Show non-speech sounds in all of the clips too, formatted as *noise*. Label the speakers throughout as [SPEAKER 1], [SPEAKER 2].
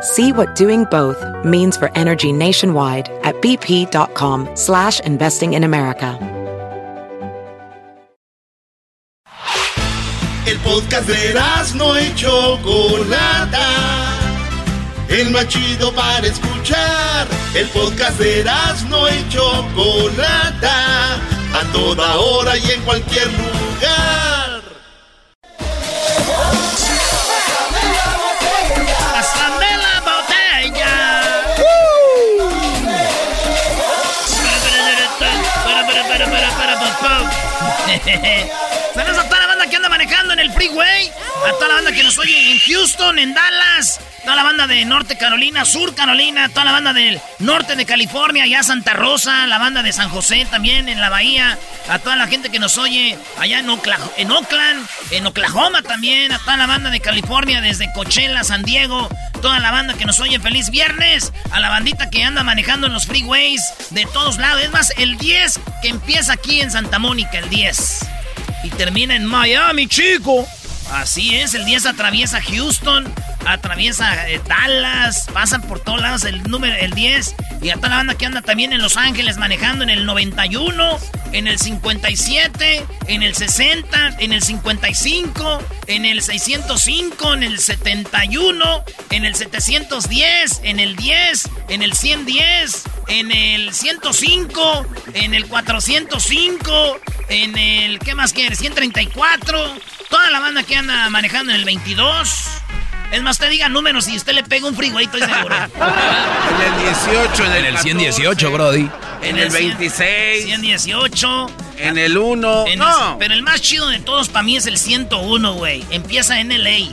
[SPEAKER 1] See what doing both means for energy nationwide at bp.com slash investing in America.
[SPEAKER 2] El podcast de no Chocolata. El más chido para escuchar. El podcast de no Chocolata. A toda hora y en cualquier lugar.
[SPEAKER 3] Saludos a toda la banda que anda manejando en el freeway. A toda la banda que nos oye en Houston, en Dallas. Toda la banda de Norte Carolina, Sur Carolina. Toda la banda del norte de California, allá Santa Rosa. La banda de San José también en la bahía. A toda la gente que nos oye allá en, en Oakland, en Oklahoma también. A toda la banda de California, desde Coachella, San Diego. Toda la banda que nos oye, feliz viernes. A la bandita que anda manejando en los freeways de todos lados. Es más, el 10 que empieza aquí en Santa Mónica, el 10. Y termina en Miami, chico. Así es, el 10 atraviesa Houston, atraviesa eh, Dallas, pasan por todos lados el número, el 10. Y a toda la banda que anda también en Los Ángeles manejando en el 91, en el 57, en el 60, en el 55, en el 605, en el 71, en el 710, en el 10, en el 110, en el 105, en el 405, en el, ¿qué más quieres? 134, toda la banda que anda manejando en el 22. Es más, te diga números y usted le pega un freeway, estoy seguro. *laughs*
[SPEAKER 4] En el 18, en el,
[SPEAKER 5] En el
[SPEAKER 4] 14,
[SPEAKER 5] 118, Brody.
[SPEAKER 4] En el 26.
[SPEAKER 3] 118.
[SPEAKER 4] En el 1.
[SPEAKER 3] En
[SPEAKER 4] No.
[SPEAKER 3] el- pero el más chido de todos para mí es el 101, güey. Empieza en LA.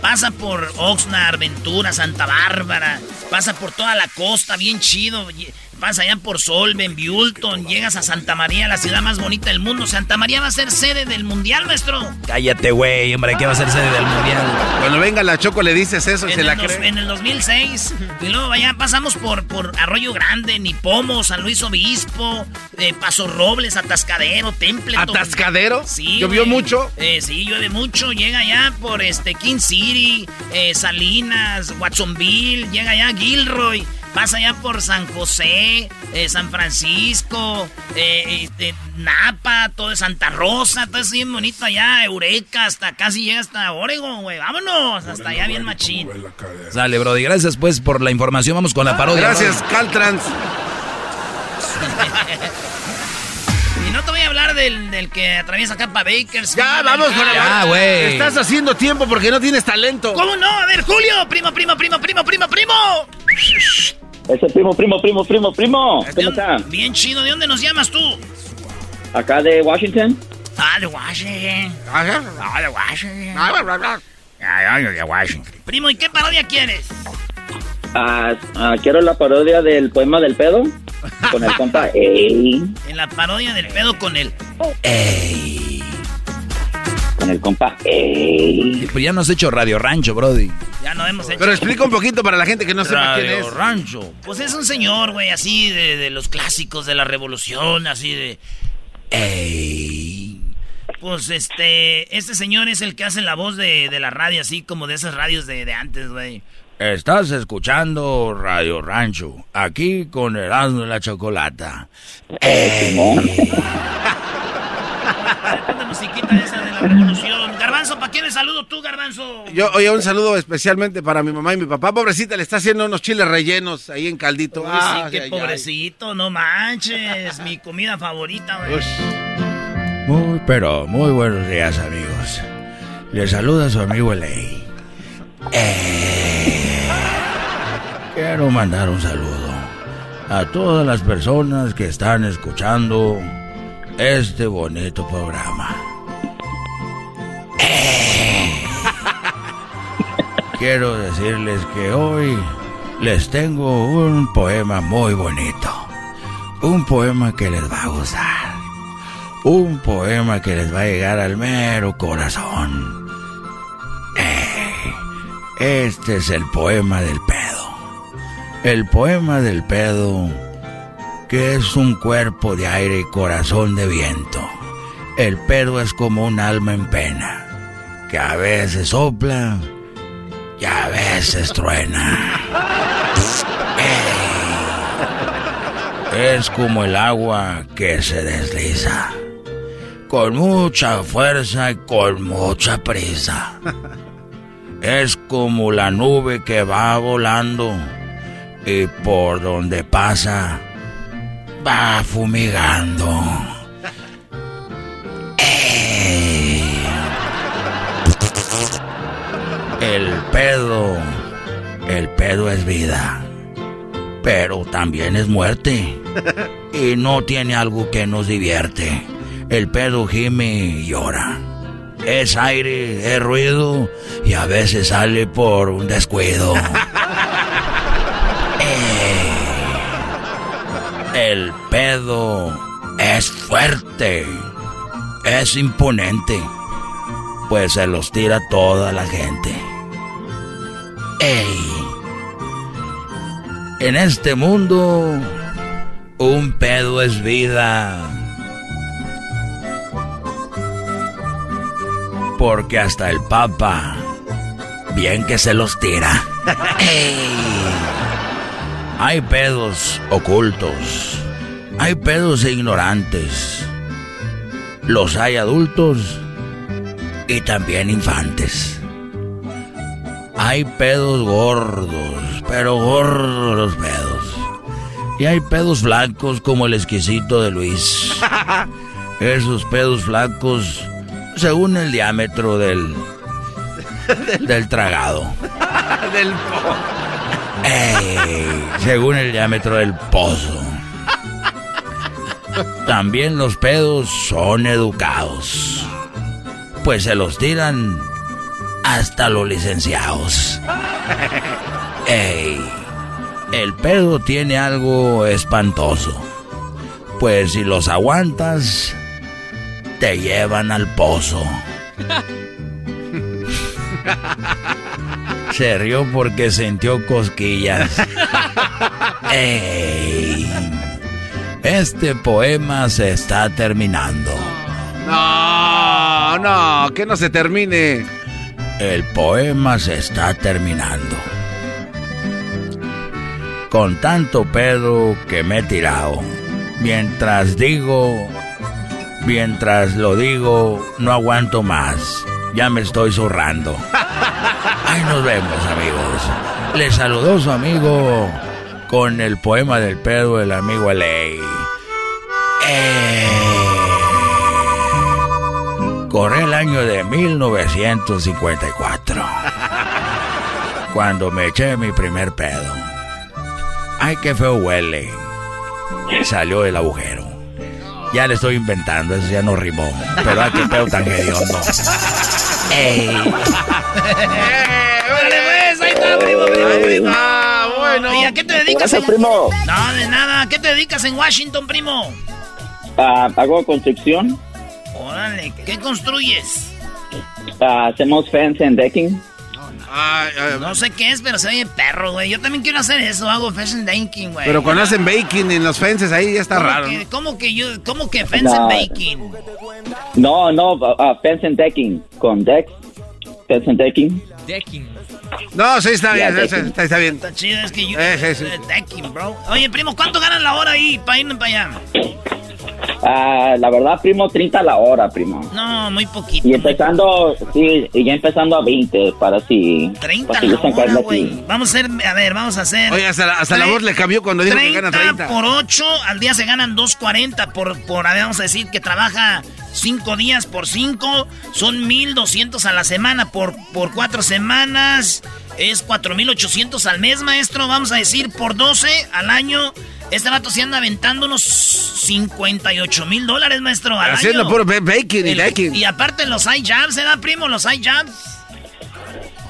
[SPEAKER 3] Pasa por Oxnard, Ventura, Santa Bárbara. Pasa por toda la costa, bien chido. Pasa allá por Solven, Bulton. Llegas a Santa María, la ciudad más bonita del mundo. Santa María va a ser sede del mundial, maestro.
[SPEAKER 5] Cállate, güey, hombre, ¿qué va a ser sede del mundial?
[SPEAKER 4] Cuando venga la Choco le dices eso y
[SPEAKER 3] En
[SPEAKER 4] se
[SPEAKER 3] el,
[SPEAKER 4] la
[SPEAKER 3] dos-
[SPEAKER 4] cree.
[SPEAKER 3] en el 2006. Y luego allá pasamos por, por Arroyo Grande, Nipomo, San Luis Obispo, eh, Paso Robles, Atascadero, Templeton.
[SPEAKER 4] ¿Atascadero?
[SPEAKER 3] Sí.
[SPEAKER 4] ¿Llovió mucho?
[SPEAKER 3] Eh, sí, llueve mucho. Llega allá por este King City, eh, Salinas, Watsonville, llega allá Gilroy. Pasa allá por San José, eh, San Francisco, eh, este, Napa, todo de Santa Rosa, todo así bien bonito allá, Eureka, hasta casi llega hasta Oregon, güey. Vámonos, hasta allá bien machín.
[SPEAKER 5] Sale, Brody. Gracias, pues, por la información. Vamos con la parodia.
[SPEAKER 4] Gracias,
[SPEAKER 5] Brody.
[SPEAKER 4] Caltrans. *laughs*
[SPEAKER 3] Y no te voy a hablar del, del que atraviesa acá para Bakers.
[SPEAKER 4] Ya, vamos con la
[SPEAKER 5] güey.
[SPEAKER 4] Estás haciendo tiempo porque no tienes talento.
[SPEAKER 3] ¿Cómo no? A ver, Julio, primo, primo, primo, primo, primo, primo.
[SPEAKER 6] Ese primo, primo, primo, primo, primo.
[SPEAKER 3] ¿De
[SPEAKER 6] ¿Cómo
[SPEAKER 3] dónde-
[SPEAKER 6] está?
[SPEAKER 3] Bien chido, ¿de dónde nos llamas tú?
[SPEAKER 6] Acá de Washington.
[SPEAKER 3] Ah, de Washington. Ah, de Washington. Ah, de Washington. Primo, ¿y qué parodia quieres?
[SPEAKER 6] Ah, ah, quiero la parodia del poema del pedo. Con el *laughs* compa. Ey.
[SPEAKER 3] En la parodia del pedo con él.
[SPEAKER 6] Con el compa. Ey.
[SPEAKER 5] Pero ya no has hecho Radio Rancho, Brody.
[SPEAKER 3] Ya no hemos hecho.
[SPEAKER 4] Pero explica un poquito para la gente que no sepa quién
[SPEAKER 3] Radio
[SPEAKER 4] es.
[SPEAKER 3] Rancho. Pues es un señor, güey, así de, de los clásicos de la revolución, así de. Ey. Pues este. Este señor es el que hace la voz de, de la radio, así como de esas radios de, de antes, güey.
[SPEAKER 5] Estás escuchando Radio Rancho, aquí con Erasmo de la Chocolata. *laughs*
[SPEAKER 3] Una musiquita esa de la revolución. Garbanzo. Garbanzo, ¿para quién le saludo tú, Garbanzo?
[SPEAKER 4] Yo, oye, un saludo especialmente para mi mamá y mi papá. Pobrecita, le está haciendo unos chiles rellenos ahí en caldito.
[SPEAKER 3] Uy,
[SPEAKER 4] Ah,
[SPEAKER 3] sí, qué
[SPEAKER 4] ay, ay.
[SPEAKER 3] pobrecito, no manches. mi comida favorita, güey.
[SPEAKER 7] Muy, pero muy buenos días, amigos. Les saluda su amigo Ley. Eh, quiero mandar un saludo a todas las personas que están escuchando este bonito programa. Eh, quiero decirles que hoy les tengo un poema muy bonito. Un poema que les va a gustar. Un poema que les va a llegar al mero corazón. Eh, este es el poema del pedo. El poema del pedo, que es un cuerpo de aire y corazón de viento. El pedo es como un alma en pena, que a veces sopla a veces truena. Es como el agua que se desliza con mucha fuerza y con mucha prisa. Es como la nube que va volando y por donde pasa va fumigando. ¡Ey! El pedo, el pedo es vida, pero también es muerte *laughs* y no tiene algo que nos divierte. El pedo gime y llora. Es aire, es ruido y a veces sale por un descuido. *laughs* Eh, el pedo es fuerte, es imponente, pues se los tira toda la gente. Ey, en este mundo, un pedo es vida. Porque hasta el Papa, bien que se los tira. *laughs* Ey. Hay pedos ocultos, hay pedos ignorantes, los hay adultos y también infantes. Hay pedos gordos, pero gordos los pedos. Y hay pedos flacos como el exquisito de Luis. *laughs* Esos pedos flacos según el diámetro del *laughs* del tragado. *laughs*
[SPEAKER 4] Del
[SPEAKER 7] Ey, según el diámetro del pozo. También los pedos son educados. Pues se los tiran hasta los licenciados. Ey, el pedo tiene algo espantoso. Pues si los aguantas, te llevan al pozo. Se rió porque sintió cosquillas. Ey, este poema se está terminando.
[SPEAKER 4] No, no, que no se termine.
[SPEAKER 7] El poema se está terminando. Con tanto pedo que me he tirado. Mientras digo, mientras lo digo, no aguanto más. Ya me estoy zurrando. *laughs* Ahí nos vemos, amigos. Les saludó su amigo con el poema del pedo del amigo Ley. Eh, Corre el año de 1954. Cuando me eché mi primer pedo. Ay, qué feo huele. Salió del agujero. Ya le estoy inventando, eso ya no rimó. Pero ay, qué pedo tan hediondo. Ey.
[SPEAKER 3] Órale, pues, ahí está, primo, primo, primo.
[SPEAKER 4] Ah, bueno.
[SPEAKER 3] ¿Y a qué te dedicas?
[SPEAKER 6] Gracias, primo.
[SPEAKER 3] No, de nada. ¿A qué te dedicas en Washington, primo?
[SPEAKER 6] Ah, hago construcción.
[SPEAKER 3] Órale, ¿qué construyes?
[SPEAKER 6] Ah, hacemos fence and decking.
[SPEAKER 3] No sé qué es, pero se oye perro, güey. Yo también quiero hacer eso. Hago fashion banking, güey.
[SPEAKER 4] Pero cuando hacen baking en los fences ahí ya está
[SPEAKER 3] ¿Cómo
[SPEAKER 4] raro.
[SPEAKER 3] que-
[SPEAKER 4] ¿no?
[SPEAKER 3] ¿Cómo que yo, cómo que fence
[SPEAKER 6] No.
[SPEAKER 3] baking?
[SPEAKER 6] No, no, ah, fence and decking. Con decks. Fence and decking.
[SPEAKER 4] No, sí, está
[SPEAKER 6] Ya,
[SPEAKER 4] bien,
[SPEAKER 6] decking.
[SPEAKER 4] está, está bien.
[SPEAKER 3] Está chido, es que yo...
[SPEAKER 4] Eh,
[SPEAKER 3] eh, decking, bro. Oye, primo, ¿cuánto ganas la hora ahí para irme para allá?
[SPEAKER 6] Ah, la verdad, primo, 30 a la hora, primo.
[SPEAKER 3] No, muy poquito.
[SPEAKER 6] Y empezando, sí, y ya empezando a 20, para si...
[SPEAKER 3] 30
[SPEAKER 6] para
[SPEAKER 3] a
[SPEAKER 6] si
[SPEAKER 3] la hora, güey. Vamos a hacer, a ver, vamos a hacer...
[SPEAKER 4] Oye, hasta la, hasta la voz le cambió cuando dijo que gana 30.
[SPEAKER 3] por 8, al día se ganan 2.40 por, por, a ver, vamos a decir que trabaja 5 días por 5, son 1.200 a la semana por, por 4 semanas, es 4.800 al mes, maestro, vamos a decir por 12 al año. Este vato se anda aventando unos 58 mil dólares, maestro, al
[SPEAKER 4] Haciendo
[SPEAKER 3] año.
[SPEAKER 4] puro ba- baking y baking.
[SPEAKER 3] y aparte los high jabs, ¿eh, primo? Los high jabs.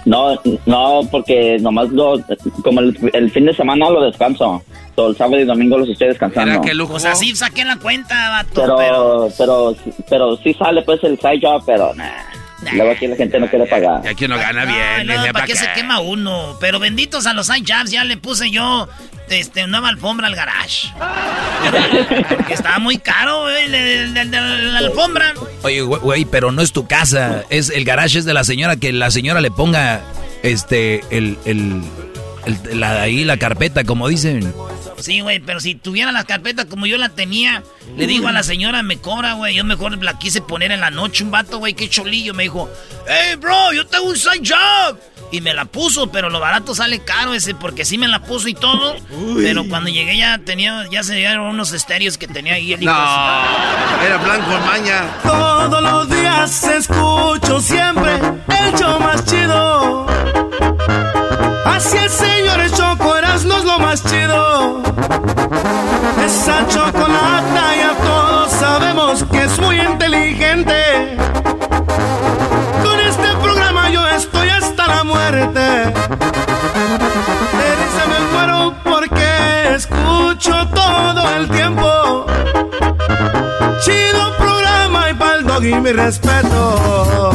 [SPEAKER 6] No, no, porque nomás lo, como el, el fin de semana lo descanso. Todo el sábado y domingo los estoy descansando.
[SPEAKER 4] Mira qué lujo.
[SPEAKER 3] Pues así saqué la cuenta, vato,
[SPEAKER 6] Pero,
[SPEAKER 3] pero...
[SPEAKER 6] pero, pero, sí sale pues el side job, pero nah. Luego aquí la gente no quiere pagar.
[SPEAKER 4] Y aquí no gana bien.
[SPEAKER 3] No, ¿para
[SPEAKER 4] ¿pa'
[SPEAKER 3] qué se quema uno? Pero benditos a los iJabs, ya le puse yo este, nueva alfombra al garage. *laughs* que estaba muy caro, güey, el- la alfombra.
[SPEAKER 8] Oye, güey, güey, pero no es tu casa. Es el garage es de la señora que la señora le ponga este el, el, el- la, ahí la carpeta, como dicen.
[SPEAKER 3] Sí, güey, pero si tuviera la carpeta como yo la tenía, le digo a la señora, me cobra, güey. Yo mejor la quise poner en la noche. Un vato, güey, qué cholillo. Me dijo, hey, bro, yo tengo un side job. Y me la puso, pero lo barato sale caro ese, porque sí me la puso y todo. Pero cuando llegué ya tenía, ya se llegaron unos estéreos que tenía ahí el
[SPEAKER 4] No, era blanco maña.
[SPEAKER 2] Todos los días escucho siempre el show más chido. Así el señor el Choco Erasmo es lo más chido. Esa chocolata ya todos sabemos que es muy inteligente. Con este programa yo estoy hasta la muerte. Risa me muero porque escucho todo el tiempo. Chido programa y pa'l dog y mi respeto.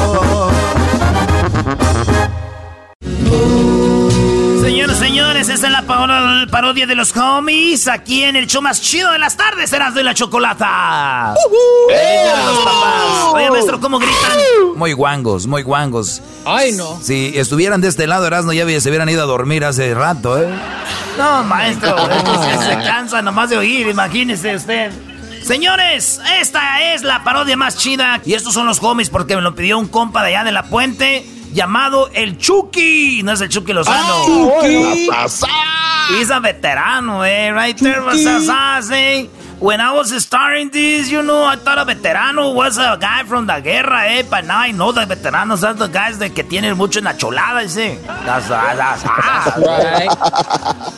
[SPEAKER 3] Señoras y señores, esta es la paro- parodia de los homies aquí en el show más chido de las tardes, serás de la chocolata. Los papás. Oye, maestro, ¿cómo gritan?
[SPEAKER 8] Muy guangos, muy guangos.
[SPEAKER 9] Ay, no.
[SPEAKER 8] Si estuvieran de este lado, Erasmo, ya se hubieran ido a dormir hace rato, ¿eh?
[SPEAKER 3] No, maestro, *laughs* se, se cansa nomás de oír, imagínese usted. Señores, esta es la parodia más chida. Y estos son los homies porque me lo pidió un compa de allá de la puente llamado el Chucky. No es el Chucky Lozano. He's a veterano, eh. Right there was eh. When I was starting this, you know, I thought a veterano was a guy from the guerra, eh. But now I know the veteranos are the guys de que tienen mucho en la cholada, ese.
[SPEAKER 9] Right.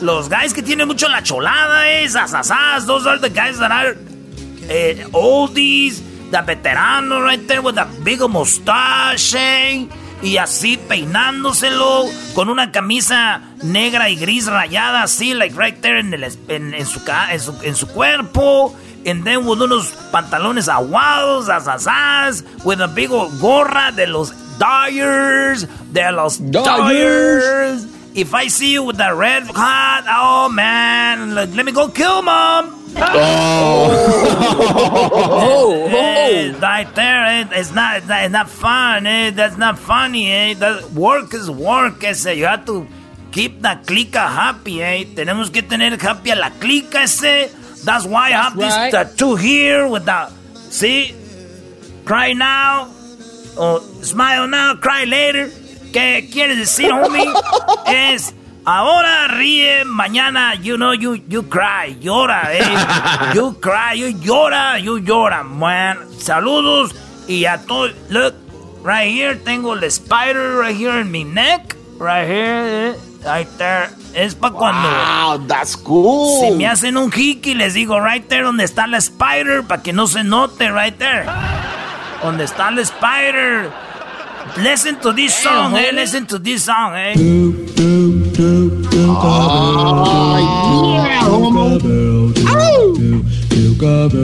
[SPEAKER 9] *laughs*
[SPEAKER 3] los guys que tienen mucho en la cholada, eh. Sasasas, those are the guys that are eh, oldies, the veterano right there with a big mustache, eh, y así peinándoselo con una camisa negra y gris rayada así, like right there en, el, en, en su, en, su, en su cuerpo. And then with unos pantalones aguados, asasas, with a big old gorra de los Dyers, de los
[SPEAKER 9] Dyers.
[SPEAKER 3] If I see you with that red hat, oh man, let me go kill mom.
[SPEAKER 9] Oh,
[SPEAKER 3] Eh, *laughs*
[SPEAKER 9] oh.
[SPEAKER 3] right there, eh, it's not, it's not, it's not fun, eh? That's not funny, eh? That work is work, ese. You have to keep the clica happy, eh? Tenemos que tener happy a la clica, ese. That's why I have
[SPEAKER 9] right.
[SPEAKER 3] this tattoo here with the, see? Cry now, or smile now, cry later. ¿Qué quiere decir, homie? *laughs* es ahora ríe, mañana, you know, you, you cry, llora, eh. *laughs* You cry, you llora, you llora, man. Saludos y a todos. Look, right here tengo el spider right here in my neck, right here, eh, right there. Es para cuando.
[SPEAKER 2] Wow, that's cool.
[SPEAKER 3] Si me hacen un hiki, les digo right there donde está la spider para que no se note right there. Donde está la spider. Listen to this song, eh. Listen to this song, eh.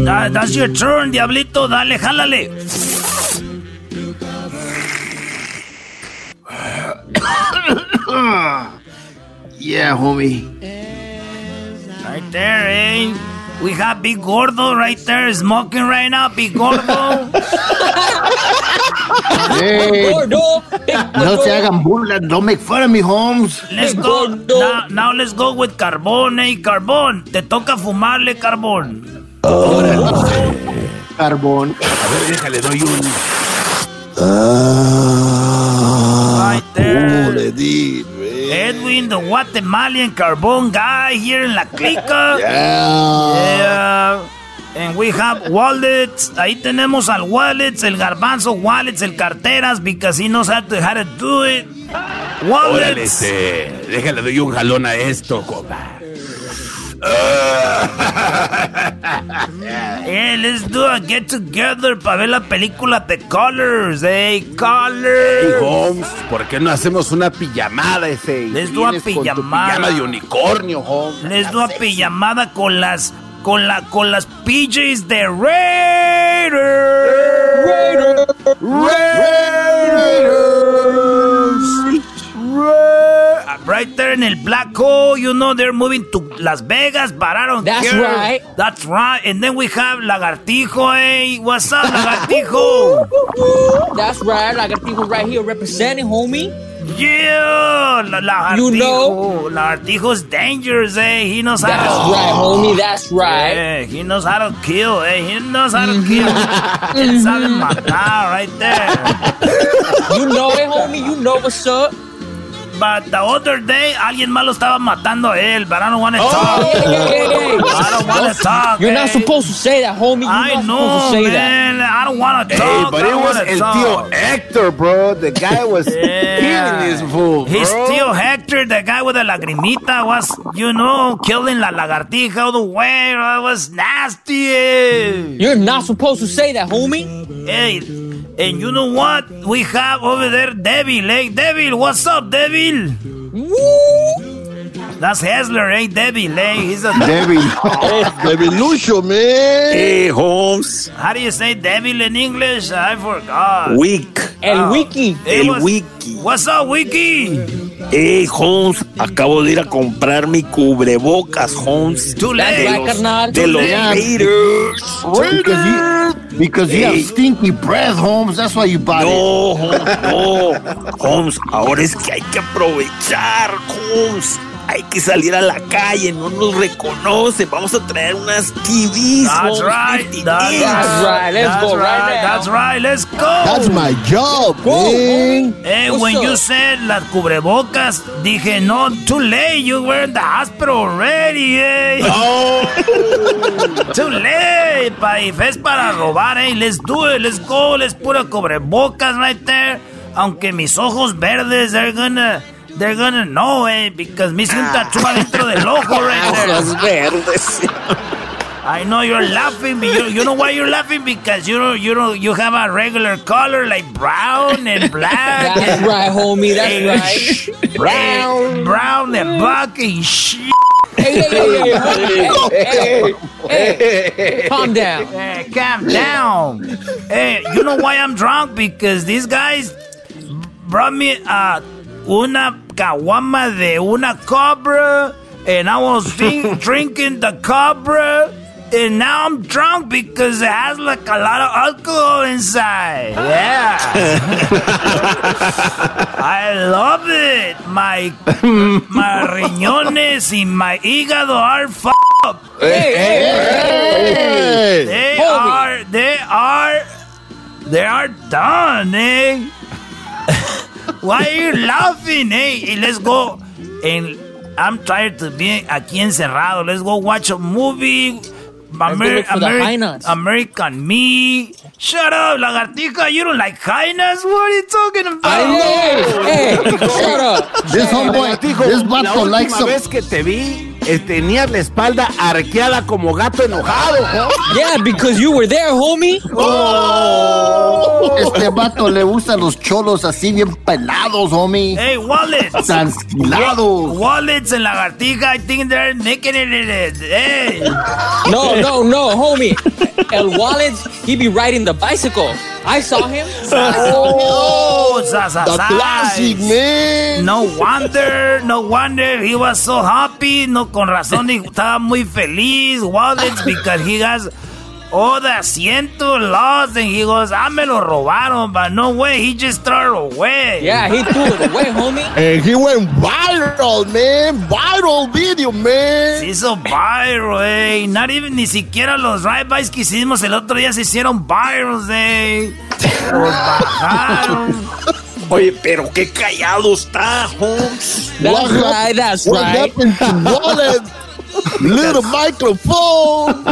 [SPEAKER 3] That- that's your turn, diablito. Dale, jálale. *coughs*
[SPEAKER 4] Yeah, homie.
[SPEAKER 3] Right there, eh. We have Big Gordo right there smoking right now. Big Gordo.
[SPEAKER 4] Hey,
[SPEAKER 9] Gordo. Big
[SPEAKER 4] no
[SPEAKER 9] gordo.
[SPEAKER 4] se hagan burlas. Don't make fun of me, Holmes.
[SPEAKER 3] Let's
[SPEAKER 9] Big
[SPEAKER 3] go. Now, now let's go with Carbón, eh. Carbón. Te toca fumarle, Carbón.
[SPEAKER 10] Carbón.
[SPEAKER 4] A ver, déjale, doy un.
[SPEAKER 3] Right there. Edwin, the Guatemalan carbon guy here in La Clica. *laughs*
[SPEAKER 2] Yeah.
[SPEAKER 3] Yeah. And we have wallets. Ahí tenemos al wallets, el garbanzo wallets, el carteras, because he knows how to, how to do it.
[SPEAKER 4] Órale,
[SPEAKER 3] Wallets.
[SPEAKER 4] este. Déjale, doy un jalón a esto, compa.
[SPEAKER 3] Yeah, *laughs* let's do a get together para ver la película The Colors. Hey,
[SPEAKER 4] Hey,
[SPEAKER 3] Colors.
[SPEAKER 4] Holmes, ¿por qué no hacemos una pijamada ese?
[SPEAKER 3] Les doy
[SPEAKER 4] tu
[SPEAKER 3] pijamada.
[SPEAKER 4] pijama de unicornio, Holmes.
[SPEAKER 3] Les doy a pijamada con las con la con las PJs de Raiders. Raiders. Ra- Right there in el black hole, you know they're moving to Las Vegas, but I don't
[SPEAKER 9] That's
[SPEAKER 3] care.
[SPEAKER 9] right.
[SPEAKER 3] That's right. And then we have Lagartijo, hey. What's up, Lagartijo?
[SPEAKER 9] That's right. People right here representing, homie.
[SPEAKER 3] yeah, La- Lagartijo.
[SPEAKER 9] You know-
[SPEAKER 3] Lagartijo's dangerous, eh. He knows how
[SPEAKER 9] That's
[SPEAKER 3] to...
[SPEAKER 9] right, homie. That's right.
[SPEAKER 3] Yeah, he knows how to kill, eh. He knows how to kill. *laughs* Él sabe matar right there.
[SPEAKER 9] You know it, homie. You know what's up.
[SPEAKER 3] But the other day, alguien más lo estaba matando a él, but I don't want to
[SPEAKER 9] Oh,
[SPEAKER 3] talk.
[SPEAKER 9] yeah, yeah, yeah, yeah.
[SPEAKER 3] I don't want to talk.
[SPEAKER 9] You're not supposed to say that, homie. You're
[SPEAKER 3] I
[SPEAKER 9] not
[SPEAKER 3] know,
[SPEAKER 9] supposed to say
[SPEAKER 3] man. I don't want to
[SPEAKER 4] Hey,
[SPEAKER 3] talk.
[SPEAKER 4] but
[SPEAKER 3] I
[SPEAKER 4] it was
[SPEAKER 3] wanna
[SPEAKER 4] El
[SPEAKER 3] talk.
[SPEAKER 4] Tío Hector, bro. The guy was *laughs* killing this fool, bro.
[SPEAKER 3] He's still Hector, the guy with the lagrimita was, you know, killing la lagartija all the way. It was nasty.
[SPEAKER 9] You're not supposed to say that, homie.
[SPEAKER 3] Hey, and you know what? We have over there Devil, hey, Devil, what's up, Devil? That's Hessler, hey, Devil, hey, he's a...
[SPEAKER 10] Debbie.
[SPEAKER 2] Baby Lucho, man.
[SPEAKER 11] Hey, Holmes.
[SPEAKER 3] How do you say devil in English? I forgot.
[SPEAKER 11] Week.
[SPEAKER 9] El
[SPEAKER 3] Oh.
[SPEAKER 9] wiki.
[SPEAKER 3] Hey,
[SPEAKER 11] El
[SPEAKER 3] what's-
[SPEAKER 11] wiki.
[SPEAKER 3] What's up, Wiki?
[SPEAKER 11] Hey, Holmes. Acabo de ir a comprar mi cubrebocas, Holmes.
[SPEAKER 3] Too late.
[SPEAKER 9] right, carnal.
[SPEAKER 11] De los. Raiders.
[SPEAKER 10] Because you, you have stinky breath, Holmes. That's why you bought it.
[SPEAKER 11] No, Holmes, no. Holmes, ahora es que hay que aprovechar, Holmes. Hay que salir a la calle, no nos reconocen. Vamos a traer unas TVs.
[SPEAKER 3] That's right.
[SPEAKER 11] 50
[SPEAKER 3] That's,
[SPEAKER 9] right. Let's
[SPEAKER 3] That's
[SPEAKER 9] go right
[SPEAKER 3] right.
[SPEAKER 9] now.
[SPEAKER 3] That's right. Let's go.
[SPEAKER 2] That's my job,
[SPEAKER 9] Go,
[SPEAKER 2] man.
[SPEAKER 3] Hey,
[SPEAKER 9] What's
[SPEAKER 3] when
[SPEAKER 9] up?
[SPEAKER 3] you said las cubrebocas, dije, no, too late. You were in the hospital already, eh. *laughs* too late, pa. Es para robar, hey, let's do it. Let's go. Let's put a cubrebocas right there. Aunque mis ojos verdes, they're gonna, they're gonna know, eh, because me hice un tatu adentro del ojo *laughs* right there.
[SPEAKER 11] Verdes.
[SPEAKER 3] I know you're laughing, but you, you know why you're laughing? Because you don't, you don't, you have a regular color like brown and *laughs* black.
[SPEAKER 9] That's
[SPEAKER 3] and-
[SPEAKER 9] right, homie. That's
[SPEAKER 3] and
[SPEAKER 9] right.
[SPEAKER 3] Brown, eh, brown and mm. black and shit.
[SPEAKER 9] Hey, hey, hey, hey, hey, hey, hey. Calm down.
[SPEAKER 3] Hey, calm down. Hey, you know why I'm drunk? Because these guys brought me uh, una caguama de una cobra, and I was drink, *laughs* drinking the cobra. And now I'm drunk because it has like a lot of alcohol inside. Yeah. I love it. My my riñones y my hígado are f up.
[SPEAKER 9] Hey, hey,
[SPEAKER 2] Hey.
[SPEAKER 3] They
[SPEAKER 9] Homie.
[SPEAKER 3] are they are they are done, eh? *laughs* Why are you laughing, eh? Let's go. And I'm tired to be aquí encerrado. Let's go watch a movie.
[SPEAKER 9] Nuts.
[SPEAKER 3] American Me. Shut up, lagartija. You don't like high nuts? What are you talking about?
[SPEAKER 9] I know. Hey, shut up.
[SPEAKER 10] This homeboy, this
[SPEAKER 4] la
[SPEAKER 10] vato likes
[SPEAKER 4] última
[SPEAKER 10] some.
[SPEAKER 4] vez que te vi, eh, tenías la espalda arqueada como gato enojado.
[SPEAKER 9] Yeah, because you were there, homie.
[SPEAKER 10] Este vato le gustan los cholos así bien pelados, homie.
[SPEAKER 3] Hey, wallets.
[SPEAKER 10] Transquilados.
[SPEAKER 3] Wallets and lagartija, I think they're making it. Hey.
[SPEAKER 9] No, no, no, homie. El Wallet, he be riding the bicycle. I saw him. *laughs*
[SPEAKER 3] Oh, Sasasai.
[SPEAKER 2] The classic, man.
[SPEAKER 3] No wonder, no wonder he was so happy. No, con razón, y estaba muy feliz. Wallets, because he has oh, the asiento lost. And he goes, ah, me lo robaron, but no way, he just threw it away.
[SPEAKER 9] Yeah, he threw it away, *laughs* homie.
[SPEAKER 10] And he went viral, man. Viral video, man.
[SPEAKER 3] Se hizo viral, eh. Not even, ni siquiera los ride-bys que hicimos el otro día se hicieron virals, eh. Los bajaron. *laughs*
[SPEAKER 11] Oye, pero qué callado está, Holmes.
[SPEAKER 9] That's right, that's
[SPEAKER 10] what
[SPEAKER 9] right.
[SPEAKER 10] happened to Wallet? *laughs* Little microphone.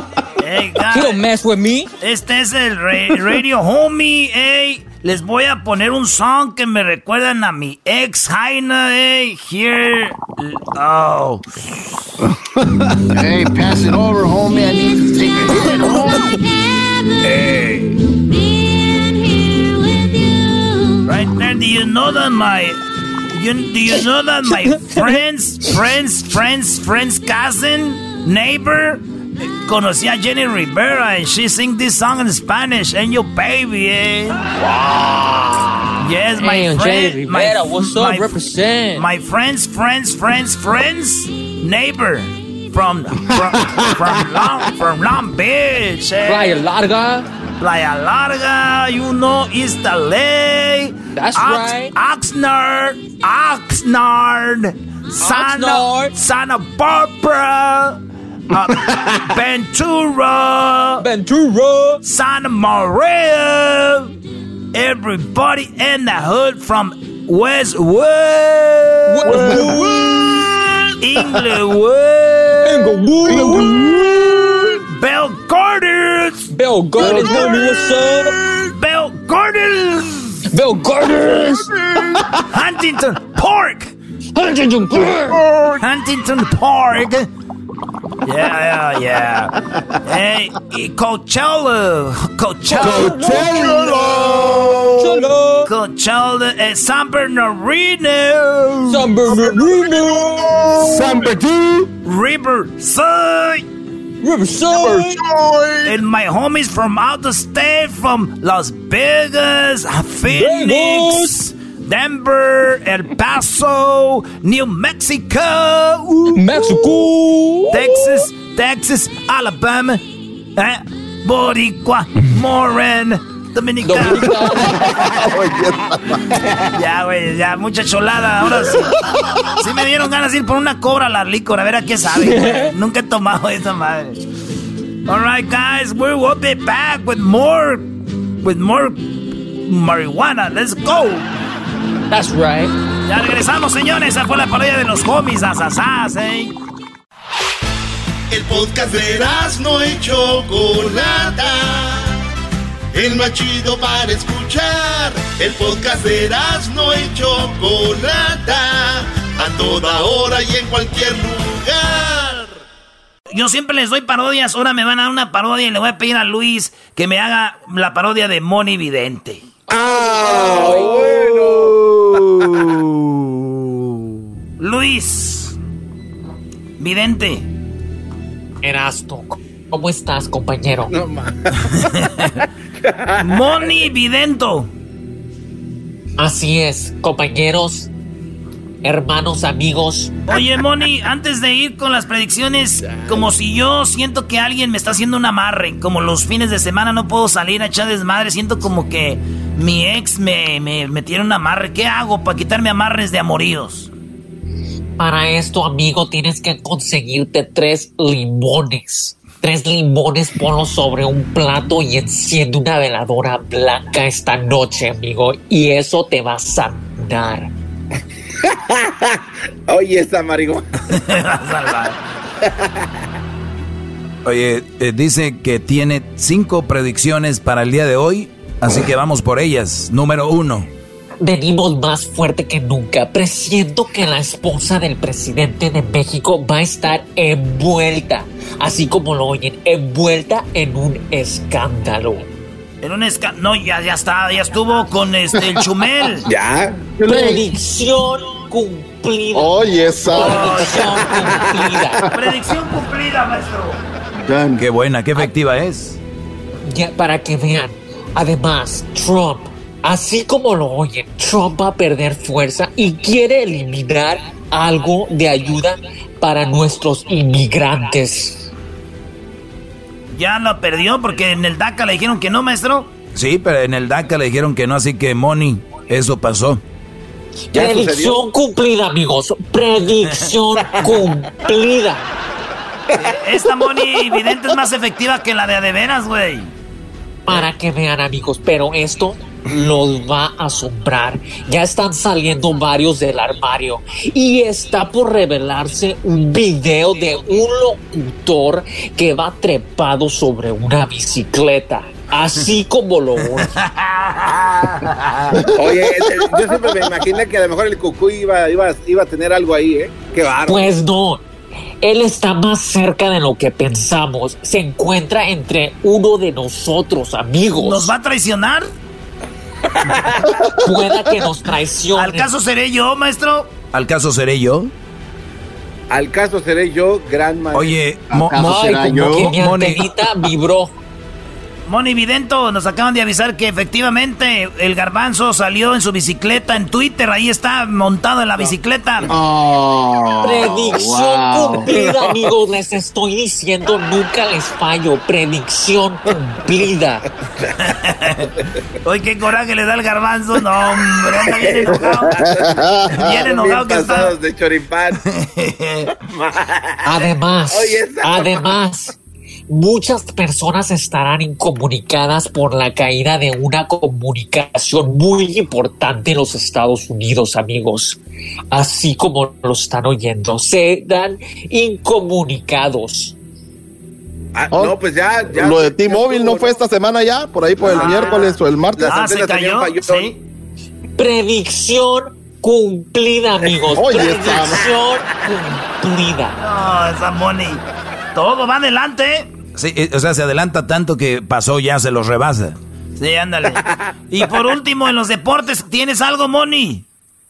[SPEAKER 3] Hey,
[SPEAKER 9] He
[SPEAKER 3] guys.
[SPEAKER 9] don't mess with me.
[SPEAKER 3] Este es el ra- Radio Homie, ey. Les voy a poner un song que me recuerdan a mi ex Jaina, ey. Here. Oh.
[SPEAKER 10] hey, pass it over, homie. I need to take a hit, homie.
[SPEAKER 3] Right there, do you know that my. You, do you know that my *laughs* friend's, friend's, friend's, friend's cousin, neighbor, conocía a Jenny Rivera and she sing this song in Spanish, and your baby, eh? Wow. Yes, my
[SPEAKER 9] Hey,
[SPEAKER 3] friend.
[SPEAKER 9] Jenny
[SPEAKER 3] my-
[SPEAKER 9] Rivera, what's up?
[SPEAKER 3] my-
[SPEAKER 9] Represent.
[SPEAKER 3] My friend's friend's friend's friend's neighbor from from from Long from Long Beach. Eh?
[SPEAKER 9] Playa Larga.
[SPEAKER 3] Playa Larga, you know, East LA.
[SPEAKER 9] That's right.
[SPEAKER 3] Oxnard, Oxnard, Santa,
[SPEAKER 9] Oxnard.
[SPEAKER 3] Santa Barbara, uh, Ventura,
[SPEAKER 9] Ventura.
[SPEAKER 3] Santa Maria. Everybody in the hood from Westwood, Inglewood, Bell Gardens,
[SPEAKER 9] Bell Gardens, what's up?
[SPEAKER 3] Bell Gardens,
[SPEAKER 9] Bell Gardens.
[SPEAKER 3] Huntington Park,
[SPEAKER 9] Huntington Park.
[SPEAKER 3] Huntington Park. Yeah, yeah, yeah. Hey, Coachella, Coachella,
[SPEAKER 9] Cholo.
[SPEAKER 3] Coachella, eh, San Bernardino,
[SPEAKER 9] San Bernardino.
[SPEAKER 10] San Bernardino.
[SPEAKER 3] Riverside.
[SPEAKER 9] Riverside.
[SPEAKER 3] And my homies from out the state, from Las Vegas, Phoenix, Denver, El Paso, New Mexico, ooh,
[SPEAKER 9] Mexico.
[SPEAKER 3] Texas, Texas, Alabama, eh, Boricua, Moran, Dominicana. *laughs* Ya, güey, ya, mucha cholada. Ahora sí. Sí me dieron ganas de ir por una cobra a la licor, a ver a qué sabe. Nunca he tomado esa madre. Alright, guys, we will be back with more, with more marihuana. Let's go.
[SPEAKER 9] That's right.
[SPEAKER 3] Ya regresamos, señores. Esa fue la parodia de los homies, asasás, eh.
[SPEAKER 2] El podcast de no y Chocolata. El más chido para escuchar. El podcast de no y Chocolata. A toda hora y en cualquier lugar.
[SPEAKER 3] Yo siempre les doy parodias. Ahora me van a dar una parodia y le voy a pedir a Luis que me haga la parodia de Moni Vidente. Luis. Vidente.
[SPEAKER 12] Erasto, ¿cómo estás, compañero? *laughs*
[SPEAKER 3] Moni Vidento.
[SPEAKER 12] Así es, compañeros, hermanos, amigos.
[SPEAKER 3] Oye, Moni, antes de ir con las predicciones, como si yo siento que alguien me está haciendo un amarre, como los fines de semana no puedo salir a echar desmadre, siento como que mi ex me, me, me tiene un amarre. ¿Qué hago para quitarme amarres de amoríos?
[SPEAKER 12] Para esto, amigo, tienes que conseguirte tres limones. Tres limones, ponlos sobre un plato y enciende una veladora blanca esta noche, amigo. Y eso te va a sanar. *laughs*
[SPEAKER 4] Oye, esta marihuana. *laughs*
[SPEAKER 8] Oye, eh, dice que tiene cinco predicciones para el día de hoy, así que vamos por ellas. Número uno.
[SPEAKER 12] Venimos más fuerte que nunca. Presiento que la esposa del presidente de México va a estar envuelta, así como lo oyen, envuelta en un escándalo.
[SPEAKER 3] En un esca... No, ya, ya está, ya estuvo con este, el Chumel. *laughs*
[SPEAKER 4] Ya.
[SPEAKER 12] Predicción cumplida.
[SPEAKER 10] Oye, esa.
[SPEAKER 12] Predicción cumplida.
[SPEAKER 3] Predicción cumplida, maestro.
[SPEAKER 8] Qué buena, qué efectiva es.
[SPEAKER 12] Ya, para que vean. Además, Trump, así como lo oyen, Trump va a perder fuerza y quiere eliminar algo de ayuda para nuestros inmigrantes.
[SPEAKER 3] Ya lo perdió porque en el DACA le dijeron que no, maestro.
[SPEAKER 8] Sí, pero en el DACA le dijeron que no, así que Moni, eso pasó.
[SPEAKER 12] Predicción cumplida, amigos. Predicción *laughs* cumplida.
[SPEAKER 3] Esta Moni vidente es más efectiva que la de Adeveras, güey.
[SPEAKER 12] Para que vean, amigos, pero esto los va a asombrar. Ya están saliendo varios del armario y está por revelarse un video de un locutor que va trepado sobre una bicicleta. Así *laughs* como lo oyen.
[SPEAKER 4] Oye, eh, yo siempre me imaginé que a lo mejor el cucú iba, iba, iba a tener algo ahí, ¿eh? Qué bárbaro.
[SPEAKER 12] Pues no. Él está más cerca de lo que pensamos. Se encuentra entre uno de nosotros, amigos.
[SPEAKER 3] ¿Nos va a traicionar?
[SPEAKER 12] Pueda que nos traicione.
[SPEAKER 3] ¿Al caso seré yo, maestro?
[SPEAKER 8] ¿Al caso seré yo?
[SPEAKER 4] Al caso seré yo, gran maestro.
[SPEAKER 8] Oye,
[SPEAKER 4] ¿Al
[SPEAKER 8] Mo-
[SPEAKER 4] caso
[SPEAKER 8] Mo-
[SPEAKER 4] será
[SPEAKER 12] Ay,
[SPEAKER 4] yo?
[SPEAKER 12] como que mi antenita vibró.
[SPEAKER 3] Moni Vidento, nos acaban de avisar que efectivamente el garbanzo salió en su bicicleta en Twitter. Ahí está montado en la bicicleta.
[SPEAKER 10] Oh,
[SPEAKER 12] Predicción
[SPEAKER 10] wow.
[SPEAKER 12] cumplida, amigos. Les estoy diciendo, nunca les fallo. Predicción cumplida. *laughs*
[SPEAKER 3] Oye, qué coraje le da el garbanzo. No, hombre, anda bien enojado. *laughs* Bien enojado que está.
[SPEAKER 4] de choripán. *laughs*
[SPEAKER 12] Además,
[SPEAKER 4] Oye,
[SPEAKER 12] además, muchas personas estarán incomunicadas por la caída de una comunicación muy importante en los Estados Unidos, amigos. Así como lo están oyendo, serán incomunicados.
[SPEAKER 4] Ah,
[SPEAKER 13] Oh,
[SPEAKER 4] no, pues ya, ya.
[SPEAKER 13] Lo de T-Mobile no fue esta semana ya, por ahí por el
[SPEAKER 3] Ah.
[SPEAKER 13] miércoles o el martes.
[SPEAKER 4] Las
[SPEAKER 3] Ah, se cayó. Sí.
[SPEAKER 12] Predicción cumplida, amigos.
[SPEAKER 13] Oye,
[SPEAKER 12] Predicción *laughs* cumplida.
[SPEAKER 3] No, esa Moni. Todo va adelante.
[SPEAKER 8] Sí, eh, o sea, se adelanta tanto que pasó ya, se los rebasa.
[SPEAKER 3] Sí, ándale. Y por último, en los deportes, ¿tienes algo, Moni?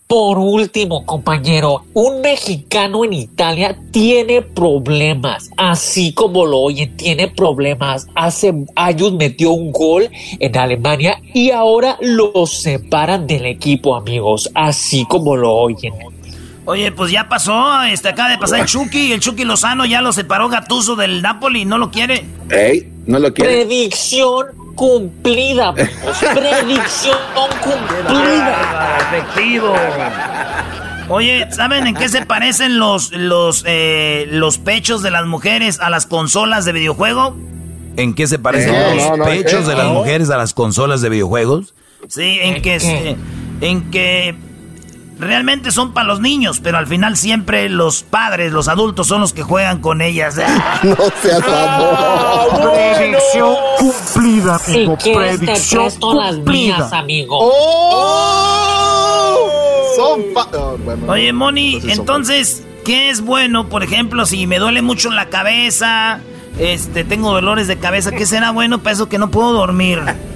[SPEAKER 12] Por último, compañero, un mexicano en Italia tiene problemas, así como lo oyen, tiene problemas. Hace años metió un gol en Alemania y ahora lo separan del equipo, amigos, así como lo oyen.
[SPEAKER 3] Oye, pues ya pasó, este acaba de pasar el Chucky, el Chucky Lozano ya lo separó Gatuso del Napoli, no lo quiere.
[SPEAKER 4] Ey, no lo quiere.
[SPEAKER 12] Predicción cumplida. Predicción cumplida.
[SPEAKER 3] Efectivo. Oye, ¿saben en qué se parecen los, los, eh, los pechos de las mujeres a las consolas de videojuego?
[SPEAKER 8] ¿En qué se parecen los
[SPEAKER 13] no, no,
[SPEAKER 8] pechos de las mujeres a las consolas de videojuegos?
[SPEAKER 3] Sí, en
[SPEAKER 12] ¿En
[SPEAKER 3] que, en que realmente son para los niños, pero al final siempre los padres, los adultos son los que juegan con ellas. *laughs*
[SPEAKER 13] No seas amor.
[SPEAKER 10] Predicción cumplida,
[SPEAKER 12] Si
[SPEAKER 10] amigo.
[SPEAKER 12] quieres te
[SPEAKER 10] Predicción
[SPEAKER 12] presto las mías,
[SPEAKER 10] cumplida.
[SPEAKER 12] amigo.
[SPEAKER 13] ¡Oh! Son fa- oh, bueno,
[SPEAKER 3] Oye, Moni,
[SPEAKER 13] son-
[SPEAKER 3] entonces, ¿qué es bueno? Por ejemplo, si me duele mucho la cabeza, este, tengo dolores de cabeza, ¿qué será bueno para eso que no puedo dormir? *laughs*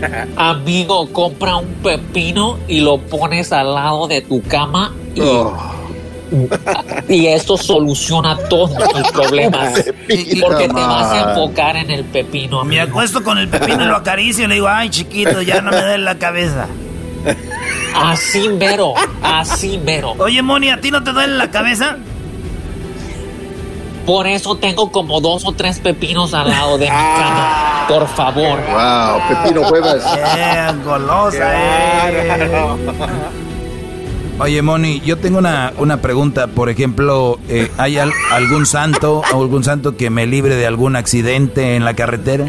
[SPEAKER 3] *laughs*
[SPEAKER 12] Amigo, compra un pepino y lo pones al lado de tu cama y,
[SPEAKER 4] Oh.
[SPEAKER 12] y esto soluciona todos *laughs* tus problemas.
[SPEAKER 13] Pepino,
[SPEAKER 12] Porque te vas a enfocar en el pepino.
[SPEAKER 3] Me acuesto con el pepino y lo acaricio y le digo, ay, chiquito, ya no me duele la cabeza.
[SPEAKER 12] Así mero, así mero.
[SPEAKER 3] Oye, Moni, ¿a ti no te duele la cabeza?
[SPEAKER 12] Por eso tengo como dos o tres pepinos al lado de mi cama. Por favor.
[SPEAKER 13] Wow, Pepino
[SPEAKER 3] golosa, eh.
[SPEAKER 8] Oye, Moni, yo tengo una, una pregunta. Por ejemplo, eh, ¿hay al- algún santo o algún santo que me libre de algún accidente en la carretera?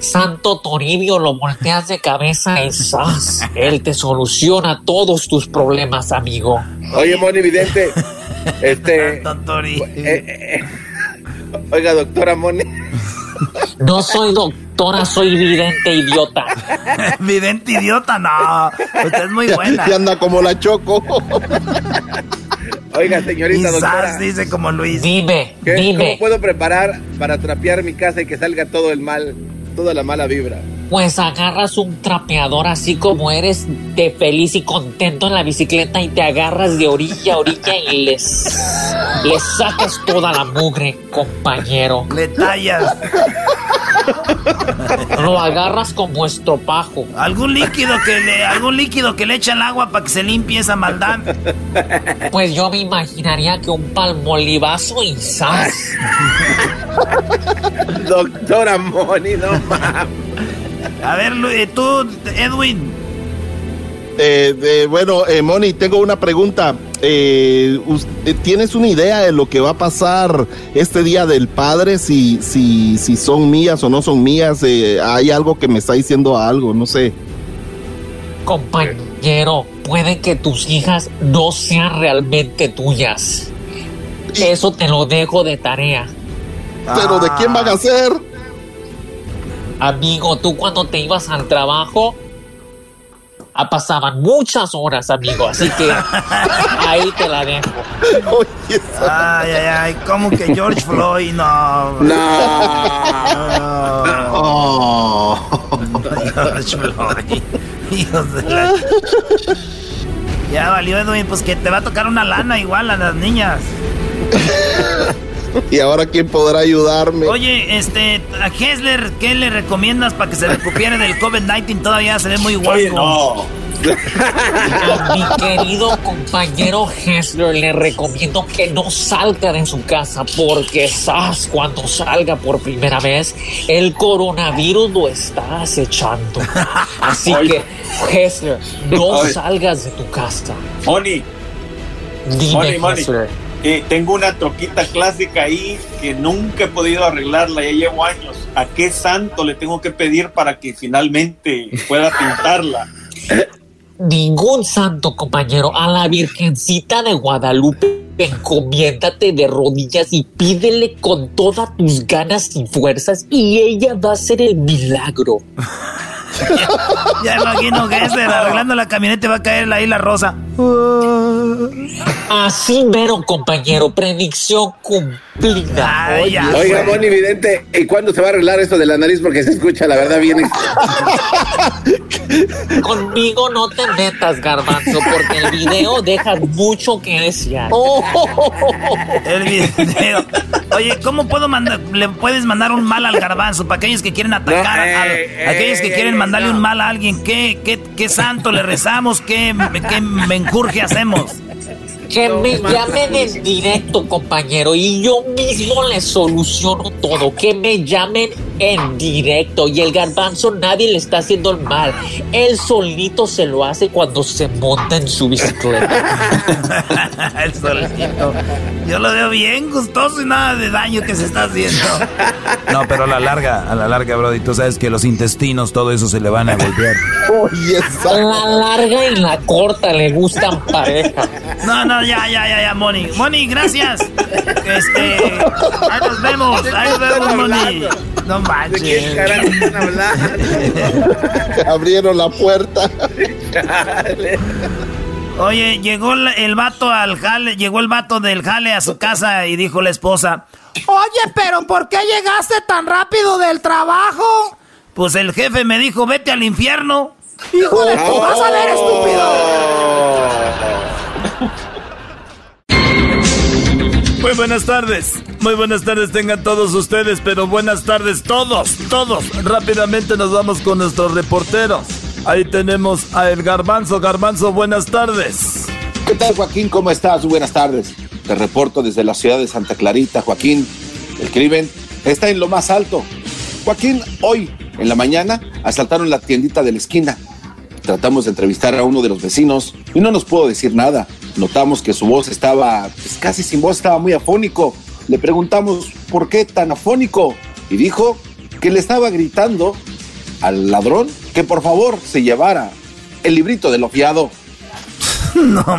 [SPEAKER 12] Santo Toribio, lo volteas de cabeza y ¡zas! Él te soluciona todos tus problemas, amigo.
[SPEAKER 4] Oye, Moni Vidente. Este.
[SPEAKER 3] Tontori.
[SPEAKER 4] eh, eh, oiga, doctora Moni.
[SPEAKER 12] No soy doctora, soy vidente idiota. *laughs*
[SPEAKER 3] Vidente idiota, no. Usted es muy buena.
[SPEAKER 13] Y anda como la choco.
[SPEAKER 4] Oiga, señorita doctora.
[SPEAKER 3] Sas dice como Luis.
[SPEAKER 12] Dime,
[SPEAKER 4] ¿qué- ¿Cómo
[SPEAKER 12] dime.
[SPEAKER 4] puedo preparar para trapear mi casa y que salga todo el mal, toda la mala vibra?
[SPEAKER 12] Pues agarras un trapeador así como eres de feliz y contento en la bicicleta y te agarras de orilla a orilla y les, les sacas toda la mugre, compañero.
[SPEAKER 3] Le tallas. *laughs*
[SPEAKER 12] Lo agarras como estropajo.
[SPEAKER 3] Algún líquido que le, algún líquido que le echa al agua para que se limpie esa maldad.
[SPEAKER 12] Pues yo me imaginaría que un palmolivazo y sas. *laughs*
[SPEAKER 14] Doctora Moni, no mames.
[SPEAKER 3] A ver, eh, tú, Edwin.
[SPEAKER 13] Eh, eh, bueno, eh, Moni, tengo una pregunta. Eh, ¿Tienes una idea de lo que va a pasar este día del padre? Si, si, si son mías o no son mías. Hay algo que me está diciendo algo, no sé.
[SPEAKER 12] Compañero, puede que tus hijas no sean realmente tuyas. Eso te lo dejo de tarea.
[SPEAKER 13] ¿Pero de quién van a ser?
[SPEAKER 12] Amigo, tú cuando te ibas al trabajo, ah, pasaban muchas horas, amigo. Así que *laughs* ahí te la dejo.
[SPEAKER 3] Ay, ay, ay, ¿cómo que George Floyd? No.
[SPEAKER 14] Oh.
[SPEAKER 3] George Floyd. Hijos de la... Ya valió, Edwin, pues que te va a tocar una lana igual a las niñas. *laughs*
[SPEAKER 13] ¿Y ahora quién podrá ayudarme?
[SPEAKER 3] Oye, este, a Hessler, ¿qué le recomiendas para que se recupere del COVID-19? Todavía se ve muy guapo.
[SPEAKER 12] A mi querido compañero Hessler le recomiendo que no salga de su casa porque sabes cuando salga por primera vez el coronavirus lo está acechando. Así que Hessler, no salgas de tu casa.
[SPEAKER 15] Moni,
[SPEAKER 12] Dime. Hessler.
[SPEAKER 15] Eh, tengo una troquita clásica ahí que nunca he podido arreglarla, ya llevo años. ¿A qué santo le tengo que pedir para que finalmente pueda pintarla?
[SPEAKER 12] Ningún santo compañero, a la Virgencita de Guadalupe, encomiéndate de rodillas y pídele con todas tus ganas y fuerzas y ella va a hacer el milagro. *laughs*
[SPEAKER 3] Ya imagino que Hessler arreglando la camioneta va a caer ahí la rosa.
[SPEAKER 12] Así mero, compañero, predicción cumplida.
[SPEAKER 3] Ay, ya,
[SPEAKER 14] Oiga, Moni Vidente, ¿y cuándo se va a arreglar esto de la nariz? Porque se escucha, la verdad, bien. *laughs*
[SPEAKER 12] Conmigo no te metas, garbanzo, porque el video deja mucho que desear. *laughs*
[SPEAKER 3] El video. Oye, ¿cómo puedo mandar? ¿Le puedes mandar un mal al garbanzo? Para aquellos que quieren atacar,
[SPEAKER 14] No,
[SPEAKER 3] a-
[SPEAKER 14] eh,
[SPEAKER 3] a- aquellos que
[SPEAKER 14] eh,
[SPEAKER 3] quieren
[SPEAKER 14] eh,
[SPEAKER 3] mandarle
[SPEAKER 14] no.
[SPEAKER 3] un mal a alguien. ¿Qué, qué, qué santo le rezamos? ¿Qué, qué menjurje hacemos?
[SPEAKER 12] Que me llamen en directo, compañero, y yo mismo les soluciono todo. Que me llamen en directo. Y el garbanzo nadie le está haciendo el mal. Él solito se lo hace cuando se monta en su bicicleta. *laughs*
[SPEAKER 3] El solito. Yo lo veo bien gustoso y nada de daño que se está haciendo.
[SPEAKER 16] No, pero a la larga, a la larga, Brody, tú sabes que los intestinos, todo eso se le van a golpear.
[SPEAKER 13] Oye,
[SPEAKER 12] La larga y la corta le gustan pareja.
[SPEAKER 3] No, no, ya, ya, ya, ya, Moni. Moni, gracias. Este, ahí nos vemos, ahí nos vemos, Moni. No manches.
[SPEAKER 13] Abrieron la puerta.
[SPEAKER 3] Oye, llegó el, vato al jale, llegó el vato del jale a su casa y dijo la esposa, Oye, pero ¿por qué llegaste tan rápido del trabajo? Pues el jefe me dijo, vete al infierno. Hijo de tu, vas a ver, Muy buenas tardes, muy buenas tardes tengan todos ustedes, pero buenas tardes todos, todos. Rápidamente nos vamos con nuestros reporteros. Ahí tenemos a El Garbanzo. Garbanzo, buenas tardes.
[SPEAKER 4] ¿Qué tal, Joaquín? ¿Cómo estás? Buenas tardes. Te reporto desde la ciudad de Santa Clarita, Joaquín. El crimen está en lo más alto. Joaquín, hoy en la mañana asaltaron la tiendita de la esquina. Tratamos de entrevistar a uno de los vecinos y no nos pudo decir nada. Notamos que su voz estaba pues, casi sin voz, estaba muy afónico. Le preguntamos por qué tan afónico y dijo que le estaba gritando al ladrón que por favor se llevara el librito de lo fiado. *laughs*
[SPEAKER 3] No *laughs*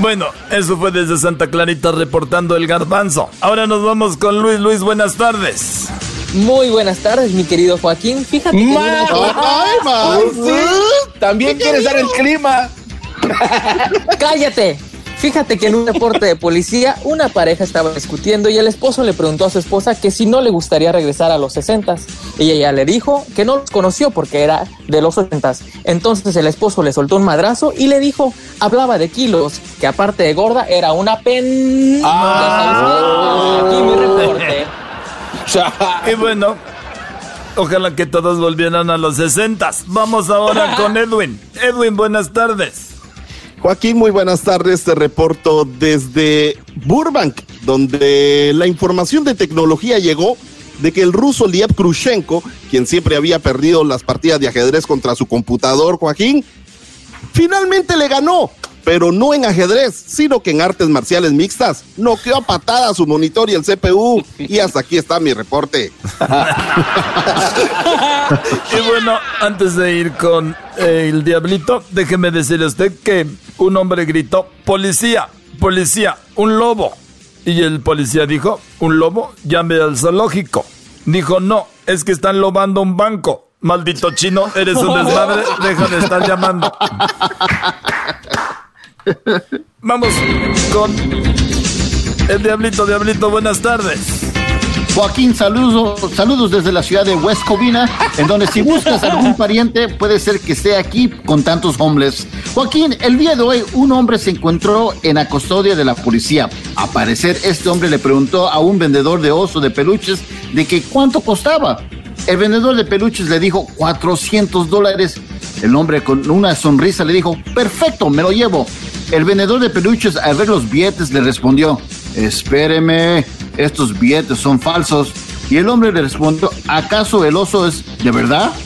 [SPEAKER 3] Bueno, eso fue desde Santa Clarita reportando el garbanzo. Ahora nos vamos con Luis. Luis, buenas tardes.
[SPEAKER 9] Muy buenas tardes, mi querido Joaquín. Fíjate que
[SPEAKER 4] Ma- ¡Ay, ma- sí! También quieres dar el clima.
[SPEAKER 9] ¡Cállate! Fíjate que en un reporte de policía, una pareja estaba discutiendo y el esposo le preguntó a su esposa que si no le gustaría regresar a los 60 y ella le dijo que no los conoció porque era de los 80 Entonces el esposo le soltó un madrazo y le dijo, hablaba de kilos, que aparte de gorda era una pen.
[SPEAKER 17] Ah.
[SPEAKER 9] Aquí mi reporte. *laughs*
[SPEAKER 17] y bueno, ojalá que todos volvieran a los 60. Vamos ahora con *laughs* Edwin. Edwin, buenas tardes.
[SPEAKER 13] Joaquín, muy buenas tardes. Te reporto desde Burbank, donde la información de tecnología llegó de que el ruso Liev Krushenko, quien siempre había perdido las partidas de ajedrez contra su computador, Joaquín, finalmente le ganó, pero no en ajedrez, sino que en artes marciales mixtas. Noqueó a patada su monitor y el CPU. Y hasta aquí está mi reporte. *laughs*
[SPEAKER 17] Y bueno, antes de ir con eh, el diablito, déjeme decirle a usted que un hombre gritó, policía, policía, un lobo. Y el policía dijo, un lobo, llame al zoológico. Dijo, no, es que están lobando un banco. Maldito chino, eres un desmadre, deja de estar llamando. *laughs* Vamos con el diablito, diablito, buenas tardes.
[SPEAKER 10] Joaquín, saludos, saludos desde la ciudad de West Covina, en donde si buscas algún pariente, puede ser que esté aquí con tantos hombres. Joaquín, el día de hoy un hombre se encontró en la custodia de la policía. A parecer, este hombre le preguntó a un vendedor de oso de peluches de que cuánto costaba. El vendedor de peluches le dijo 400 dólares. El hombre con una sonrisa le dijo, perfecto, me lo llevo. El vendedor de peluches al ver los billetes le respondió, espéreme, estos billetes son falsos. Y el hombre le respondió, ¿acaso el oso es de verdad? *laughs*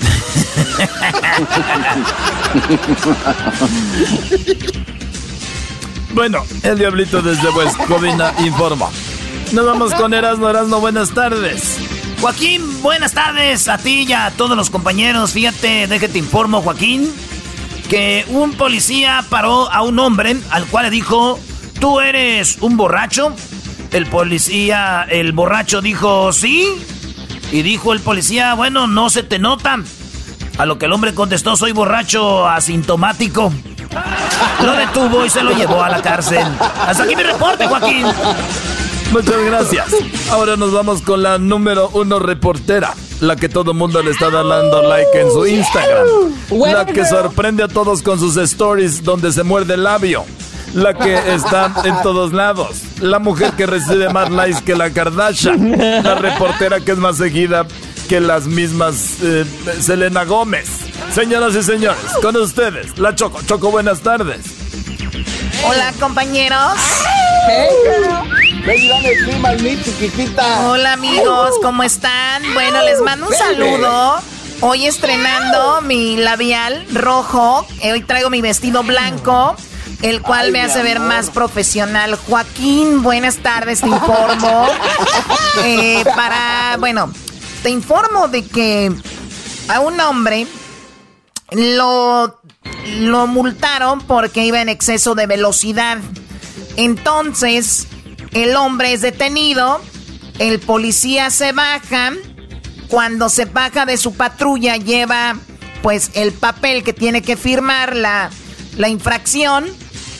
[SPEAKER 17] Bueno, el diablito desde West Covina informa. Nos vamos con Erasmo, Erasmo, buenas tardes.
[SPEAKER 3] Joaquín, buenas tardes a ti y a todos los compañeros. Fíjate, déjate informo, Joaquín, que un policía paró a un hombre al cual le dijo, ¿tú eres un borracho? El policía, el borracho dijo, sí. Y dijo el policía, bueno, no se te nota. A lo que el hombre contestó, soy borracho asintomático. Lo detuvo y se lo llevó a la cárcel. Hasta aquí mi reporte, Joaquín.
[SPEAKER 17] Muchas gracias. Ahora nos vamos con la número uno reportera, la que todo mundo le está dando like en su Instagram, la que sorprende a todos con sus stories donde se muerde el labio, la que está en todos lados, la mujer que recibe más likes que la Kardashian, la reportera que es más seguida que las mismas eh, Selena Gómez. Señoras y señores, con ustedes, la Choco. Choco, buenas tardes.
[SPEAKER 18] Hola, compañeros.
[SPEAKER 19] Ven y dame el clima chiquitita.
[SPEAKER 18] Hola, amigos, ¿cómo están? Bueno, les mando un saludo. Hoy estrenando mi labial rojo. Eh, Hoy traigo mi vestido blanco, el cual
[SPEAKER 19] Ay,
[SPEAKER 18] me hace ver más profesional. Joaquín, buenas tardes, te informo. *laughs* Eh, para, bueno, te informo de que a un hombre lo, lo multaron porque iba en exceso de velocidad. Entonces, el hombre es detenido, el policía se baja, cuando se baja de su patrulla lleva pues el papel que tiene que firmar la, la infracción,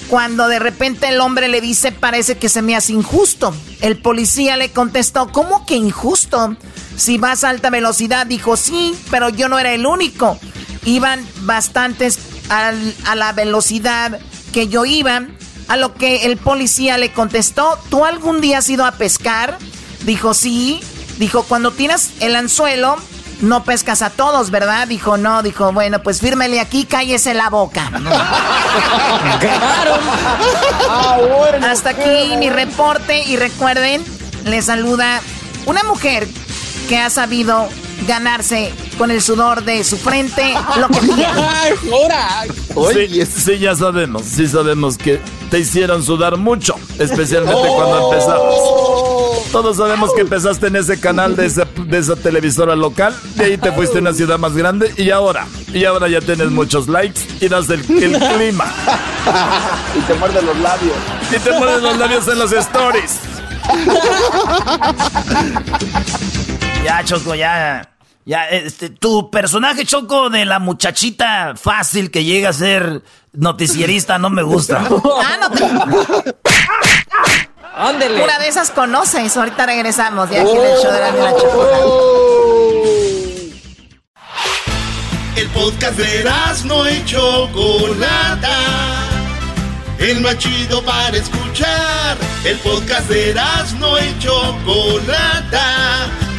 [SPEAKER 18] cuando de repente el hombre le dice parece que se me hace injusto. El policía le contestó, ¿cómo que injusto? Si vas a alta velocidad, dijo sí, pero yo no era el único. Iban bastantes al- a la velocidad que yo iba. A lo que el policía le contestó, ¿tú algún día has ido a pescar? Dijo, sí. Dijo, cuando tiras el anzuelo, no pescas a todos, ¿verdad? Dijo, no. Dijo, bueno, pues fírmele aquí, cállese la boca. *laughs* Hasta aquí mi reporte y recuerden, les saluda una mujer que ha sabido ganarse con el sudor de su frente lo que *laughs* tiene.
[SPEAKER 17] Sí, sí, ya sabemos, sí sabemos que te hicieron sudar mucho, especialmente cuando empezabas. Todos sabemos que empezaste en ese canal de esa, de esa televisora local, de ahí te fuiste a una ciudad más grande y ahora, y ahora ya tienes muchos likes y das el, el clima. *laughs*
[SPEAKER 19] y te muerde los labios.
[SPEAKER 17] Y te muerden los labios en los stories. *laughs*
[SPEAKER 3] Ya, Choco, ya. Ya, este, tu personaje choco de la muchachita fácil que llega a ser noticierista no me gusta. *laughs*
[SPEAKER 18] ah, no te... Ándele. Una de esas conoces. Ahorita regresamos de aquí del show de la, de la chocolate.
[SPEAKER 2] El podcast de no y Chocolata. El más chido para escuchar. El podcast de no y Chocolata.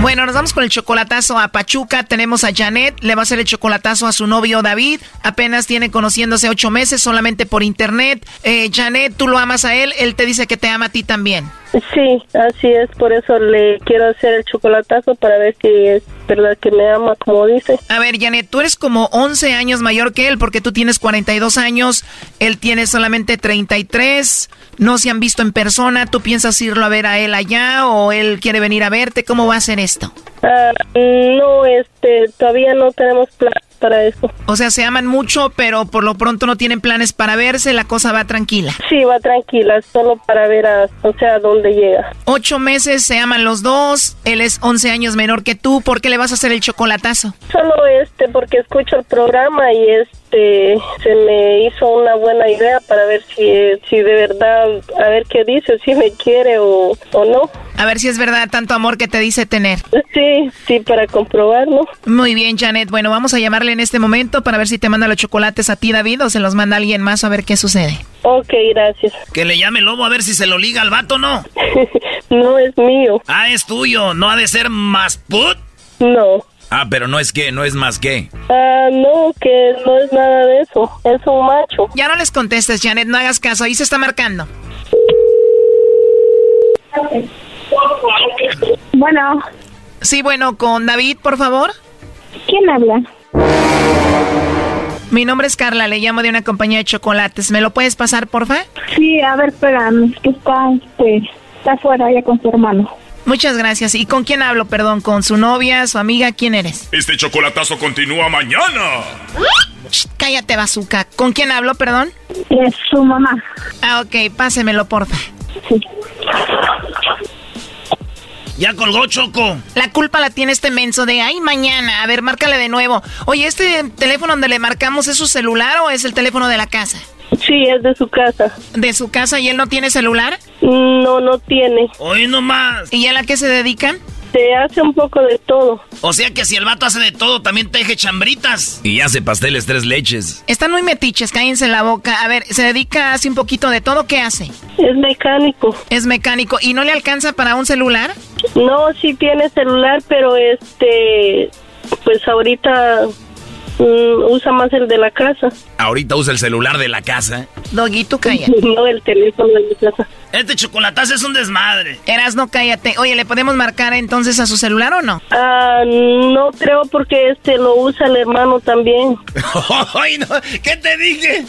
[SPEAKER 18] Bueno, nos vamos con el chocolatazo a Pachuca. Tenemos a Janet, le va a hacer el chocolatazo a su novio David. Apenas tiene conociéndose ocho meses solamente por internet. Eh, Janet, tú lo amas a él, él te dice que te ama a ti también.
[SPEAKER 20] Sí, así es, por eso le quiero hacer el chocolatazo para ver si es verdad que me ama como dice.
[SPEAKER 18] A ver, Janet, tú eres como 11 años mayor que él porque tú tienes 42 años, él tiene solamente 33, no se han visto en persona, ¿tú piensas irlo a ver a él allá o él quiere venir a verte? ¿Cómo va a ser esto?
[SPEAKER 20] Ah, no, este, todavía no tenemos plan para eso.
[SPEAKER 18] O sea, se aman mucho, pero por lo pronto no tienen planes para verse, la cosa va tranquila.
[SPEAKER 20] Sí, va tranquila, solo para ver a, o sea, dónde llega.
[SPEAKER 18] Ocho meses, se aman los dos, él es 11 años menor que tú, ¿por qué le vas a hacer el chocolatazo?
[SPEAKER 20] Solo este, porque escucho el programa y este, se me hizo una buena idea para ver si, si de verdad, a ver qué dice, si me quiere o, o no.
[SPEAKER 18] A ver si es verdad tanto amor que te dice tener.
[SPEAKER 20] Sí, sí, para comprobarlo.
[SPEAKER 18] Muy bien, Janet. Bueno, vamos a llamarle en este momento para ver si te manda los chocolates a ti, David, o se los manda alguien más a ver qué sucede.
[SPEAKER 20] Ok, gracias.
[SPEAKER 3] Que le llame Lobo a ver si se lo liga al vato, ¿no? *laughs*
[SPEAKER 20] no, es mío.
[SPEAKER 3] Ah, es tuyo. ¿No ha de ser más put?
[SPEAKER 20] No.
[SPEAKER 8] Ah, pero no es que, no es más que.
[SPEAKER 20] Ah, no, que no es nada de eso. Es un macho.
[SPEAKER 18] Ya no les contestes, Janet, no hagas caso. Ahí se está marcando.
[SPEAKER 20] Bueno.
[SPEAKER 18] Sí, bueno, con David, por favor.
[SPEAKER 20] ¿Quién habla?
[SPEAKER 18] Mi nombre es Carla, le llamo de una compañía de chocolates. ¿Me lo puedes pasar, porfa?
[SPEAKER 20] Sí, a ver, espérame, que está, este, está afuera ya con su hermano.
[SPEAKER 18] Muchas gracias. ¿Y con quién hablo, perdón? ¿Con su novia, su amiga? ¿Quién eres?
[SPEAKER 21] Este chocolatazo continúa mañana.
[SPEAKER 18] cállate, bazooka. ¿Con quién hablo, perdón?
[SPEAKER 20] Es su mamá.
[SPEAKER 18] Ah, ok, pásemelo, porfa.
[SPEAKER 20] Sí.
[SPEAKER 3] Ya colgó Choco.
[SPEAKER 18] La culpa la tiene este menso de ay mañana. A ver, márcale de nuevo. Oye, ¿este teléfono donde le marcamos es su celular o es el teléfono de la casa?
[SPEAKER 20] Sí, es de su casa.
[SPEAKER 18] ¿De su casa y él no tiene celular?
[SPEAKER 20] No, no tiene.
[SPEAKER 3] Hoy nomás.
[SPEAKER 18] ¿Y a la qué se dedican?
[SPEAKER 20] Se hace un poco de todo.
[SPEAKER 3] O sea que si el vato hace de todo, también teje chambritas.
[SPEAKER 8] Y hace pasteles tres leches.
[SPEAKER 18] Están muy metiches, cállense la boca. A ver, se dedica, hace un poquito de todo, ¿qué hace?
[SPEAKER 20] Es mecánico.
[SPEAKER 18] Es mecánico. ¿Y no le alcanza para un celular?
[SPEAKER 20] No, sí tiene celular, pero este, pues ahorita mm, usa más el de la casa.
[SPEAKER 8] Ahorita usa el celular de la casa.
[SPEAKER 18] Doguito, cállate. *laughs*
[SPEAKER 20] no, el teléfono de mi casa.
[SPEAKER 3] Este chocolatazo es un desmadre.
[SPEAKER 18] Eras, no cállate. Oye, ¿le podemos marcar entonces a su celular o no?
[SPEAKER 20] Ah, no creo porque este lo usa el hermano también. *laughs*
[SPEAKER 3] Ay, no. ¿Qué te dije?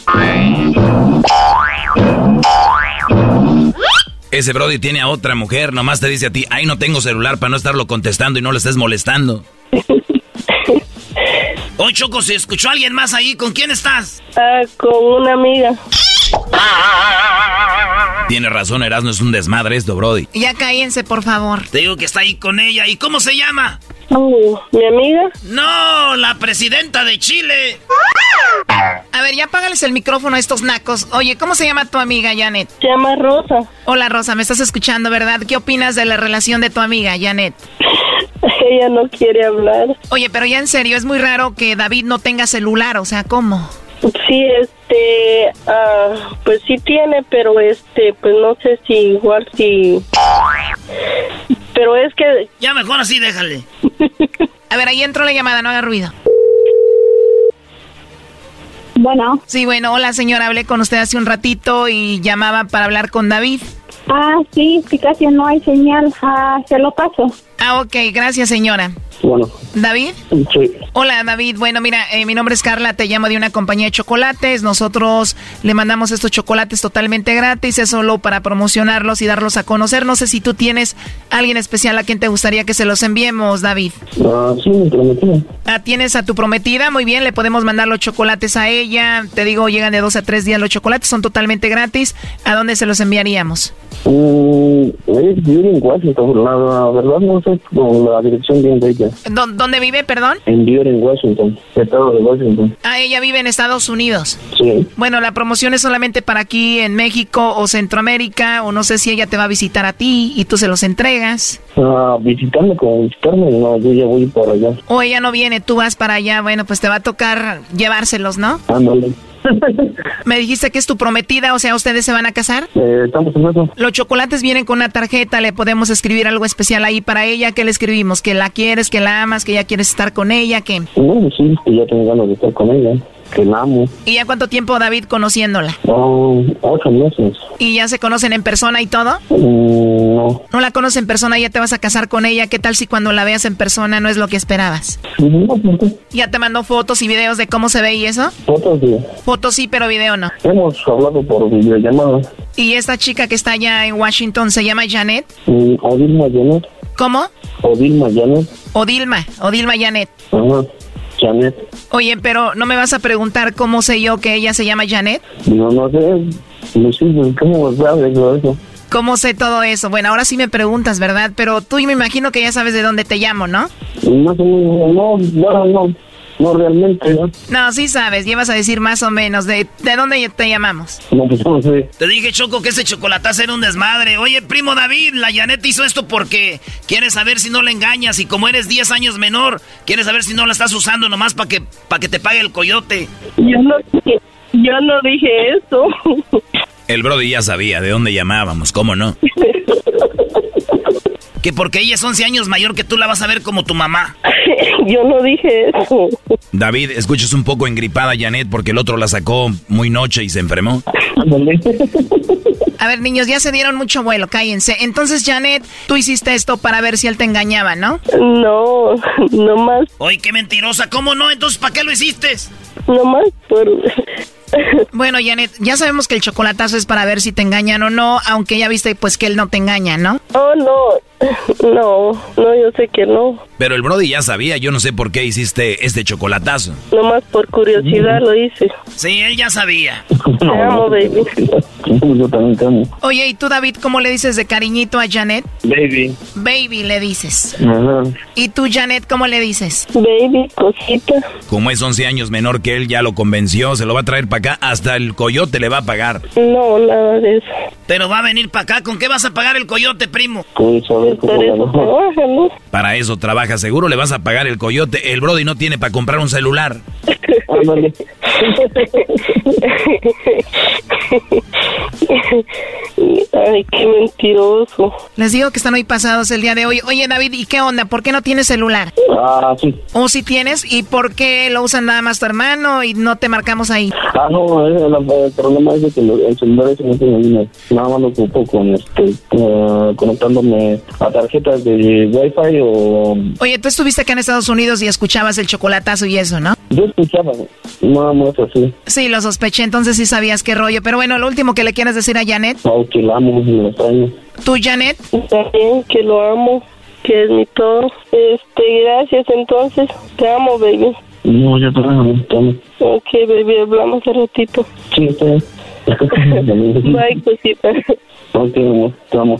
[SPEAKER 8] Ese Brody tiene a otra mujer, nomás te dice a ti, ay, no tengo celular para no estarlo contestando y no le estés molestando. *laughs*
[SPEAKER 3] Oye, Choco, ¿se escuchó alguien más ahí? ¿Con quién estás?
[SPEAKER 20] Ah, con una amiga.
[SPEAKER 8] Tiene razón, Erasmo, es un desmadre esto, Brody.
[SPEAKER 18] Ya cállense, por favor.
[SPEAKER 3] Te digo que está ahí con ella. ¿Y cómo se llama?
[SPEAKER 20] Oh, ¿Mi amiga?
[SPEAKER 3] No, la presidenta de Chile.
[SPEAKER 18] A ver, ya apágales el micrófono a estos nacos. Oye, ¿cómo se llama tu amiga, Janet?
[SPEAKER 20] Se llama Rosa.
[SPEAKER 18] Hola, Rosa, me estás escuchando, ¿verdad? ¿Qué opinas de la relación de tu amiga, Janet? *laughs*
[SPEAKER 20] Ella no quiere hablar.
[SPEAKER 18] Oye, pero ya en serio, es muy raro que David no tenga celular, o sea, ¿cómo?
[SPEAKER 20] Sí, este, ah, pues sí tiene, pero este, pues no sé si igual si... Pero es que...
[SPEAKER 3] Ya mejor así, déjale. *laughs*
[SPEAKER 18] A ver, ahí entró la llamada, no haga ruido.
[SPEAKER 20] Bueno.
[SPEAKER 18] Sí, bueno, hola señora, hablé con usted hace un ratito y llamaba para hablar con David.
[SPEAKER 22] Ah, sí, sí, casi no hay señal. Ah, se lo paso.
[SPEAKER 18] Ah, ok, gracias señora.
[SPEAKER 23] Bueno.
[SPEAKER 18] ¿David?
[SPEAKER 23] Sí.
[SPEAKER 18] Hola David, bueno mira, eh, mi nombre es Carla, te llamo de una compañía de chocolates, nosotros le mandamos estos chocolates totalmente gratis, es solo para promocionarlos y darlos a conocer, no sé si tú tienes alguien especial a quien te gustaría que se los enviemos, David.
[SPEAKER 23] Ah, sí, mi prometida.
[SPEAKER 18] Ah, tienes a tu prometida, muy bien, le podemos mandar los chocolates a ella, te digo, llegan de dos a tres días los chocolates, son totalmente gratis, ¿a dónde se los enviaríamos?
[SPEAKER 23] Mm, es vive en Washington, la, la verdad no sé con la dirección bien de ella.
[SPEAKER 18] ¿Dó- ¿Dónde vive, perdón?
[SPEAKER 23] En Beaver, en Washington, estado de Washington.
[SPEAKER 18] Ah, ella vive en Estados Unidos.
[SPEAKER 23] Sí.
[SPEAKER 18] Bueno, la promoción es solamente para aquí en México o Centroamérica, o no sé si ella te va a visitar a ti y tú se los entregas.
[SPEAKER 23] Ah, visitarme como visitarme, no, yo ya voy para allá.
[SPEAKER 18] O ella no viene, tú vas para allá, bueno, pues te va a tocar llevárselos, ¿no?
[SPEAKER 23] Ándale.
[SPEAKER 18] Me dijiste que es tu prometida, o sea, ustedes se van a casar.
[SPEAKER 23] Eh, estamos en eso.
[SPEAKER 18] Los chocolates vienen con una tarjeta, le podemos escribir algo especial ahí para ella. ¿Qué le escribimos? ¿Que la quieres, que la amas, que ya quieres estar con ella? que
[SPEAKER 23] No, sí, que ya tengo ganas de estar con ella, que la amo.
[SPEAKER 18] ¿Y ya cuánto tiempo, David, conociéndola?
[SPEAKER 23] Oh, ocho meses.
[SPEAKER 18] ¿Y ya se conocen en persona y todo?
[SPEAKER 23] Mm, no.
[SPEAKER 18] No la conoces en persona, ya te vas a casar con ella. ¿Qué tal si cuando la veas en persona no es lo que esperabas?
[SPEAKER 23] No, ¿por qué?
[SPEAKER 18] ¿Ya te mandó fotos y videos de cómo se ve y eso?
[SPEAKER 23] Fotos de...
[SPEAKER 18] Fotos sí, pero video no.
[SPEAKER 23] Hemos hablado por videollamada.
[SPEAKER 18] ¿Y esta chica que está allá en Washington se llama Janet?
[SPEAKER 23] Mm, Odilma Janet.
[SPEAKER 18] ¿Cómo?
[SPEAKER 23] Odilma Janet.
[SPEAKER 18] Odilma, Odilma Janet.
[SPEAKER 23] Ajá. Janet.
[SPEAKER 18] Oye, pero ¿no me vas a preguntar cómo sé yo que ella se llama Janet?
[SPEAKER 23] No, no sé. No sé, ¿cómo sabes todo eso?
[SPEAKER 18] ¿Cómo sé todo eso? Bueno, ahora sí me preguntas, ¿verdad? Pero tú me imagino que ya sabes de dónde te llamo, ¿no?
[SPEAKER 23] Más o menos, no, no, no, no realmente, ¿no?
[SPEAKER 18] No, sí sabes, llevas a decir más o menos. ¿De, de dónde te llamamos?
[SPEAKER 23] No, pues no sé.
[SPEAKER 3] Te dije, Choco, que ese chocolatazo era un desmadre. Oye, primo David, la Janet hizo esto porque quiere saber si no la engañas. Y como eres 10 años menor, quiere saber si no la estás usando nomás para que, pa que te pague el coyote.
[SPEAKER 20] Yo no, yo no dije eso.
[SPEAKER 16] El Brody ya sabía de dónde llamábamos, ¿cómo no? *laughs*
[SPEAKER 3] Que porque ella es 11 años mayor que tú la vas a ver como tu mamá. *laughs*
[SPEAKER 20] Yo no dije eso.
[SPEAKER 16] David, escuchas un poco engripada a Janet porque el otro la sacó muy noche y se enfermó.
[SPEAKER 18] A ver, niños, ya se dieron mucho vuelo, cállense. Entonces, Janet, tú hiciste esto para ver si él te engañaba, ¿no?
[SPEAKER 20] No, nomás,
[SPEAKER 3] Oye, qué mentirosa. ¿Cómo no? Entonces, ¿para qué lo hiciste?
[SPEAKER 20] nomás por...
[SPEAKER 18] Bueno, Janet, ya sabemos que el chocolatazo es para ver si te engañan o no, aunque ya viste pues que él no te engaña, ¿no?
[SPEAKER 20] Oh, no, no, no, yo sé que no.
[SPEAKER 16] Pero el Brody ya sabía, yo no sé por qué hiciste este chocolatazo.
[SPEAKER 20] Nomás por curiosidad lo hice.
[SPEAKER 3] Sí, él ya sabía.
[SPEAKER 20] Te amo, baby.
[SPEAKER 23] Yo también te amo.
[SPEAKER 18] Oye, ¿y tú, David, cómo le dices de cariñito a Janet?
[SPEAKER 23] Baby.
[SPEAKER 18] Baby, le dices.
[SPEAKER 23] Ajá.
[SPEAKER 18] ¿Y tú, Janet, cómo le dices?
[SPEAKER 20] Baby, cosita.
[SPEAKER 16] Como es 11 años menor que él, ya lo convenció, se lo va a traer para acá, hasta el coyote le va a pagar.
[SPEAKER 20] No, nada de eso.
[SPEAKER 3] Pero va a venir para acá. ¿Con qué vas a pagar el coyote, primo?
[SPEAKER 23] Con saber cómo
[SPEAKER 20] Por eso
[SPEAKER 23] ganó.
[SPEAKER 20] trabaja, ¿no?
[SPEAKER 16] Para eso trabaja, seguro le vas a pagar el coyote. El Brody no tiene para comprar un celular. *laughs* *laughs*
[SPEAKER 20] Ay, qué mentiroso.
[SPEAKER 18] Les digo que están hoy pasados el día de hoy. Oye, David, ¿y qué onda? ¿Por qué no tienes celular?
[SPEAKER 23] Ah, sí.
[SPEAKER 18] ¿O si tienes? ¿Y por qué lo usan nada más tu hermano y no te marcamos ahí?
[SPEAKER 23] Ah, no, eh, el, el problema es que el celular tiene línea. Nada más lo ocupo con, este, eh, conectándome a tarjetas de Wi-Fi o...
[SPEAKER 18] Oye, tú estuviste acá en Estados Unidos y escuchabas el chocolatazo y eso, ¿no?
[SPEAKER 23] Yo escuchaba, nada así.
[SPEAKER 18] Sí, lo sospeché, entonces sí sabías qué rollo. Pero bueno, lo último que le quieres decir a Janet.
[SPEAKER 23] Oh, que la amo y la extraño.
[SPEAKER 18] ¿Tú, Janet?
[SPEAKER 20] También que lo amo, que es mi todo. Este, gracias entonces. Te amo, baby.
[SPEAKER 23] No, yo te amo, te amo.
[SPEAKER 20] Ok, baby, hablamos un ratito.
[SPEAKER 23] Sí, está bien. *laughs*
[SPEAKER 20] Bye, cosita.
[SPEAKER 23] Ok, amor, te amo.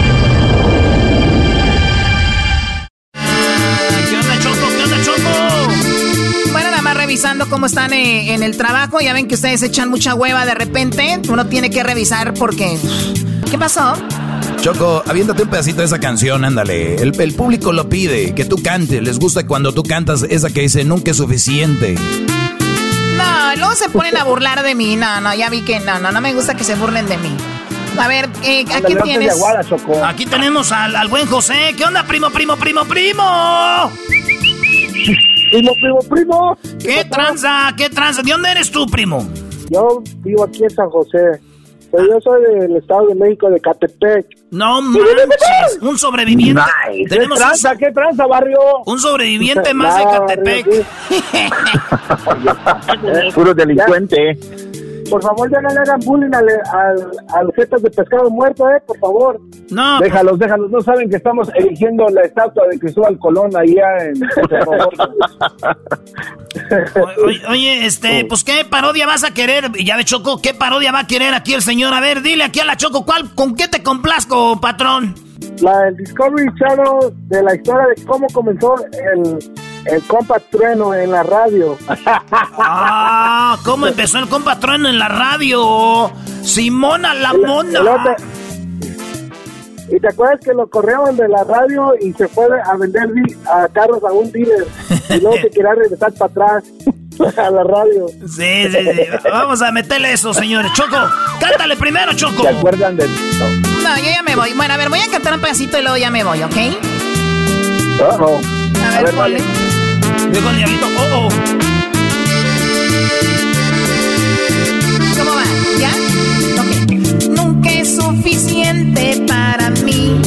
[SPEAKER 18] revisando cómo están eh, en el trabajo. Ya ven que ustedes echan mucha hueva de repente. Uno tiene que revisar porque... ¿Qué pasó?
[SPEAKER 16] Choco, aviéntate un pedacito de esa canción, ándale. El, el público lo pide, que tú cantes. Les gusta cuando tú cantas esa que dice nunca es suficiente.
[SPEAKER 18] No, luego se ponen a burlar de mí. No, no, ya vi que no, no, no me gusta que se burlen de mí. A ver, eh, aquí tienes.
[SPEAKER 3] Aquí tenemos al, al buen José. ¿Qué onda, primo, primo, primo, primo?
[SPEAKER 24] Primo, primo, primo.
[SPEAKER 3] ¿Qué tranza? ¿Qué tranza? ¿De dónde eres tú, primo?
[SPEAKER 24] Yo vivo aquí en San José. Pero yo soy del Estado de México, de Catepec.
[SPEAKER 3] No manches, un sobreviviente.
[SPEAKER 24] Nice.
[SPEAKER 3] Tenemos
[SPEAKER 24] ¿Qué
[SPEAKER 3] un-
[SPEAKER 24] tranza? ¿Qué tranza, barrio?
[SPEAKER 3] Un sobreviviente *laughs* más de
[SPEAKER 24] Ya,
[SPEAKER 3] Catepec. *laughs* *laughs*
[SPEAKER 24] Puro delincuente. Por favor, ya no le hagan bullying al, al, a los jetas de pescado muerto, ¿eh? Por favor.
[SPEAKER 3] No.
[SPEAKER 24] Déjalos, déjalos. No saben que estamos erigiendo la estatua de Cristóbal Colón allá en...
[SPEAKER 3] Oye, oye, este, pues qué parodia vas a querer, ya ve Choco, qué parodia va a querer aquí el señor. A ver, dile aquí a la Choco, ¿cuál, con qué te complazco, patrón?
[SPEAKER 24] la del Discovery Channel de la historia de cómo comenzó el, el compa trueno en la radio.
[SPEAKER 3] Ah, ¿cómo empezó el compa Trueno en la radio? Simona la mona.
[SPEAKER 24] Y te acuerdas que lo corrieron de la radio y se fue a vender a carros a un dealer. Y luego se quería regresar para atrás *laughs* a la radio.
[SPEAKER 3] Sí, sí, sí. Vamos a meterle eso, señores. Choco, cántale primero, Choco.
[SPEAKER 24] ¿Se acuerdan de
[SPEAKER 18] No, yo ya me voy. Bueno, a ver, voy a cantar un pedacito y luego ya me voy, ¿ok?
[SPEAKER 24] Uh-oh.
[SPEAKER 18] A ver, ponle.
[SPEAKER 3] Dijo el diablito, oh, oh.
[SPEAKER 18] ¿Cómo va? ¿Ya? Ok. Nunca es suficiente para mí.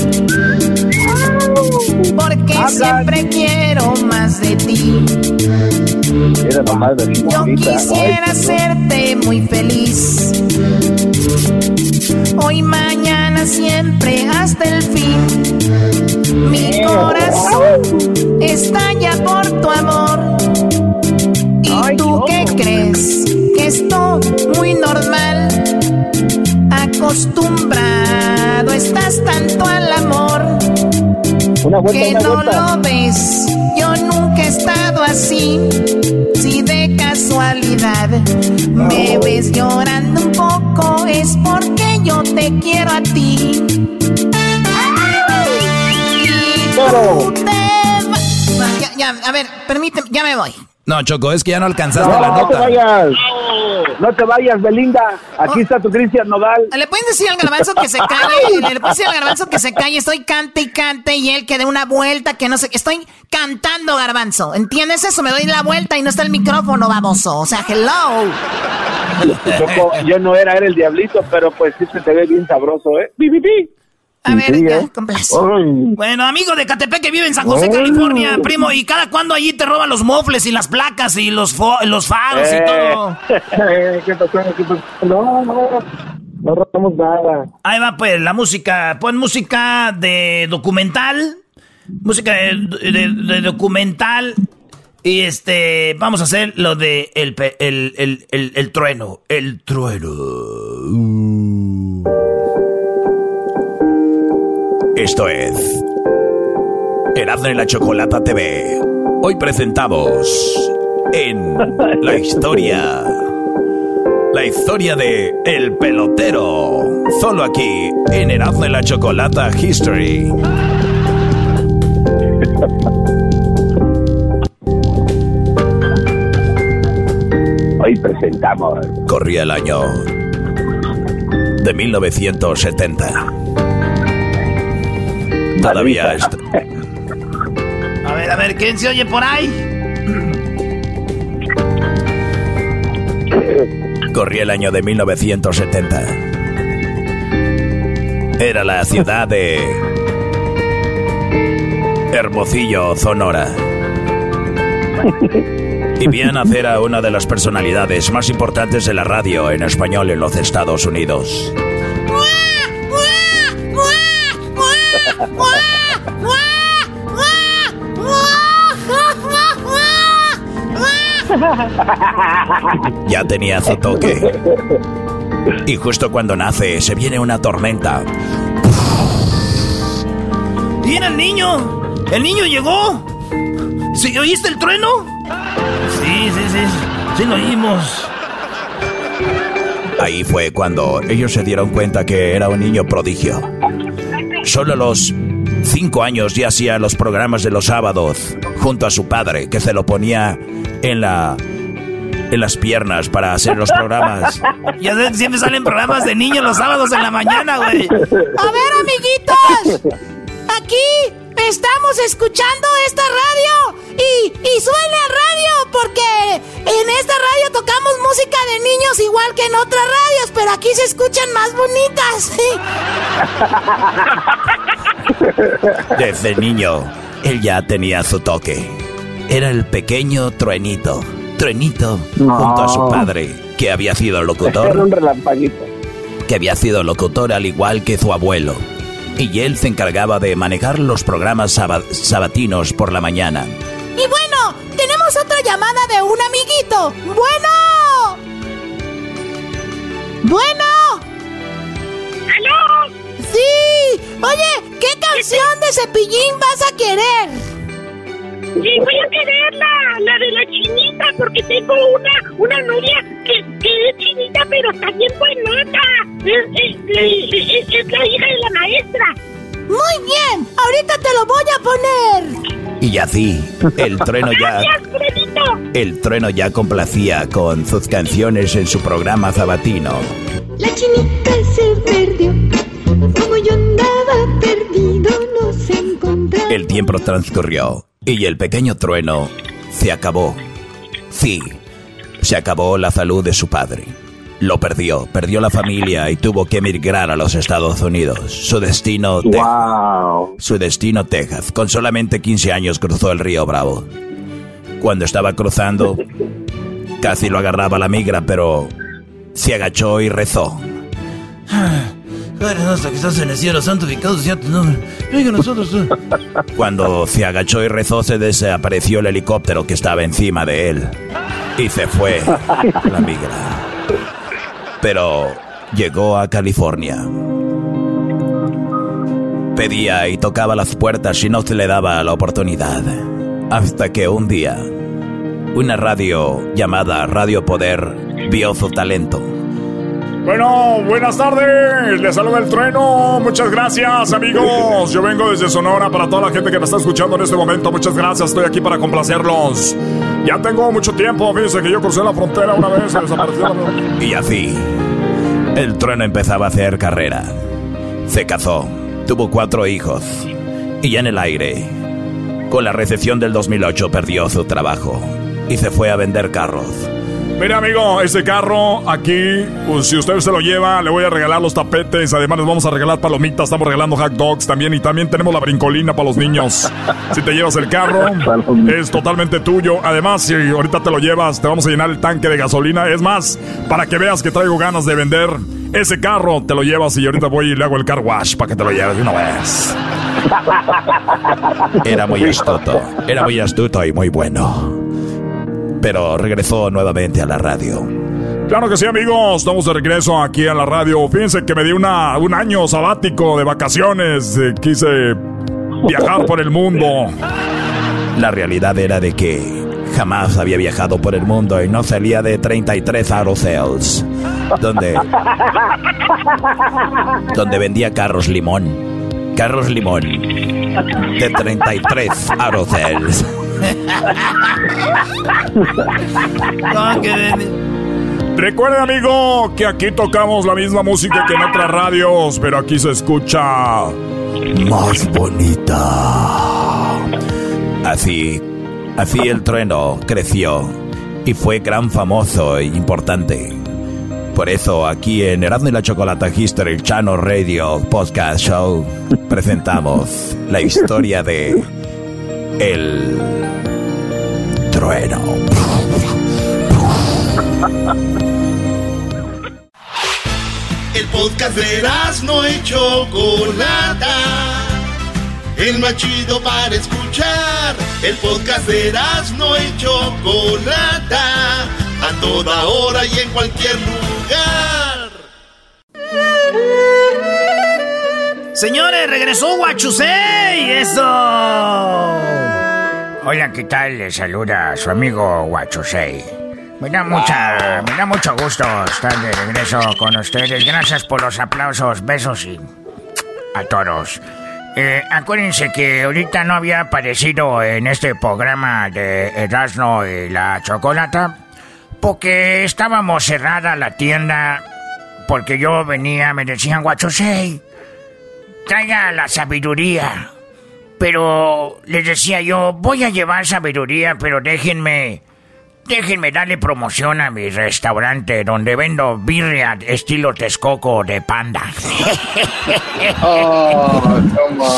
[SPEAKER 18] Porque siempre quiero más de ti.
[SPEAKER 24] Era nomás de
[SPEAKER 18] Yo quisiera hacerte muy feliz. Hoy, siempre, hasta el fin. Mi corazón estalla por tu amor. ¿Y tú qué crees? Que esto muy normal. Acostumbrado estás tanto al amor.
[SPEAKER 24] Una vuelta,
[SPEAKER 18] que
[SPEAKER 24] una
[SPEAKER 18] no
[SPEAKER 24] vuelta.
[SPEAKER 18] lo ves. Yo nunca he estado así. Si de casualidad me ves llorando un poco, es porque yo te quiero a ti. Y tú te vas- Ya, ya, a ver, permíteme, ya me voy.
[SPEAKER 16] No, Choco, es que ya no alcanzaste
[SPEAKER 24] No,
[SPEAKER 16] la
[SPEAKER 24] no te
[SPEAKER 16] nota.
[SPEAKER 24] vayas. No te vayas, Belinda. Aquí está tu Cristian Nodal.
[SPEAKER 18] Le pueden decir al garbanzo que se calle, le pueden decir al garbanzo que se calle, estoy cante y cante y él que dé una vuelta, que no sé, estoy cantando garbanzo, ¿entiendes eso? Me doy la vuelta y no está el micrófono, baboso, o sea, hello.
[SPEAKER 24] Yo no era, era el diablito, pero pues sí se te ve bien sabroso, ¿eh? ¡Pi, pi, pi!
[SPEAKER 18] A ver,
[SPEAKER 24] Sí,
[SPEAKER 18] ya,
[SPEAKER 24] ¿eh? Ay.
[SPEAKER 3] Bueno, amigo de Catepec que vive en San José,
[SPEAKER 24] Ay.
[SPEAKER 3] California, primo, ¿y cada cuándo allí te roban los mofles y las placas y los, fo- los faros y
[SPEAKER 24] Eh,
[SPEAKER 3] todo? *laughs*
[SPEAKER 24] ¿Qué pasó? ¿Qué pasó? No, no, no robamos nada.
[SPEAKER 3] Ahí va, pues, la música. Pon música de documental. Música de, de- de documental. Y este, vamos a hacer lo de el, pe- el, el, el, el trueno. El trueno.
[SPEAKER 16] Esto es Erasmo y la Chocolata TV. Hoy presentamos en la *laughs* historia, la historia de El Pelotero. Solo aquí en Erasmo y la Chocolata History.
[SPEAKER 24] Hoy presentamos.
[SPEAKER 16] Corría el año de 1970. Todavía est-
[SPEAKER 3] A ver, a ver, ¿quién se oye por ahí?
[SPEAKER 16] corría el año de 1970. Era la ciudad de Hermosillo, Sonora. Y vi a nacer a una de las personalidades más importantes de la radio en español en los Estados Unidos. *laughs* Ya tenía su toque. Y justo cuando nace, se viene una tormenta.
[SPEAKER 3] ¿Viene el niño? ¿El niño llegó? ¿Sí, ¿Oíste el trueno? Sí, sí, sí. Sí lo oímos.
[SPEAKER 16] Ahí fue cuando ellos se dieron cuenta que era un niño prodigio. Solo a los cinco años ya hacía los programas de los sábados junto a su padre, que se lo ponía en la en las piernas para hacer los programas. *laughs*
[SPEAKER 3] Ya siempre salen programas de niños los sábados en la mañana, güey.
[SPEAKER 18] A ver, amiguitos. Aquí estamos escuchando esta radio y, y suena radio porque en esta radio tocamos música de niños igual que en otras radios, pero aquí se escuchan más
[SPEAKER 16] bonitas. *laughs* Desde niño, él ya tenía su toque. Era el pequeño truenito. Truenito junto a su padre, que había sido locutor.
[SPEAKER 8] Era un.
[SPEAKER 16] Que había sido locutor al igual que su abuelo y él se encargaba de manejar los programas sabatinos por la mañana.
[SPEAKER 18] Y bueno, tenemos otra llamada de un amiguito. Bueno. Bueno.
[SPEAKER 22] ¿Aló?
[SPEAKER 18] Sí. Oye, ¿qué canción de cepillín vas a querer?
[SPEAKER 22] Sí, voy a querer la, la de la chinita porque tengo una, una novia que, que es chinita pero también buenota. Es, es, es, es, la hija de la maestra.
[SPEAKER 18] Muy bien, ahorita te lo voy a poner.
[SPEAKER 16] Y así, el trueno ya...
[SPEAKER 22] Gracias,
[SPEAKER 16] el trueno ya complacía con sus canciones en su programa sabatino.
[SPEAKER 22] La chinita se perdió, como yo andaba perdido, no se encontraba.
[SPEAKER 16] El tiempo transcurrió y el pequeño trueno se acabó. Sí, se acabó la salud de su padre. Lo perdió, perdió la familia y tuvo que emigrar a los Estados Unidos. Su destino,
[SPEAKER 8] wow.
[SPEAKER 16] su destino Texas. Con solamente 15 años cruzó el río Bravo. Cuando estaba cruzando, casi lo agarraba la migra, pero se agachó y rezó.
[SPEAKER 3] Padre que estás en el cielo, santificado tu nombre. Venga nosotros. *laughs*
[SPEAKER 16] Cuando se agachó y rezó, se desapareció el helicóptero que estaba encima de él. Y se fue la migra. Pero llegó a California. Pedía y tocaba las puertas y no se le daba la oportunidad. Hasta que un día, una radio llamada Radio Poder vio su talento
[SPEAKER 25] bueno, buenas tardes. Les saluda el trueno. Muchas gracias, amigos. Yo vengo desde Sonora para toda la gente que me está escuchando en este momento. Muchas gracias. Estoy aquí para complacerlos. Ya tengo mucho tiempo. Fíjense que yo crucé la frontera una vez y desapareció.
[SPEAKER 16] Y así, el trueno empezaba a hacer carrera. Se casó. Tuvo cuatro hijos. Y en el aire, con la recesión del 2008, perdió su trabajo. Y se fue a vender carros.
[SPEAKER 25] Mira, amigo, este carro aquí, pues, si usted se lo lleva, le voy a regalar los tapetes. Además, les vamos a regalar palomitas. Estamos regalando hot dogs también. Y también tenemos la brincolina para los niños. Si te llevas el carro, es totalmente tuyo. Además, si ahorita te lo llevas, te vamos a llenar el tanque de gasolina. Es más, para que veas que traigo ganas de vender ese carro, te lo llevas y ahorita voy y le hago el car wash para que te lo lleves de una vez. *laughs*
[SPEAKER 16] Era muy astuto. Era muy astuto y muy bueno pero regresó nuevamente a la radio.
[SPEAKER 25] Claro que sí, amigos. Estamos de regreso aquí a la radio. Fíjense que me di una, un año sabático de vacaciones. Eh, quise viajar por el mundo.
[SPEAKER 16] La realidad era de que jamás había viajado por el mundo y no salía de 33 Aerocells, donde, donde vendía carros limón. Carros limón de 33 Aerocells. *laughs*
[SPEAKER 25] Recuerden, amigo, que aquí tocamos la misma música que en otras radios, pero aquí se escucha
[SPEAKER 16] más bonita. Así, así el trueno creció y fue gran famoso e importante. Por eso aquí en Erasmo y la Chocolata History Channel Radio Podcast Show presentamos la historia de el trueno.
[SPEAKER 2] El podcast de no y Chocolata. El más chido para escuchar. El podcast de no y Chocolata. A toda hora y en cualquier lugar.
[SPEAKER 3] Señores, regresó Guachusei. Eso.
[SPEAKER 7] Hola, ¿qué tal? Le saluda su amigo Guachusei. Me da, mucha, me da mucho gusto estar de regreso con ustedes. Gracias por los aplausos, besos y a todos. Eh, acuérdense que ahorita no había aparecido en este programa de Erasmo y la Chocolata Porque estábamos cerrada la tienda, porque yo venía, me decían, guachosei, traiga la sabiduría. Pero les decía yo, voy a llevar sabiduría, pero déjenme, déjenme darle promoción a mi restaurante donde vendo birria estilo Texcoco de panda. *laughs*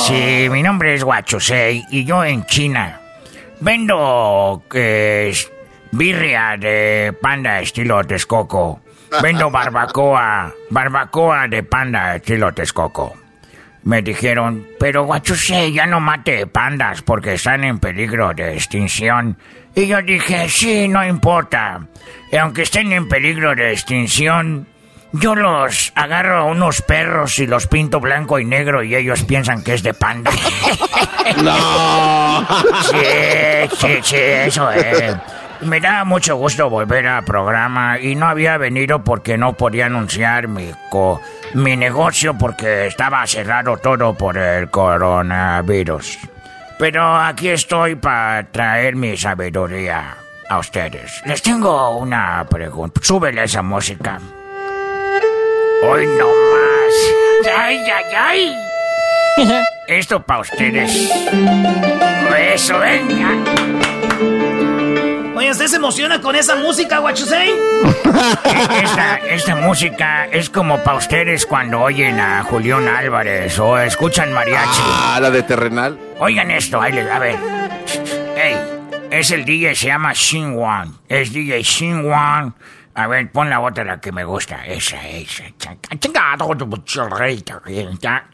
[SPEAKER 7] sí, mi nombre es Guachosei y yo en China vendo eh, birria de panda estilo Texcoco. Vendo barbacoa, barbacoa de panda estilo Texcoco. Me dijeron, pero guachuse, ya no mate pandas porque están en peligro de extinción. Y yo dije, sí, no importa. Y aunque estén en peligro de extinción, yo los agarro a unos perros y los pinto blanco y negro y ellos piensan que es de panda. *laughs*
[SPEAKER 2] No. *laughs*
[SPEAKER 7] Sí, sí, sí, eso es. Me da mucho gusto volver al programa y no había venido porque no podía anunciar mi, co- mi negocio porque estaba cerrado todo por el coronavirus. Pero aquí estoy para traer mi sabiduría a ustedes. Les tengo una pregunta. Súbele esa música. Hoy no más. ¡Ay, ay, ay! *laughs* Esto para ustedes. Eso, venga.
[SPEAKER 3] Oye, ¿usted se emociona con esa música, Guachusei? *laughs*
[SPEAKER 7] Esta, esta música es como para ustedes cuando oyen a Julián Álvarez o escuchan mariachi.
[SPEAKER 4] Ah, la de terrenal.
[SPEAKER 7] Oigan esto, ahí les, a ver. Ey, es el DJ, se llama Shin Wan. Es DJ Shin Wan. A ver, pon la otra la que me gusta. Esa, esa. Ya,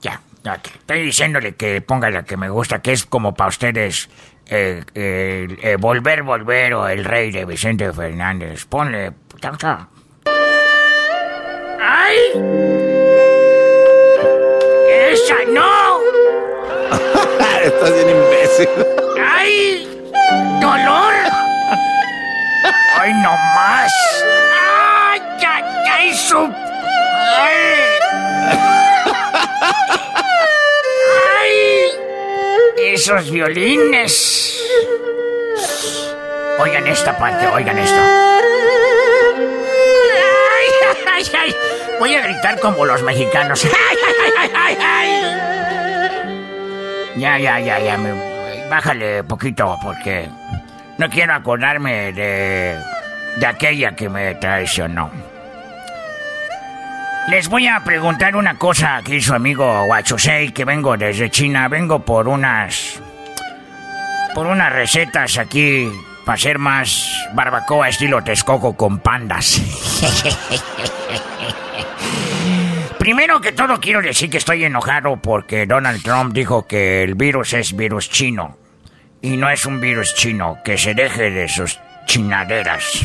[SPEAKER 7] ya. ya. Estoy diciéndole que ponga la que me gusta, que es como para ustedes. Eh, eh, eh, volver, volver o el rey de Vicente Fernández. Ponle. ya, ya. ¡Ay! ¡Esa no! *laughs*
[SPEAKER 4] Estás bien imbécil.
[SPEAKER 7] ¡Ay! ¡Dolor! ¡Ay, no más! ¡Ay, ay, ay, su... ¡Ay! Esos violines. Oigan esta parte, oigan esto. ¡Ay, ay, ay! Voy a gritar como los mexicanos. Ya, ya, ya, ya. bájale poquito porque no quiero acordarme de, de aquella que me traicionó. Les voy a preguntar una cosa aquí su amigo Guachosei, que vengo desde China. Vengo por unas... por unas recetas aquí para hacer más barbacoa estilo Texcoco con pandas. *laughs* Primero que todo quiero decir que estoy enojado porque Donald Trump dijo que el virus es virus chino. Y no es un virus chino, que se deje de sus chinaderas.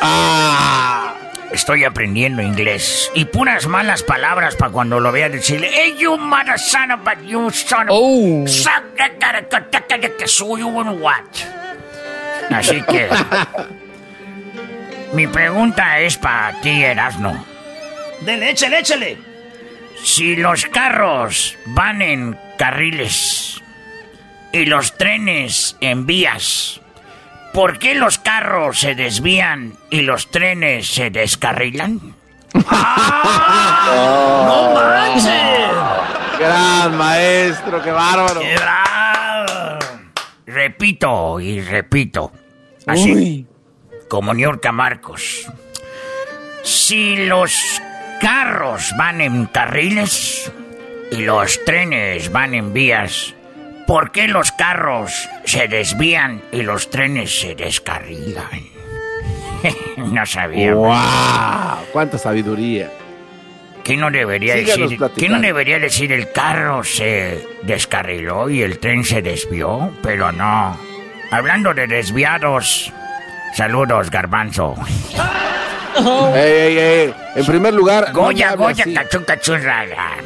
[SPEAKER 7] *laughs* *laughs* Estoy aprendiendo inglés. Y puras malas palabras para cuando lo vea decirle, Hey, you mother son of a you son of... Ca- soy un what? Así que... *laughs* mi pregunta es para ti, Erasno.
[SPEAKER 3] Dele, échale, échale.
[SPEAKER 7] Si los carros van en carriles y los trenes en vías, ¿por qué los carros se desvían y los trenes se descarrilan?
[SPEAKER 3] ¡No manches!
[SPEAKER 4] Gran maestro, qué bárbaro.
[SPEAKER 7] ¡Qué bravo! Repito y repito. Así como Niurka Marcos. Si los carros van en carriles y los trenes van en vías, ¿por qué los carros se desvían y los trenes se descarrilan? *laughs* no sabía.
[SPEAKER 4] ¡Wow! ¡Cuánta sabiduría!
[SPEAKER 7] ¿Qué no debería
[SPEAKER 4] Síganos
[SPEAKER 7] decir? ¿Qué
[SPEAKER 4] platicando.
[SPEAKER 7] no debería decir el carro se descarriló y el tren se desvió? Pero no. Hablando de desviados, saludos, garbanzo.
[SPEAKER 4] ¡Ey, ey, ey! En primer lugar,
[SPEAKER 7] Goya, Goya, cachún, rara.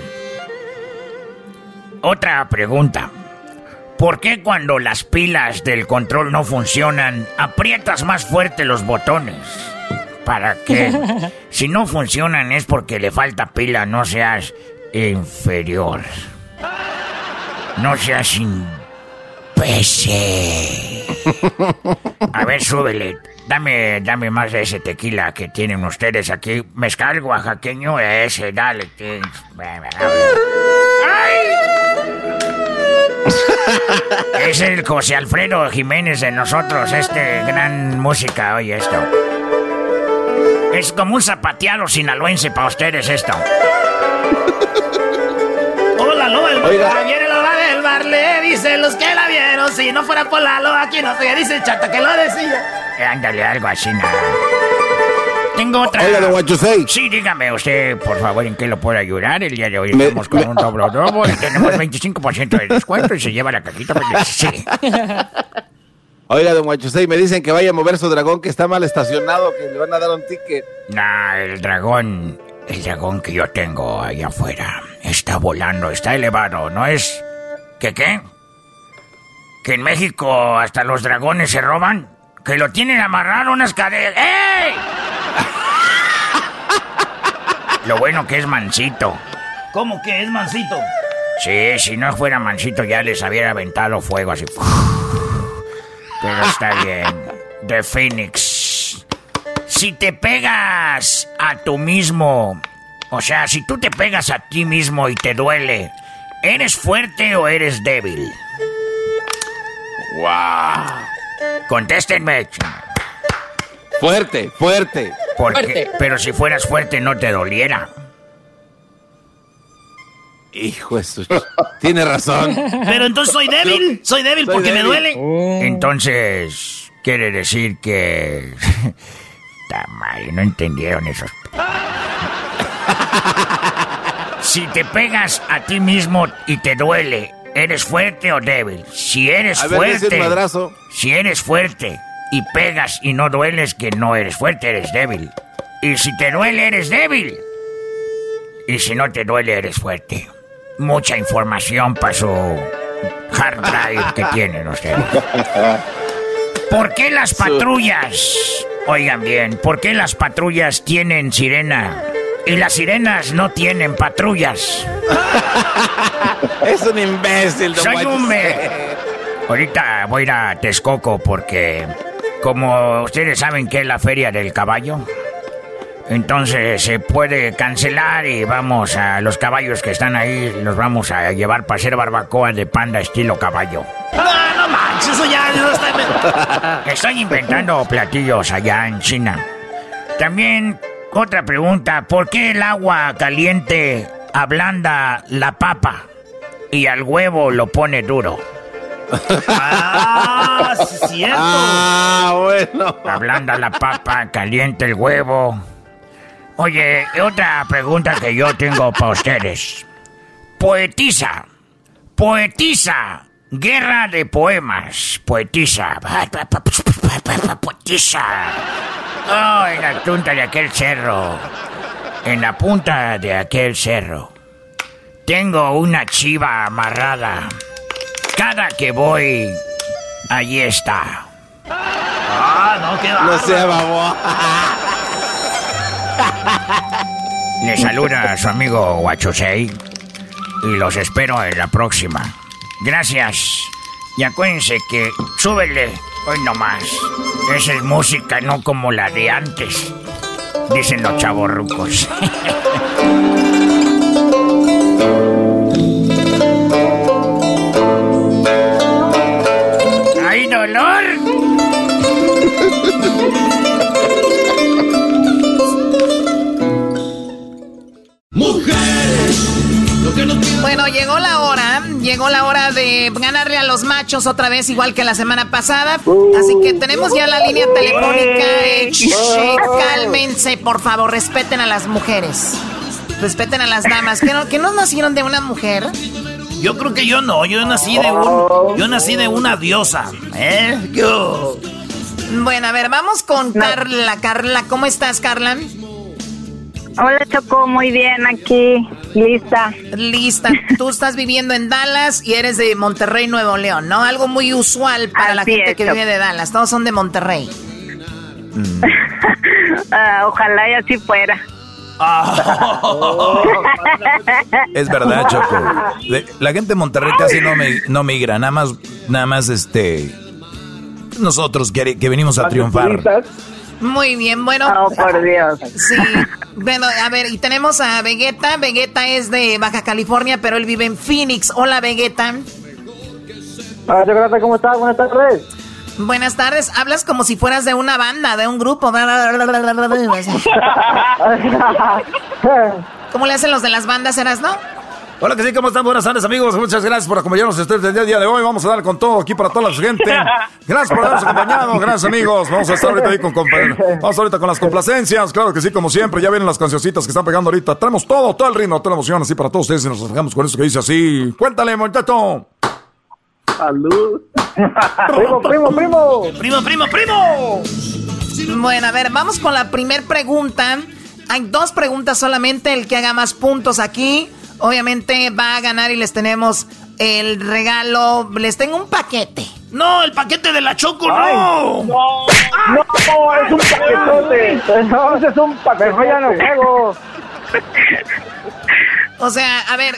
[SPEAKER 7] Otra pregunta. ¿Por qué cuando las pilas del control no funcionan, aprietas más fuerte los botones? ¿Para qué? *laughs* Si no funcionan es porque le falta pila, no seas inferior. No seas imbécil. A ver, súbele. Dame, dame más de ese tequila que tienen ustedes aquí. Mezcal oaxaqueño, ese, dale. ¡Ay! Es el José Alfredo Jiménez de nosotros, este gran música, oye esto. Es como un zapateado sinaloense para ustedes esto.
[SPEAKER 3] Hola, loba del
[SPEAKER 7] Oiga.
[SPEAKER 3] bar. Viene loba del bar, le dicen los que la vieron. Si no fuera por la loba, aquí no se dice chata que lo decía.
[SPEAKER 7] Eh, Ándale, algo así, nada. Tengo otra.
[SPEAKER 13] Oiga, don Guachusei.
[SPEAKER 7] Sí, dígame usted, por favor, en qué lo puedo ayudar. El día de hoy
[SPEAKER 13] Me-
[SPEAKER 7] estamos con un doble doble y tenemos 25% de descuento y se lleva la cajita. pues, sí. *laughs*
[SPEAKER 13] Oiga, don Guachusei, me dicen que vaya a mover su dragón que está mal estacionado, que le van a dar un ticket.
[SPEAKER 7] Nah, el dragón, el dragón que yo tengo allá afuera, está volando, está elevado, ¿no es? ¿Que qué? ¿Que en México hasta los dragones se roban? ¿Que lo tienen amarrado unas cadenas? ¡Ey! Lo bueno que es mansito.
[SPEAKER 3] ¿Cómo que es mansito?
[SPEAKER 7] Sí, si no fuera mansito ya les hubiera aventado fuego así. Pero está bien. The Phoenix. Si te pegas a tú mismo, o sea, si tú te pegas a ti mismo y te duele, ¿eres fuerte o eres débil?
[SPEAKER 13] ¡Wow!
[SPEAKER 7] Contéstenme.
[SPEAKER 13] Fuerte, fuerte.
[SPEAKER 7] Porque,
[SPEAKER 13] Fuerte.
[SPEAKER 7] pero si fueras fuerte no te doliera.
[SPEAKER 13] Hijo de su... Tiene razón.
[SPEAKER 3] Pero entonces soy débil. Soy débil
[SPEAKER 7] Soy
[SPEAKER 3] porque me duele.
[SPEAKER 7] Entonces, quiere decir que... *laughs* Ta madre, no entendieron esos... *laughs* si te pegas a ti mismo y te duele, ¿eres fuerte o débil? Si eres
[SPEAKER 13] A ver,
[SPEAKER 7] fuerte...
[SPEAKER 13] madrazo.
[SPEAKER 7] Si eres fuerte y pegas y no dueles, que no eres fuerte, eres débil. Y si te duele, eres débil. Y si no te duele, eres fuerte. Mucha información para su hard drive que tienen ustedes. ¿Por qué las patrullas, oigan bien, por qué las patrullas tienen sirena y las sirenas no tienen patrullas?
[SPEAKER 13] Es un imbécil, don
[SPEAKER 7] Soy un Ahorita voy a ir a Texcoco porque, como ustedes saben que es la feria del caballo, entonces se puede cancelar y vamos a los caballos que están ahí, los vamos a llevar para hacer barbacoa de panda estilo caballo.
[SPEAKER 3] No manches, eso ya no está... *laughs*
[SPEAKER 7] Estoy inventando platillos allá en China. También, otra pregunta, ¿por qué el agua caliente ablanda la papa y al huevo lo pone duro?
[SPEAKER 3] Ah, sí es cierto.
[SPEAKER 13] Ah, bueno.
[SPEAKER 7] Ablanda la papa, caliente el huevo. Oye, otra pregunta que yo tengo para ustedes. Poetisa. Poetisa. Guerra de poemas. Poetisa. Poetisa. Oh, en la punta de aquel cerro. En la punta de aquel cerro. Tengo una chiva amarrada. Cada que voy, allí está.
[SPEAKER 3] Ah, no, qué
[SPEAKER 13] No sea
[SPEAKER 3] bárbaro.
[SPEAKER 7] Le saluda a su amigo Huachosei y los espero en la próxima. Gracias. Y acuérdense que súbele hoy nomás. Esa es música, no como la de antes. Dicen los chavorrucos. *laughs*
[SPEAKER 18] Bueno, llegó la hora, llegó la hora de ganarle a los machos otra vez, igual que la semana pasada. Así que tenemos ya la línea telefónica. Eh, shh, cálmense, por favor, respeten a las mujeres. Respeten a las damas. ¿Que no, que no nacieron de una mujer?
[SPEAKER 3] Yo creo que yo no, yo nací de un, yo nací de una diosa, ¿eh? Yo.
[SPEAKER 18] Bueno, a ver, vamos con Carla. Carla, ¿cómo estás, Carla?
[SPEAKER 26] Hola Choco, muy bien aquí, lista.
[SPEAKER 18] Lista. Tú estás viviendo en Dallas y eres de Monterrey, Nuevo León, ¿no? Algo muy usual para la gente
[SPEAKER 26] es,
[SPEAKER 18] que
[SPEAKER 26] Choco.
[SPEAKER 18] vive de Dallas. Todos son de Monterrey. *laughs*
[SPEAKER 26] Ah, ojalá y así fuera.
[SPEAKER 17] Es verdad, Choco. La gente de Monterrey casi no, me, no migra, nada más, nada más este nosotros que, que venimos a triunfar.
[SPEAKER 18] Muy bien, bueno.
[SPEAKER 27] Oh, por Dios.
[SPEAKER 18] Sí. Bueno, a ver, y tenemos a Vegeta. Vegeta es de Baja California, pero él vive en Phoenix. Hola, Vegeta.
[SPEAKER 23] Hola, ¿cómo estás? Buenas tardes.
[SPEAKER 18] Buenas tardes. Hablas como si fueras de una banda, de un grupo. ¿Cómo le hacen los de las bandas, eras, no?
[SPEAKER 17] Hola, que sí, ¿cómo están? Buenas tardes, amigos. Muchas gracias por acompañarnos este día de hoy. Vamos a dar con todo aquí para toda la gente. *laughs* Gracias por habernos acompañado. Gracias, amigos. Vamos a estar ahorita ahí con, *laughs* Vamos ahorita con las complacencias. Claro que sí, como siempre. Ya vienen las cancioncitas que están pegando ahorita. Tenemos todo, todo el ritmo, toda la emoción así para todos ustedes y nos dejamos con eso que dice así. Cuéntale, muchacho.
[SPEAKER 23] Salud. *laughs* primo, primo, primo.
[SPEAKER 3] Primo, primo, primo.
[SPEAKER 18] Bueno, a ver, vamos con la primer pregunta. Hay dos preguntas solamente. El que haga más puntos aquí, obviamente va a ganar y les tenemos el regalo. Les tengo un paquete.
[SPEAKER 3] No, el paquete de la Choco, no.
[SPEAKER 23] No, no, es un paquetote. No, es un paquete. ya no juego.
[SPEAKER 18] O sea, a ver,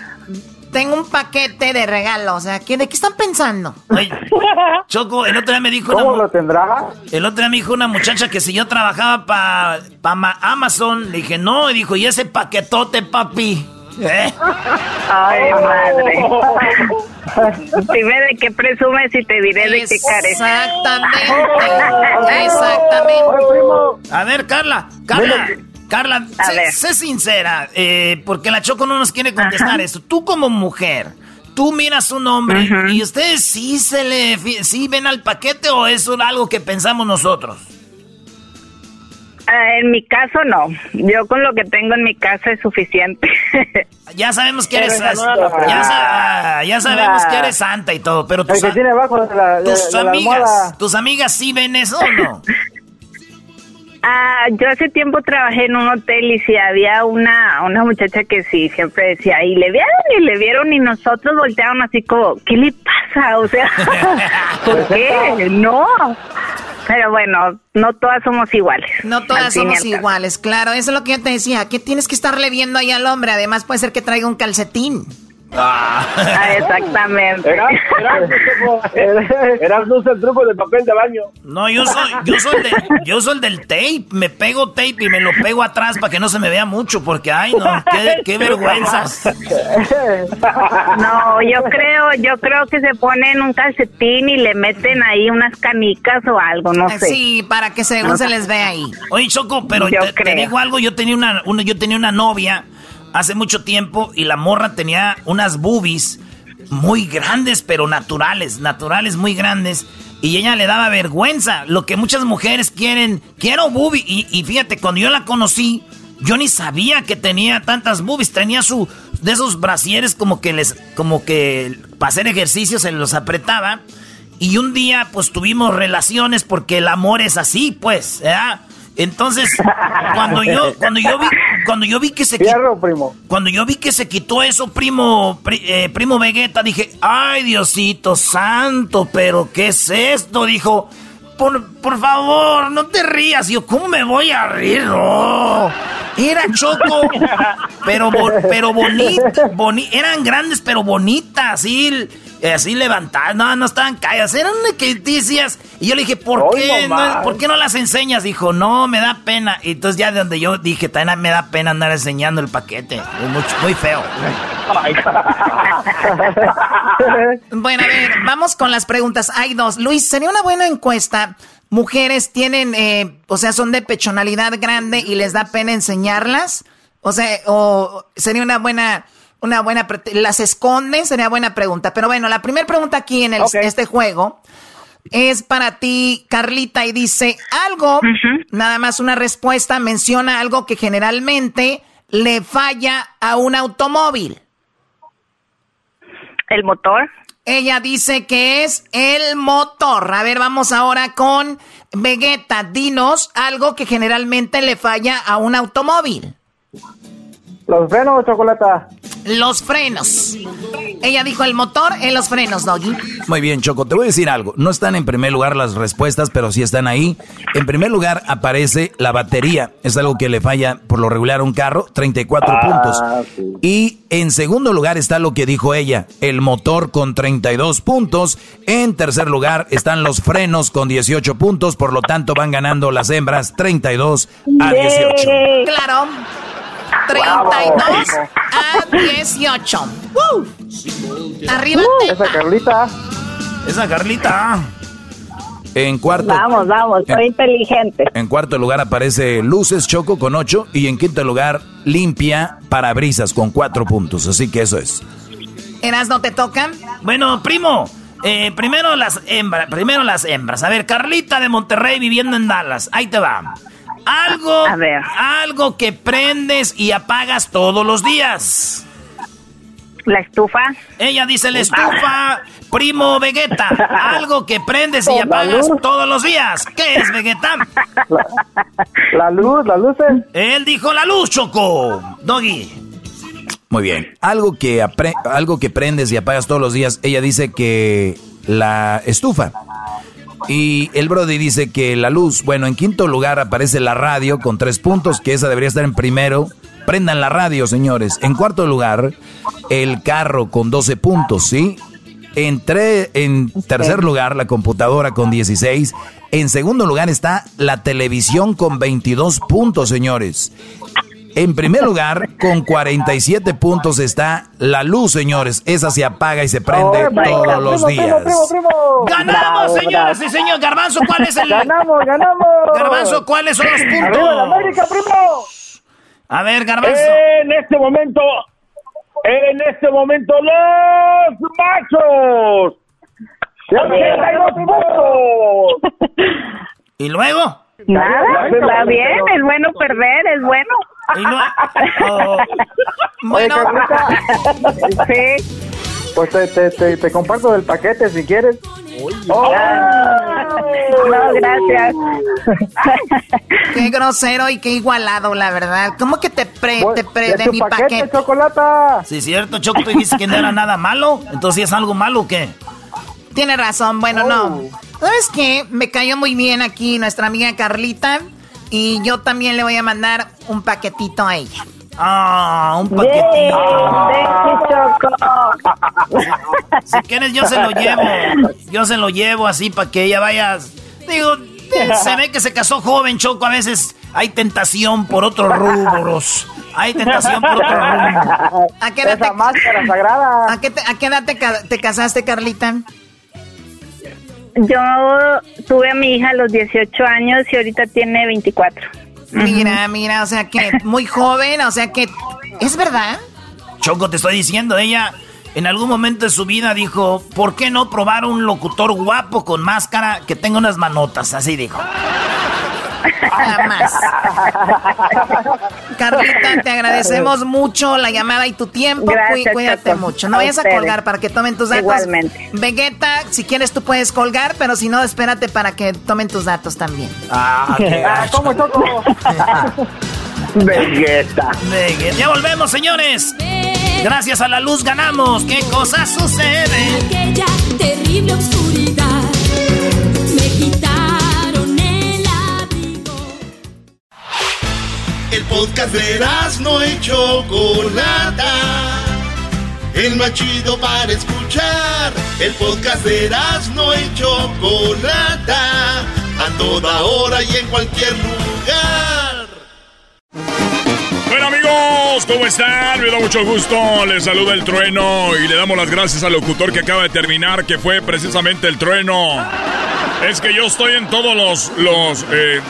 [SPEAKER 18] tengo un paquete de regalo. O sea, ¿qué, ¿de qué están pensando? *laughs*
[SPEAKER 3] Choco, el otro día me dijo...
[SPEAKER 23] ¿Cómo
[SPEAKER 3] una,
[SPEAKER 23] lo tendrá?
[SPEAKER 3] El otro día me dijo una muchacha que si yo trabajaba para pa Amazon, le dije, no, y dijo, ¿y ese paquetote, papi? ¿Eh?
[SPEAKER 27] Ay, *laughs* madre. *laughs* Dime de qué presumes y te diré de qué careces.
[SPEAKER 18] Exactamente. Exactamente.
[SPEAKER 3] A ver, Carla, Carla. Carla, sé, sé, sincera, eh, porque la Choco no nos quiere contestar esto. Tú como mujer, tú miras un hombre y ustedes sí se le sí ven al paquete o es algo que pensamos nosotros.
[SPEAKER 27] Uh, en mi caso no. Yo con lo que tengo en mi casa es suficiente. *laughs*
[SPEAKER 3] ya sabemos que eres ya, ya, sabemos que eres santa y todo, pero tus,
[SPEAKER 23] tiene abajo la,
[SPEAKER 3] tus
[SPEAKER 23] la
[SPEAKER 3] amigas, tus amigas sí ven eso o no? *laughs*
[SPEAKER 27] Ah, yo hace tiempo trabajé en un hotel y si había una una muchacha que sí siempre decía, y le vieron y le vieron y nosotros voltearon así como, ¿qué le pasa? O sea, *laughs* ¿por qué? No. Pero bueno, no todas somos iguales.
[SPEAKER 18] No todas somos iguales, claro. Eso es lo que yo te decía. ¿Qué tienes que estarle viendo ahí al hombre? Además, puede ser que traiga un calcetín.
[SPEAKER 27] Ah, exactamente.
[SPEAKER 23] No usa el truco del papel de baño.
[SPEAKER 3] No, yo soy, yo soy, de, yo soy el del tape. Me pego tape y me lo pego atrás para que no se me vea mucho, porque ay no, qué, qué *laughs* vergüenzas.
[SPEAKER 27] No, yo creo, yo creo que se ponen un calcetín y le meten ahí unas canicas o algo, no sé.
[SPEAKER 18] Sí, para que según se les vea ahí.
[SPEAKER 3] Oye, Choco, pero
[SPEAKER 27] Yo
[SPEAKER 3] te, te digo algo, yo tenía una, una- yo tenía una novia hace mucho tiempo y la morra tenía unas boobies muy grandes, pero naturales, naturales muy grandes. Y ella le daba vergüenza, lo que muchas mujeres quieren, quiero boobie. Y, y fíjate, cuando yo la conocí, yo ni sabía que tenía tantas boobies, tenía su, de esos brasieres como que les, como que para hacer ejercicio se los apretaba. Y un día, pues tuvimos relaciones porque el amor es así, pues, ¿verdad? Entonces, cuando yo, cuando yo vi, cuando yo vi que se
[SPEAKER 23] primo.
[SPEAKER 3] cuando yo vi que se quitó eso, primo, pri- eh, primo Vegeta, dije, ay Diosito santo, pero ¿qué es esto? Dijo, por, por favor, no te rías. Y yo, ¿cómo me voy a? No. Era choco, pero, pero bonita, boni- eran grandes, pero bonitas, así, así levantadas, no, no estaban caídas, eran de que decías, y yo le dije, ¿por qué, no, ¿por qué no las enseñas? Dijo, no, me da pena. Y entonces ya de donde yo dije, también me da pena andar enseñando el paquete, es muy, muy feo. *laughs*
[SPEAKER 18] Bueno, a ver, vamos con las preguntas. Hay dos. Luis, sería una buena encuesta. Mujeres tienen, eh, o sea, son de pechonalidad grande y les da pena enseñarlas. O sea, o sería una buena, una buena, las esconden, sería buena pregunta. Pero bueno, la primera pregunta aquí en el- este juego es para ti, Carlita, y dice algo, nada más una respuesta, menciona algo que generalmente le falla a un automóvil.
[SPEAKER 27] El motor.
[SPEAKER 18] Ella dice que es el motor. A ver, vamos ahora con Vegeta. Dinos algo que generalmente le falla a un automóvil.
[SPEAKER 23] Los frenos, chocolata.
[SPEAKER 18] Los frenos. Ella dijo el motor en los frenos, Doggy.
[SPEAKER 16] Muy bien, Choco, te voy a decir algo. No están en primer lugar las respuestas, pero sí están ahí. En primer lugar aparece la batería. Es algo que le falla por lo regular a un carro, 34
[SPEAKER 28] Ah,
[SPEAKER 16] puntos. Y en segundo lugar está lo que dijo ella, el motor con 32 puntos. En tercer lugar están los frenos con 18 puntos, por lo tanto van ganando las hembras 32 a 18.
[SPEAKER 18] Claro. 32 a 18. ¡Woo! Arriba.
[SPEAKER 28] Esa Carlita.
[SPEAKER 16] Esa Carlita. En cuarto,
[SPEAKER 27] Vamos, vamos, soy
[SPEAKER 16] en-
[SPEAKER 27] inteligente.
[SPEAKER 16] En cuarto lugar aparece Luces Choco con 8 y en quinto lugar Limpia Parabrisas con 4 puntos. Así que eso es.
[SPEAKER 18] ¿Eras no te tocan?
[SPEAKER 3] Bueno, primo, eh, primero las hembras, primero las hembras. A ver, Carlita de Monterrey viviendo en Dallas. Ahí te va. Algo, algo que prendes y apagas todos los días.
[SPEAKER 27] La estufa.
[SPEAKER 3] Ella dice la estufa, primo Vegeta. *laughs* Algo que prendes y
[SPEAKER 28] La
[SPEAKER 3] apagas
[SPEAKER 28] luz.
[SPEAKER 3] todos los días. ¿Qué es Vegeta?
[SPEAKER 28] La luz, las luces.
[SPEAKER 3] Él dijo la luz, Choco. Doggy.
[SPEAKER 16] Muy bien. Algo que, apre- algo que prendes y apagas todos los días. Ella dice que la estufa. Y el Brody dice que la luz. Bueno, en quinto lugar aparece la radio con 3 puntos, que esa debería estar en primero. Prendan la radio, señores. En cuarto lugar, el carro con 12 puntos, ¿sí? En, tre- en tercer lugar, la computadora con 16. En segundo lugar está la televisión con 22 puntos, señores. En primer lugar, con 47 puntos está la luz, señores. Esa se apaga y se prende
[SPEAKER 28] Oh,
[SPEAKER 16] todos
[SPEAKER 28] God.
[SPEAKER 16] los
[SPEAKER 28] Primo,
[SPEAKER 16] días.
[SPEAKER 28] primo, primo, primo.
[SPEAKER 3] ¡Ganamos,
[SPEAKER 28] Bravo,
[SPEAKER 3] señoras
[SPEAKER 28] bravo.
[SPEAKER 3] y señores! Garbanzo, ¿cuál es el...?
[SPEAKER 28] Ganamos, ganamos.
[SPEAKER 3] Garbanzo, ¿cuáles son los puntos?
[SPEAKER 28] Arriba la América, primo.
[SPEAKER 3] A ver, Garbanzo.
[SPEAKER 28] En este momento, en este momento, los machos. 82 puntos.
[SPEAKER 3] ¿Y luego?
[SPEAKER 27] Nada, está bien, es bueno perder, es bueno.
[SPEAKER 3] Y no- oh.
[SPEAKER 28] Oye, Carlita.
[SPEAKER 27] Sí.
[SPEAKER 28] Pues te, te, te, te comparto del paquete si quieres. Oh.
[SPEAKER 27] No, gracias.
[SPEAKER 18] Qué grosero y qué igualado, la verdad. ¿Cómo que te pre, te pre
[SPEAKER 28] de
[SPEAKER 18] mi
[SPEAKER 28] paquete,
[SPEAKER 18] paquete?
[SPEAKER 28] chocolata.
[SPEAKER 3] Sí, cierto, Choco, tú dijiste que no era nada malo. Entonces, ¿es algo malo o qué?
[SPEAKER 18] Tiene razón, bueno, no. ¿Sabes qué? Me cayó muy bien aquí nuestra amiga Carlita y yo también le voy a mandar un paquetito a ella.
[SPEAKER 3] Ah, un
[SPEAKER 27] paquetito. *laughs*
[SPEAKER 3] Si quieres, yo se lo llevo. Yo se lo llevo así para que ella vaya. Digo, se ve que se casó joven, Choco. A veces hay tentación por otros rubros. Hay tentación por otros rubros. *laughs*
[SPEAKER 18] ¿A qué edad, te. ¿A qué, te- a qué edad te, te casaste, Carlita?
[SPEAKER 27] Yo tuve a mi hija a los 18 años y ahorita tiene 24.
[SPEAKER 18] Mira, mira, o sea que *laughs* muy joven, o sea que... ¿Es verdad?
[SPEAKER 3] Choco, te estoy diciendo, ella en algún momento de su vida dijo, ¿por qué no probar un locutor guapo con máscara que tenga unas manotas? Así dijo.
[SPEAKER 18] Jamás. Carlita, te agradecemos mucho la llamada y tu tiempo.
[SPEAKER 27] Gracias,
[SPEAKER 18] Cuídate
[SPEAKER 27] Choco.
[SPEAKER 18] mucho. No
[SPEAKER 27] A
[SPEAKER 18] vayas a colgar para que tomen tus datos.
[SPEAKER 27] Igualmente.
[SPEAKER 18] Vegeta, si quieres tú puedes colgar, pero si no, espérate para que tomen tus datos también.
[SPEAKER 3] Ah, qué *laughs* gacho.
[SPEAKER 28] ¿Cómo, Choco?
[SPEAKER 3] Vegeta. Vegeta. Ya volvemos, señores. Gracias a la luz ganamos. ¿Qué cosa sucede?
[SPEAKER 29] Aquella terrible
[SPEAKER 2] podcast de no y Chocolata. El más chido para escuchar. El podcast de no y Chocolata. A toda hora y en cualquier lugar.
[SPEAKER 25] Bueno amigos, ¿cómo están? Me da mucho gusto, les saluda el trueno y le damos las gracias al locutor que acaba de terminar, que fue precisamente el trueno. Es que yo estoy en todos los, los, eh,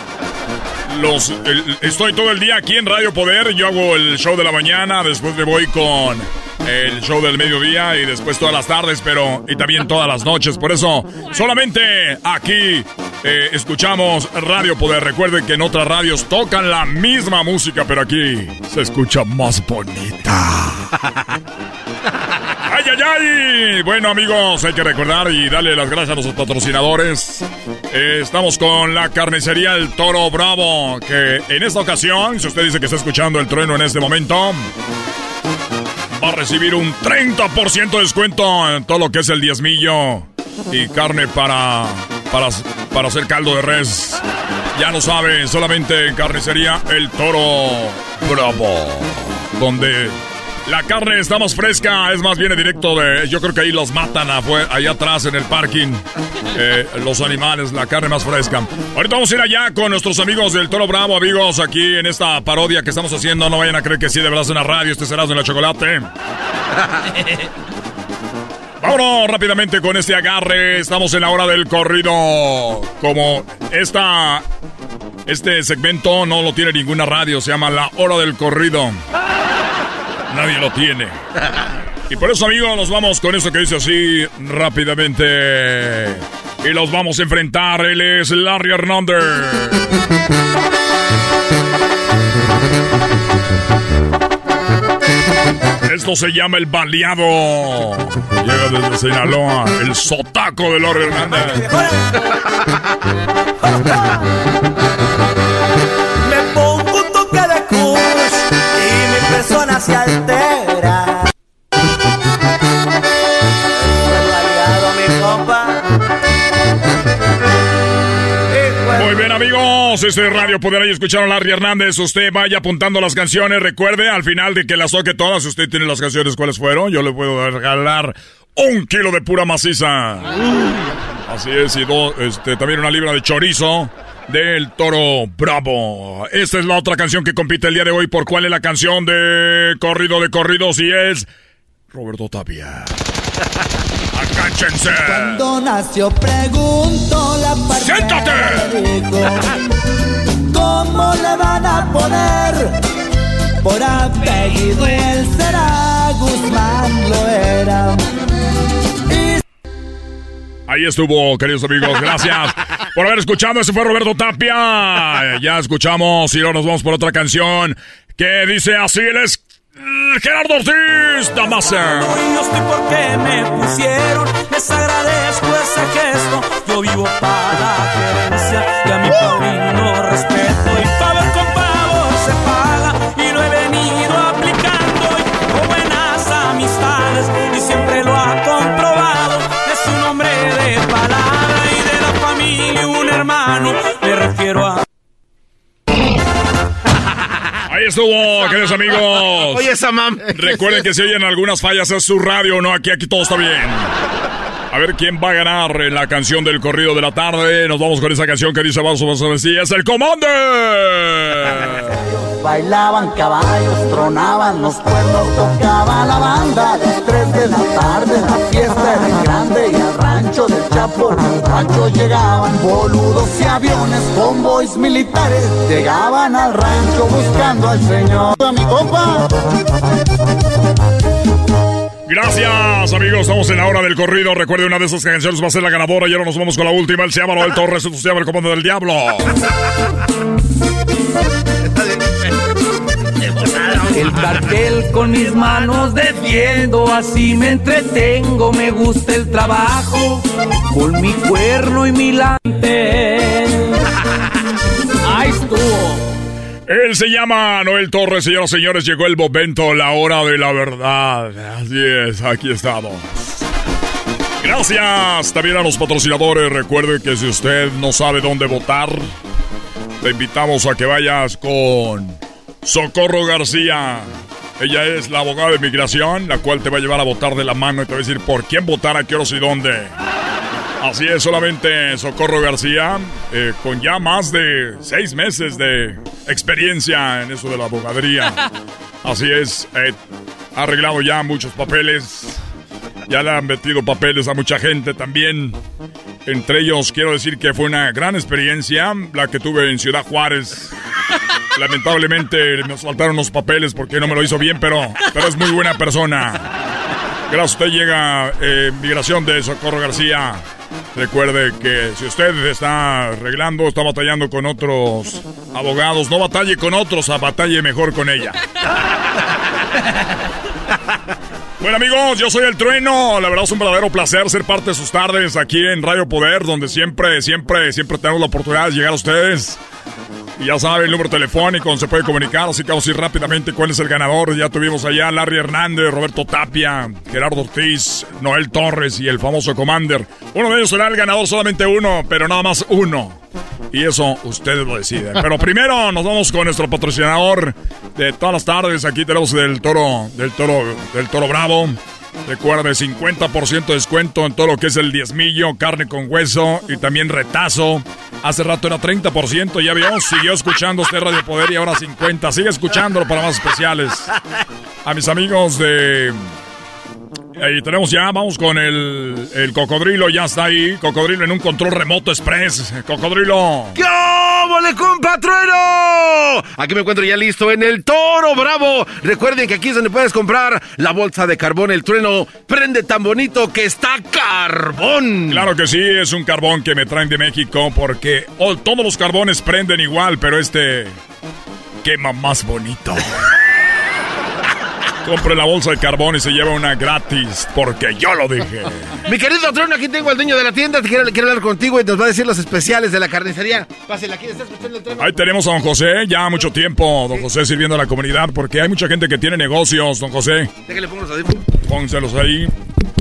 [SPEAKER 25] los, estoy todo el día aquí en Radio Poder, yo hago el show de la mañana, después me voy con el show del mediodía y después todas las tardes, pero y también todas las noches, por eso solamente aquí eh, escuchamos Radio Poder. Recuerden que en otras radios tocan la misma música, pero aquí se escucha más bonita. *laughs* ¡Ay! Bueno, amigos, hay que recordar y darle las gracias a nuestros patrocinadores. Eh, estamos con la carnicería El Toro Bravo, que en esta ocasión, si usted dice que está escuchando el trueno en este momento, va a recibir un 30% de descuento en todo lo que es el diezmillo y carne para, para, para hacer caldo de res. Ya lo saben, solamente en carnicería El Toro Bravo. Donde la carne está más fresca, es más, viene directo de. Yo creo que ahí los matan allá atrás en el parking. eh, los animales, la carne más fresca. Ahorita vamos a ir allá con nuestros amigos del Toro Bravo, amigos, aquí en esta parodia que estamos haciendo. No vayan a creer que sí, de verdad es una radio. Este será de la chocolate. *laughs* Vámonos rápidamente con este agarre. Estamos en la hora del corrido. Como esta. Este segmento no lo tiene ninguna radio, se llama La Hora del Corrido. Nadie lo tiene. Y por eso, amigos, nos vamos con eso que dice así rápidamente. Y los vamos a enfrentar. Él es Larry Hernández. Esto se llama el baleado. Llega desde Sinaloa, el sotaco de Larry Hernández.
[SPEAKER 30] Se altera.
[SPEAKER 25] Muy bien, amigos. Este es Radio Poder. Ahí escucharon a Larry Hernández. Usted vaya apuntando las canciones. Recuerde, al final de que las toque todas, si usted tiene las canciones, ¿cuáles fueron? Yo le puedo regalar un kilo de pura maciza. Así es, y do- este, también una libra de chorizo del Toro Bravo. Esta es la otra canción que compite el día de hoy. ¿Por cuál es la canción de corrido de corridos? Y es Roberto Tapia. *laughs* ¡Acáchense!
[SPEAKER 30] Cuando nació pregunto la parte
[SPEAKER 25] ¡Siéntate!
[SPEAKER 30] ¿Cómo le van a poner? Por apellido él será Guzmán lo era.
[SPEAKER 25] Ahí estuvo, queridos amigos. Gracias por haber escuchado. Ese fue Roberto Tapia. Ya escuchamos y ahora nos vamos por otra canción que dice así. Él es Gerardo Ortiz
[SPEAKER 30] mi
[SPEAKER 25] Ahí estuvo, queridos amigos.
[SPEAKER 4] Oye, esa mam.
[SPEAKER 25] Recuerden que si oyen algunas fallas es su radio, no, aquí, aquí todo está bien. A ver quién va a ganar en la canción del corrido de la tarde. Nos vamos con esa canción que dice vamos a ver si es el comando. *laughs*
[SPEAKER 30] Bailaban caballos, tronaban los cuernos, tocaba la banda. 3 de la tarde la fiesta era grande y al rancho del Chapo, al rancho llegaban boludos y aviones, convoys militares. Llegaban al rancho buscando al señor. A mi compa.
[SPEAKER 25] Gracias, amigos. Estamos en la hora del corrido. Recuerde, una de esas canciones va a ser la ganadora. Y ahora nos vamos con la última. Él se llama Noel Torres. Esto se llama el comando del diablo. *laughs*
[SPEAKER 30] El cartel con mis manos defiendo, así me entretengo, me gusta el trabajo, con mi cuerno y mi lante. *laughs* Ahí estuvo.
[SPEAKER 25] Él se llama Noel Torres, señoras y señores. Llegó el momento, la hora de la verdad. Así es, aquí estamos. Gracias también a los patrocinadores. Recuerde que si usted no sabe dónde votar, te invitamos a que vayas con Socorro García. Ella es la abogada de migración, la cual te va a llevar a votar de la mano y te va a decir por quién votar, a qué horas y dónde. Así es, solamente Socorro García, eh, con ya más de seis meses de experiencia en eso de la abogadería. *laughs* Así es, eh, ha arreglado ya muchos papeles, ya le han metido papeles a mucha gente también. Entre ellos, quiero decir que fue una gran experiencia la que tuve en Ciudad Juárez. Lamentablemente me faltaron los papeles porque no me lo hizo bien, pero, pero es muy buena persona. Gracias a usted llega eh, Migración de Socorro García. Recuerde que si usted está arreglando, está batallando con otros abogados, no batalle con otros, a batalle mejor con ella. Bueno amigos, yo soy el Trueno. La verdad es un verdadero placer ser parte de sus tardes aquí en Radio Poder, donde siempre, siempre, siempre tenemos la oportunidad de llegar a ustedes. Y ya sabe el número telefónico, se puede comunicar, así que vamos a ir rápidamente cuál es el ganador. Ya tuvimos allá Larry Hernández, Roberto Tapia, Gerardo Ortiz, Noel Torres y el famoso Commander. Uno de ellos será el ganador, solamente uno, pero nada más uno. Y eso ustedes lo deciden. Pero *laughs* primero nos vamos con nuestro patrocinador de todas las tardes. Aquí tenemos del toro, del toro, del toro bravo. Recuerde, 50% de descuento en todo lo que es el diezmillo, carne con hueso y también retazo. Hace rato era 30%, ya vio, siguió escuchando usted Radio Poder y ahora 50%. Sigue escuchándolo para más especiales. A mis amigos de... Ahí tenemos ya, vamos con el, el cocodrilo, ya está ahí. Cocodrilo en un control remoto express. Cocodrilo.
[SPEAKER 4] ¿Qué le compatrueno? Aquí me encuentro ya listo en el Toro Bravo. Recuerden que aquí es donde puedes comprar la bolsa de carbón. El trueno prende tan bonito que está carbón.
[SPEAKER 25] Claro que sí, es un carbón que me traen de México porque oh, todos los carbones prenden igual, pero este quema más bonito. *laughs* Compre la bolsa de carbón y se lleva una gratis, porque yo lo dije. *laughs*
[SPEAKER 4] Mi querido Trueno, aquí tengo al dueño de la tienda. Te quiero, quiero hablar contigo y nos va a decir los especiales de la carnicería. Pásale, aquí está escuchando el Trueno.
[SPEAKER 25] Ahí tenemos a don José, ya mucho tiempo, don José sirviendo a la comunidad, porque hay mucha gente que tiene negocios, don José.
[SPEAKER 4] Déjale, pongo los audífonos.
[SPEAKER 25] Pónselos ahí.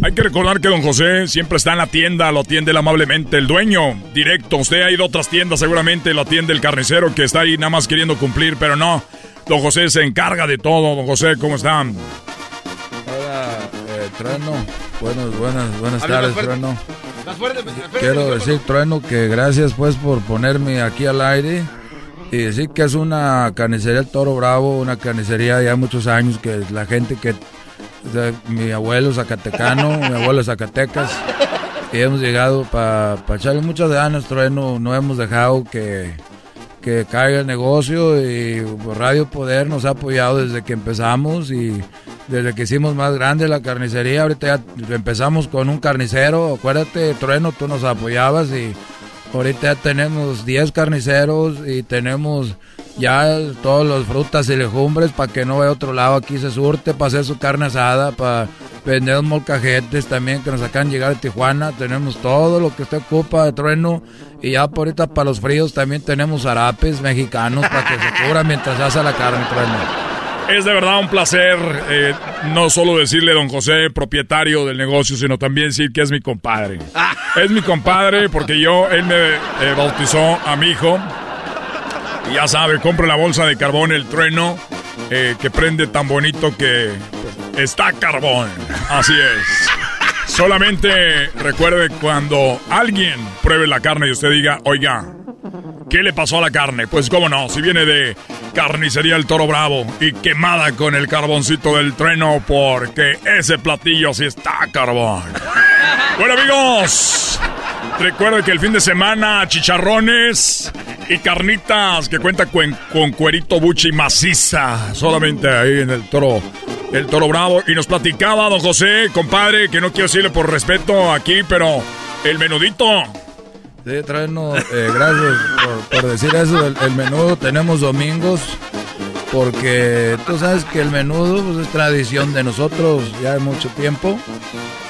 [SPEAKER 25] Hay que recordar que don José siempre está en la tienda, lo atiende él amablemente. El dueño, directo. Usted ha ido a otras tiendas, seguramente lo atiende el carnicero que está ahí nada más queriendo cumplir, pero no. Don José se encarga de todo. Don José, ¿cómo están?
[SPEAKER 31] Hola, eh, Trueno. Buenas, buenas, buenas tardes,
[SPEAKER 4] fuerte.
[SPEAKER 31] Trueno.
[SPEAKER 4] Más fuerte, más fuerte,
[SPEAKER 31] Quiero
[SPEAKER 4] más
[SPEAKER 31] decir, Trueno, que gracias pues por ponerme aquí al aire y decir que es una carnicería El Toro Bravo, una carnicería de ya muchos años que la gente que... o sea, mi abuelo es zacatecano, mi abuelo es Zacatecas y hemos llegado para echarle muchas ganas, Trueno, no hemos dejado que, que caiga el negocio y Radio Poder nos ha apoyado desde que empezamos y desde que hicimos más grande la carnicería. Ahorita ya empezamos con un carnicero, acuérdate, Trueno, tú nos apoyabas y ahorita ya tenemos 10 carniceros y tenemos ya todas las frutas y legumbres para que no vaya a otro lado. Aquí se surte para hacer su carne asada, para vender molcajetes también que nos acaban de llegar de Tijuana. Tenemos todo lo que usted ocupa de trueno. Y ya por ahorita para los fríos también tenemos zarapes mexicanos para que se *laughs* cubra mientras se hace la carne trueno.
[SPEAKER 25] Es de verdad un placer eh, no solo decirle don José, propietario del negocio, sino también decir que es mi compadre. Es mi compadre porque yo, él me eh, bautizó a mi hijo. Y ya sabe, compre la bolsa de carbón, el trueno, eh, que prende tan bonito que está carbón. Así es. Solamente recuerde cuando alguien pruebe la carne y usted diga, oiga, ¿qué le pasó a la carne? Pues cómo no, si viene de carnicería El Toro Bravo y quemada con el carboncito del trueno porque ese platillo sí está carbón. Bueno amigos, recuerden que el fin de semana chicharrones y carnitas que cuenta con, con cuerito buchi maciza, solamente ahí en el Toro el Toro Bravo. Y nos platicaba don José, compadre, que no quiero decirle por respeto aquí, pero el menudito.
[SPEAKER 31] Sí, Trueno, eh, gracias por, decir eso. El menudo tenemos domingos porque tú sabes que el menudo pues, es tradición de nosotros ya de mucho tiempo.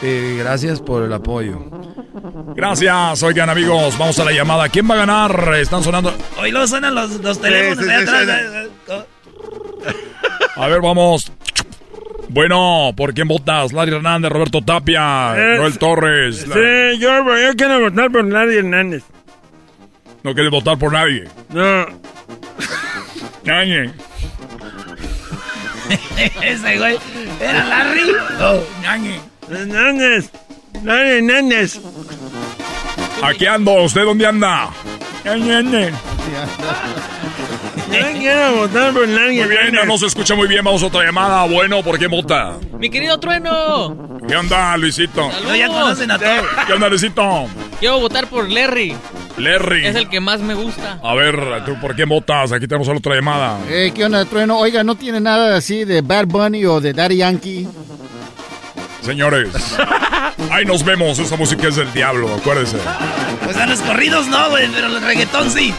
[SPEAKER 31] Y gracias por el apoyo.
[SPEAKER 25] Gracias, oigan amigos, vamos a la llamada. ¿Quién va a ganar? Están sonando.
[SPEAKER 3] Hoy lo suenan los, los teléfonos
[SPEAKER 25] sí,
[SPEAKER 3] de
[SPEAKER 25] sí,
[SPEAKER 3] atrás.
[SPEAKER 25] suena. A ver, vamos. Bueno, ¿por quién votas? Larry Hernández, Roberto Tapia,
[SPEAKER 24] Eh,
[SPEAKER 25] Noel Torres.
[SPEAKER 24] Sí, yo, yo quiero votar por Larry Hernández.
[SPEAKER 25] No quieres votar por nadie.
[SPEAKER 24] No.
[SPEAKER 25] Nadie. *laughs*
[SPEAKER 3] Ese güey. ¿Era Larry? Oh, ñañe.
[SPEAKER 24] Hernández. Larry Hernández.
[SPEAKER 25] Aquí ando. ¿Usted dónde anda? Ñañe.
[SPEAKER 24] Quiero votar por Larry
[SPEAKER 25] Muy bien,
[SPEAKER 24] Hernández.
[SPEAKER 25] no se escucha muy bien. Vamos a otra llamada. Bueno, ¿por quién vota?
[SPEAKER 32] Mi querido Trueno.
[SPEAKER 25] ¿Qué onda, Luisito?
[SPEAKER 32] Saludos. ya conocen a todos.
[SPEAKER 25] ¿Qué onda, Luisito?
[SPEAKER 32] Quiero votar por Larry.
[SPEAKER 25] Larry.
[SPEAKER 32] Es el que más me gusta.
[SPEAKER 25] A ver, ¿tú por quién votas? Aquí tenemos otra llamada.
[SPEAKER 33] Eh, ¿Qué onda, Trueno? Oiga, ¿no tiene nada así de Bad Bunny o de Daddy Yankee?
[SPEAKER 25] Señores, ahí nos vemos. Esa música es del diablo, acuérdense.
[SPEAKER 3] Pues a los corridos no, güey, pero el reggaetón sí.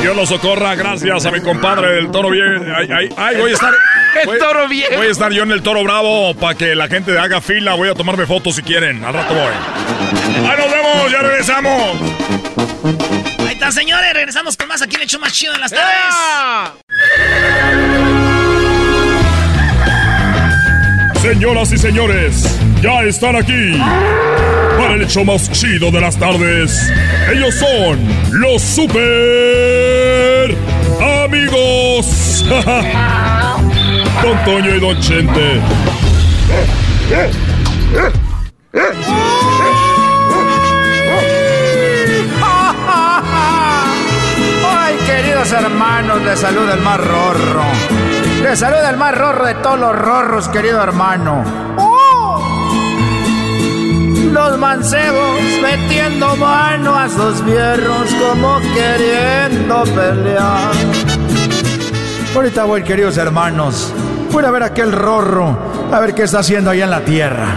[SPEAKER 25] Dios lo socorra, gracias a mi compadre del toro bien. Ay, ay, ay, voy a estar.
[SPEAKER 4] El
[SPEAKER 25] voy-
[SPEAKER 4] Toro Viejo.
[SPEAKER 25] Voy a estar yo en el toro bravo para que la gente haga fila. Voy a tomarme fotos si quieren. Al rato voy. Ahí nos vemos, ya regresamos.
[SPEAKER 3] Ahí está señores. Regresamos con más aquí en el show más chido de las tardes.
[SPEAKER 25] Señoras y señores, ya están aquí para el hecho más chido de las tardes. Ellos son los super amigos. *laughs* Don Toño y Don Chente.
[SPEAKER 34] Ay, queridos hermanos, les saluda el más rorro. Les saluda el más rorro de todos los rorros, querido hermano. ¡Oh! Los mancebos metiendo mano a sus fierros como queriendo pelear. Ahorita voy, queridos hermanos. Voy a ver aquel rorro, a ver qué está haciendo allá en la tierra.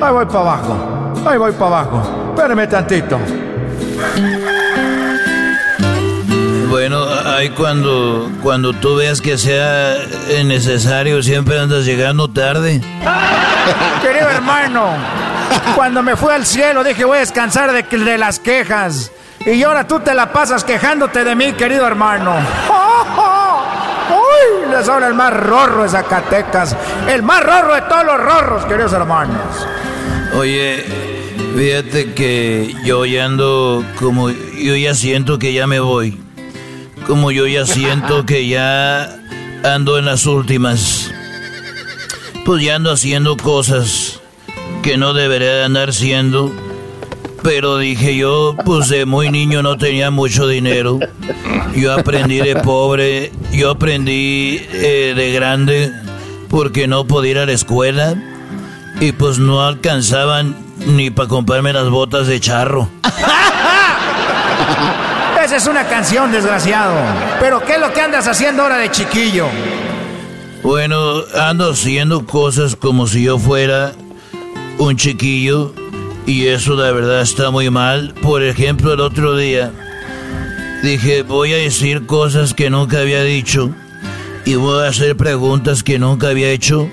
[SPEAKER 34] Ahí voy para abajo, ahí voy para abajo. Espérame tantito.
[SPEAKER 16] Bueno, ahí cuando, cuando tú veas que sea necesario, siempre andas llegando tarde. *laughs*
[SPEAKER 34] Querido hermano, cuando me fui al cielo dije voy a descansar de, de las quejas. Y ahora tú te la pasas quejándote de mí, querido hermano. *laughs* ¡Uy! Les habla el más rorro de Zacatecas. El más rorro de todos los rorros, queridos hermanos.
[SPEAKER 16] Oye, fíjate que yo ya ando como... Yo ya siento que ya me voy. Como yo ya siento que ya ando en las últimas. Pues ya ando haciendo cosas que no debería de andar haciendo. Pero dije yo, pues de muy niño no tenía mucho dinero. Yo aprendí de pobre, yo aprendí eh, de grande porque no podía ir a la escuela y pues no alcanzaban ni para comprarme las botas de charro. *laughs*
[SPEAKER 34] Esa es una canción, desgraciado. Pero ¿qué es lo que andas haciendo ahora de chiquillo?
[SPEAKER 16] Bueno, ando haciendo cosas como si yo fuera un chiquillo y eso la verdad está muy mal. Por ejemplo, el otro día dije, voy a decir cosas que nunca había dicho y voy a hacer preguntas que nunca había hecho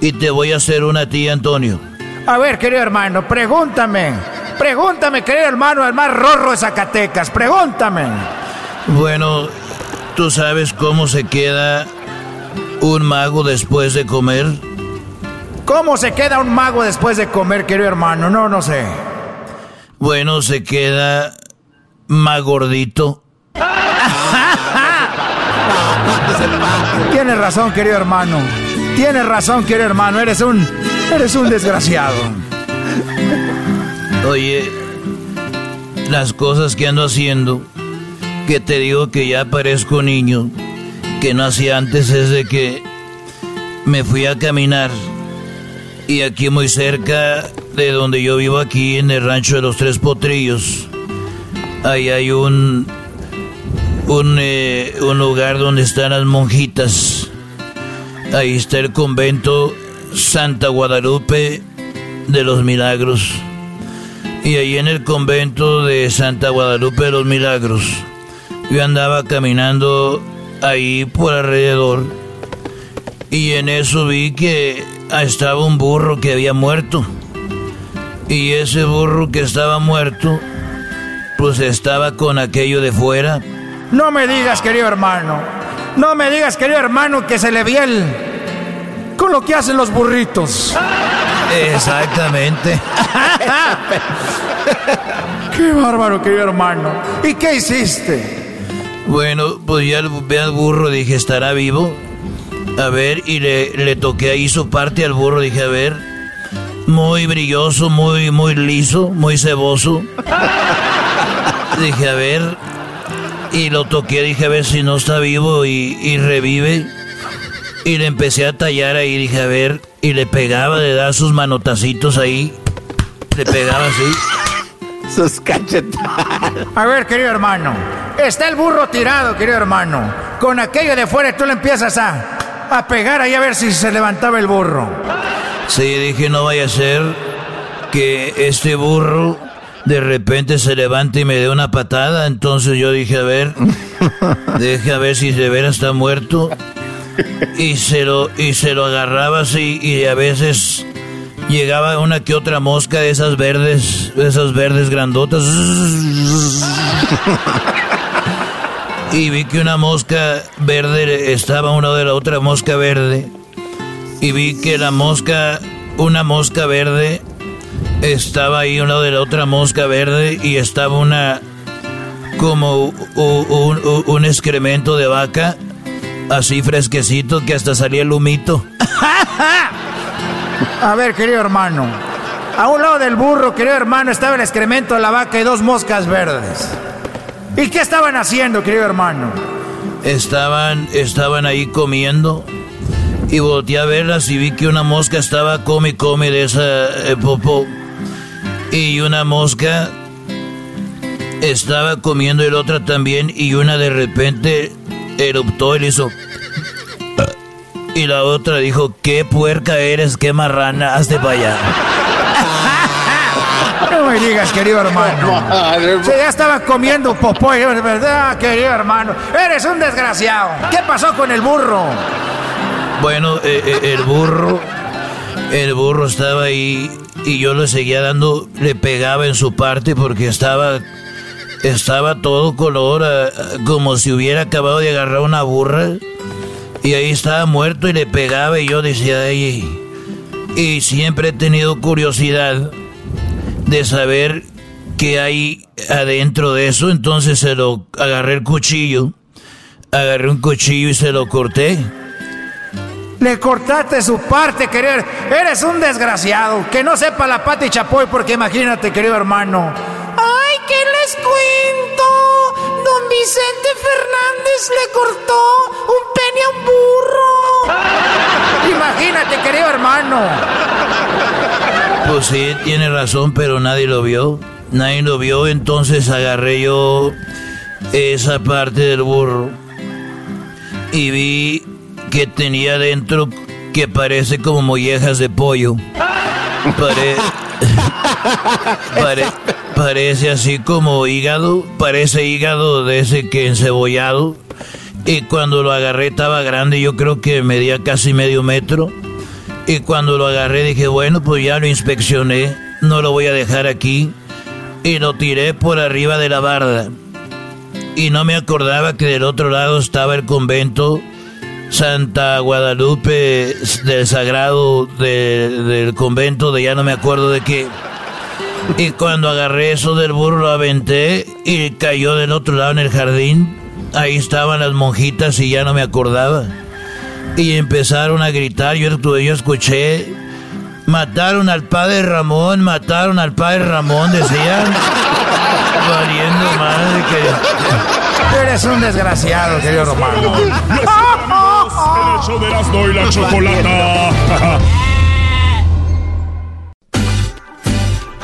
[SPEAKER 16] y te voy a hacer una tía, Antonio.
[SPEAKER 34] A ver, querido hermano, pregúntame. Pregúntame, querido hermano, el más rorro de Zacatecas. Pregúntame.
[SPEAKER 16] Bueno, ¿tú sabes cómo se queda un mago después de comer?
[SPEAKER 34] ¿Cómo se queda un mago después de comer, querido hermano? No, no sé.
[SPEAKER 16] Bueno, se queda más gordito. *laughs*
[SPEAKER 34] Tienes razón, querido hermano. Tienes razón, querido hermano. Eres un. Eres un desgraciado.
[SPEAKER 16] Oye, las cosas que ando haciendo, que te digo que ya parezco niño, que no hacía antes, es de que me fui a caminar y aquí muy cerca de donde yo vivo aquí en el rancho de los Tres Potrillos, ahí hay un un, eh, un lugar donde están las monjitas. Ahí está el convento Santa Guadalupe de los Milagros. Y ahí en el convento de Santa Guadalupe de los Milagros, yo andaba caminando ahí por alrededor. Y en eso vi que estaba un burro que había muerto. Y ese burro que estaba muerto, pues estaba con aquello de fuera.
[SPEAKER 34] No me digas, querido hermano. No me digas, querido hermano, que se le vi el. con lo que hacen los burritos.
[SPEAKER 16] Exactamente. *laughs* *laughs*
[SPEAKER 34] Qué bárbaro, querido hermano. ¿Y qué hiciste?
[SPEAKER 16] Bueno, pues ya ve al burro, dije, ¿estará vivo? A ver, y le, toqué ahí su parte al burro, dije, a ver. Muy brilloso, muy, muy liso, muy ceboso. *laughs* dije, a ver. Y lo toqué, dije, a ver si no está vivo y, revive. Y le empecé a tallar ahí, dije, a ver. Y le pegaba, le daba sus manotacitos ahí. Le pegaba así.
[SPEAKER 34] Sus cachetadas. A ver, querido hermano. Está el burro tirado, querido hermano. Con aquello de fuera tú le empiezas a, a pegar ahí a ver si se levantaba el burro.
[SPEAKER 16] Sí, dije, no vaya a ser que este burro de repente se levante y me dé una patada. Entonces yo dije, a ver, deje a ver si de veras está muerto. Y se lo, y se lo agarraba así y a veces llegaba una que otra mosca de esas verdes, de esas verdes grandotas. *laughs* y vi que una mosca verde estaba una de la otra mosca verde. Y vi que la mosca, una mosca verde, estaba ahí una de la otra mosca verde y estaba una como un, un excremento de vaca, así fresquecito que hasta salía el humito. *laughs*
[SPEAKER 34] A ver, querido hermano. A un lado del burro, querido hermano, estaba el excremento de la vaca y dos moscas verdes. ¿Y qué estaban haciendo, querido hermano?
[SPEAKER 16] Estaban, estaban ahí comiendo y volteé a verlas y vi que una mosca estaba come y come de esa eh, popó. Y una mosca estaba comiendo el otra también y una de repente eruptó y le hizo... Y la otra dijo, qué puerca eres, qué marrana, hazte para allá.
[SPEAKER 34] No me digas, querido hermano. *laughs* Se ya estaba comiendo popó, de verdad, querido hermano. Eres un desgraciado. ¿Qué pasó con el burro?
[SPEAKER 16] Bueno, eh, eh, el burro, el burro estaba ahí y yo le seguía dando, le pegaba en su parte porque estaba, estaba todo color, ah, como si hubiera acabado de agarrar una burra. Y ahí estaba muerto y le pegaba y yo decía, ahí. Y siempre he tenido curiosidad de saber qué hay adentro de eso. Entonces se lo agarré el cuchillo. Agarré un cuchillo y se lo corté.
[SPEAKER 34] Le cortaste su parte, querido. Eres un desgraciado. Que no sepa la pata y chapoy, porque imagínate, querido hermano.
[SPEAKER 35] ¡Ay, qué les cuento! Vicente Fernández le cortó un pene a un burro. *laughs*
[SPEAKER 34] Imagínate, querido hermano.
[SPEAKER 16] Pues sí, tiene razón, pero nadie lo vio. Nadie lo vio, entonces agarré yo esa parte del burro y vi que tenía dentro que parece como mollejas de pollo. *laughs* Pare... *laughs* Pare... Parece así como hígado, parece hígado de ese que encebollado. Y cuando lo agarré estaba grande, yo creo que medía casi medio metro. Y cuando lo agarré dije, bueno, pues ya lo inspeccioné, no lo voy a dejar aquí. Y lo tiré por arriba de la barda. Y no me acordaba que del otro lado estaba el convento Santa Guadalupe del Sagrado del convento de ya no me acuerdo de qué. Y cuando agarré eso del burro lo aventé y cayó del otro lado en el jardín. Ahí estaban las monjitas y ya no me acordaba. Y empezaron a gritar, yo, yo escuché, mataron al padre Ramón, mataron al padre Ramón, decían. *laughs* Valiendo madre que...
[SPEAKER 34] Eres un desgraciado, querido Romano.
[SPEAKER 25] De Erasmo y la chocolata.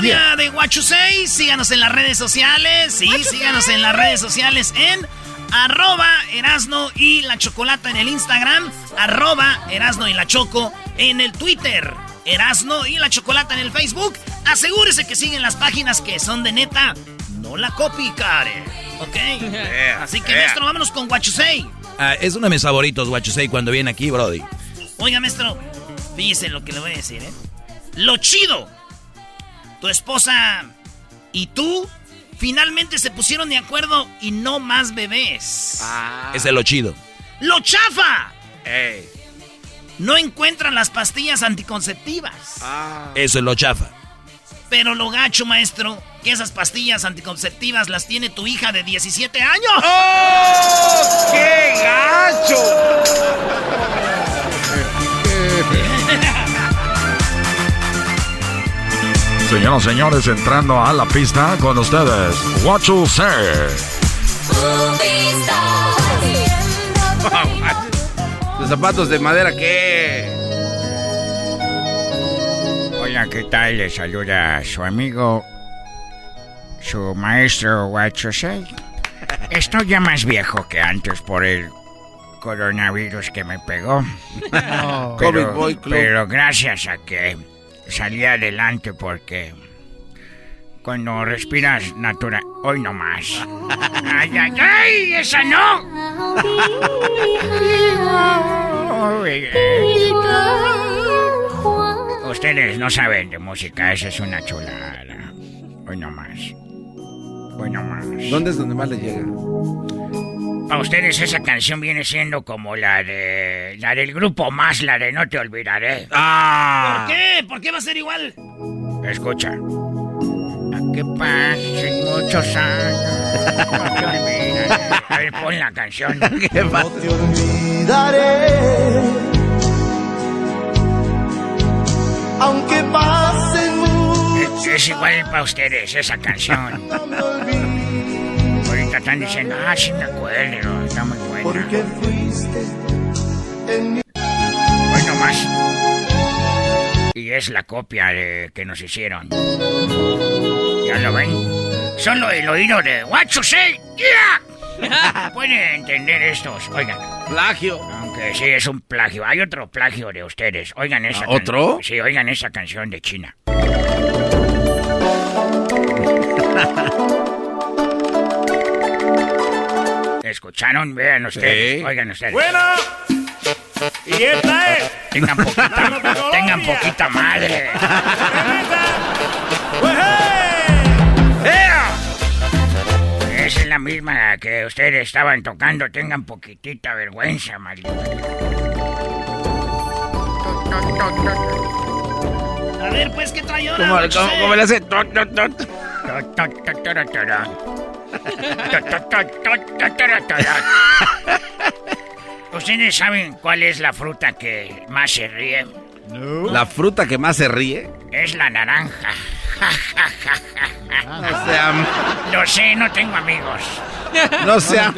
[SPEAKER 3] Parodia de Guachusei. Síganos en las redes sociales. Sí, síganos en las redes sociales en arroba Erasno y la Chocolata en el Instagram. Arroba Erasno y la Choco en el Twitter. Erasno y la Chocolata en el Facebook. Asegúrese que siguen las páginas que son de neta. No la copy, care. ¿Ok? Así que,
[SPEAKER 4] yeah.
[SPEAKER 3] maestro, vámonos con Guachusei.
[SPEAKER 4] Ah, es uno de mis favoritos, Guachusei, cuando viene aquí, Brody.
[SPEAKER 3] Oiga, maestro, fíjese lo que le voy a decir, ¿eh? Lo chido. Tu esposa y tú finalmente se pusieron de acuerdo y no más bebés.
[SPEAKER 4] Ese es lo chido.
[SPEAKER 3] ¡Lo chafa! No encuentran las pastillas anticonceptivas.
[SPEAKER 4] Eso es lo chafa.
[SPEAKER 3] Pero lo gacho, maestro, que esas pastillas anticonceptivas las tiene tu hija de 17 años.
[SPEAKER 4] ¡Oh! ¡Qué gacho!
[SPEAKER 25] Señoras y señores, entrando a la pista con ustedes, What You Say.
[SPEAKER 4] Los zapatos de madera, ¿qué?
[SPEAKER 7] Hola, ¿qué tal? Le saluda su amigo, su maestro Guachosei. Estoy ya más viejo que antes por el coronavirus que me pegó. *laughs*
[SPEAKER 4] No.
[SPEAKER 7] Pero,
[SPEAKER 4] COVID Boy Club.
[SPEAKER 7] pero gracias a que salí adelante porque cuando respiras natural... Hoy no más. ¡Ay, ay, ay! ¡Esa no! Ustedes no saben de música, esa es una chulada. Hoy no más. Hoy no más.
[SPEAKER 4] ¿Dónde es donde más le llega?
[SPEAKER 7] Para ustedes esa canción viene siendo como la de la del grupo más, la de No te olvidaré.
[SPEAKER 4] Ah.
[SPEAKER 3] ¿Por qué? ¿Por qué va a ser igual?
[SPEAKER 7] Escucha. A que pasen muchos años. No te olvidaré. A ver, pon la canción. *laughs*
[SPEAKER 4] ¿Qué pasa?
[SPEAKER 36] te olvidaré. Aunque pasen muchos
[SPEAKER 7] Es, es igual para ustedes esa canción. Ahorita están diciendo, ah, sí me acuerdo, está muy buena.
[SPEAKER 36] porque fuiste en mi
[SPEAKER 7] Hoy no más. Y es la copia de que nos hicieron. ¿Ya lo ven? Solo el oído de What you say, yeah. *laughs* Puede entender estos. Oigan.
[SPEAKER 4] Plagio.
[SPEAKER 7] Aunque sí es un plagio. Hay otro plagio de ustedes. Oigan esa. can-
[SPEAKER 4] ¿Otro?
[SPEAKER 7] Sí, oigan esa canción de China. *laughs* ¿Escucharon? Vean ustedes.
[SPEAKER 4] Sí.
[SPEAKER 7] Oigan ustedes.
[SPEAKER 24] Bueno. ¿Y esta es?
[SPEAKER 7] Tengan poquita, *laughs* tengan poquita madre. Esa es la misma que ustedes estaban tocando. Tengan poquitita vergüenza, maldita.
[SPEAKER 3] A ver, pues, ¿qué trae ahora?
[SPEAKER 4] ¿Cómo, cómo- cómo le hace? *laughs*
[SPEAKER 7] ¿Ustedes saben cuál es la fruta que más se ríe?
[SPEAKER 4] La fruta que más se ríe.
[SPEAKER 7] Es la naranja.
[SPEAKER 4] No sea.
[SPEAKER 7] Lo sé, no tengo amigos.
[SPEAKER 4] No sea.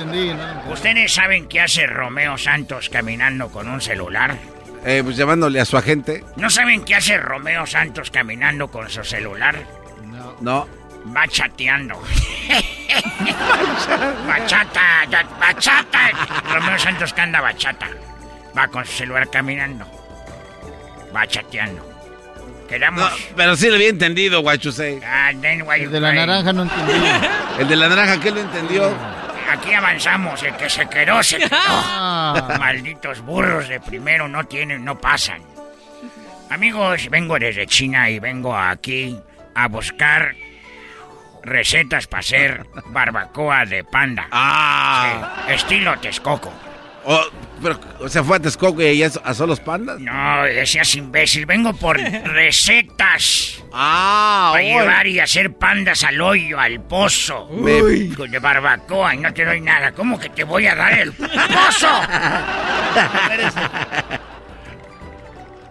[SPEAKER 7] ¿Ustedes saben qué hace Romeo Santos caminando con un celular?
[SPEAKER 4] Eh, pues llamándole a su agente.
[SPEAKER 7] ¿No saben qué hace Romeo Santos caminando con su celular?
[SPEAKER 4] No.
[SPEAKER 7] Va chateando. bachata, bachata. Romeo Santos que anda bachata. Va con su celular caminando. Va chateando. Quedamos.
[SPEAKER 4] No, pero sí le había entendido, Guachusei.
[SPEAKER 7] Ah, then why you
[SPEAKER 33] El de la naranja no entendí. *laughs*
[SPEAKER 4] El de la naranja, ¿qué le entendió?
[SPEAKER 7] Aquí avanzamos, el que se quedó, se quedó.
[SPEAKER 33] Ah.
[SPEAKER 7] Malditos burros de primero no tienen, no pasan. Amigos, vengo desde China y vengo aquí a buscar recetas para hacer barbacoa de panda.
[SPEAKER 4] Ah.
[SPEAKER 7] Sí, estilo Texcoco.
[SPEAKER 4] Oh, pero se fue a Texcoco y ya asó los pandas.
[SPEAKER 7] No, seas imbécil, vengo por *laughs* recetas.
[SPEAKER 4] Ah,
[SPEAKER 7] Para llevar y hacer pandas al hoyo, al pozo.
[SPEAKER 4] Uy.
[SPEAKER 7] De barbacoa y no te doy nada. ¿Cómo que te voy a dar el pozo? *laughs*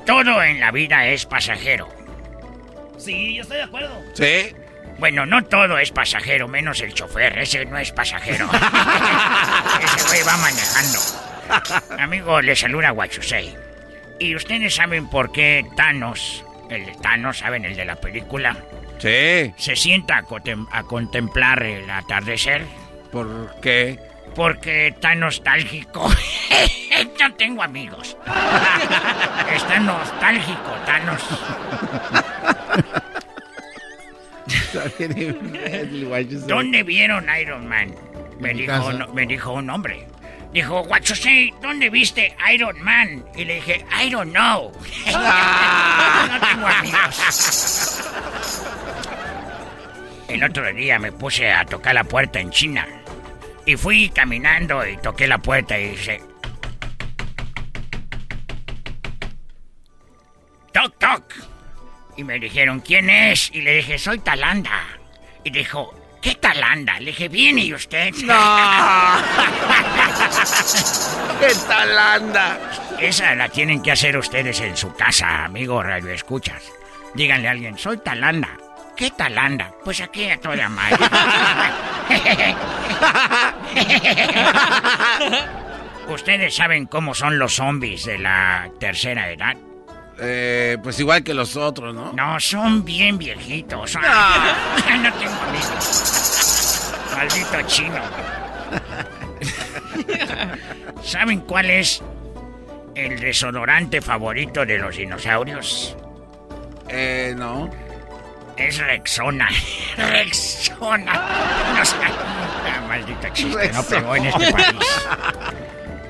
[SPEAKER 7] Todo en la vida es pasajero.
[SPEAKER 3] Sí, yo estoy de acuerdo.
[SPEAKER 4] Sí.
[SPEAKER 7] Bueno, no todo es pasajero, menos el chofer. Ese no es pasajero. *laughs* Ese güey va manejando. Amigo, le saluda Guachusei. ¿Y ustedes saben por qué Thanos, el de Thanos, ¿saben? El de la película,
[SPEAKER 4] Sí.
[SPEAKER 7] se sienta a, contem- a contemplar el atardecer?
[SPEAKER 4] ¿Por qué?
[SPEAKER 7] Porque está nostálgico. *laughs* Yo tengo amigos. *laughs* Está nostálgico, Thanos. *laughs* ¿Dónde vieron Iron Man? Me dijo, no- me dijo un hombre. Dijo, Guachosei, ¿dónde viste Iron Man? Y le dije, I don't know. *laughs* no tengo amigos. El otro día me puse a tocar la puerta en China. Y fui caminando y toqué la puerta y dice... Toc, toc. Y me dijeron, ¿quién es? Y le dije, soy Talanda. Y dijo, ¿qué Talanda? Le dije, ¿viene y usted?
[SPEAKER 4] No. *laughs* ¿Qué Talanda?
[SPEAKER 7] Esa la tienen que hacer ustedes en su casa, amigo Radio Escuchas. Díganle a alguien, soy Talanda. ¿Qué Talanda? Pues aquí a toda madre. *laughs* *laughs* ¿Ustedes saben cómo son los zombies de la tercera edad?
[SPEAKER 4] Eh, pues igual que los otros, ¿no?
[SPEAKER 7] No, son bien viejitos. no tengo amigos. Maldito chino. ¿Saben cuál es el desodorante favorito de los dinosaurios?
[SPEAKER 4] Eh, no.
[SPEAKER 7] Es Rexona. Rexona. No sé. Ah, maldito chiste, no pegó en este país.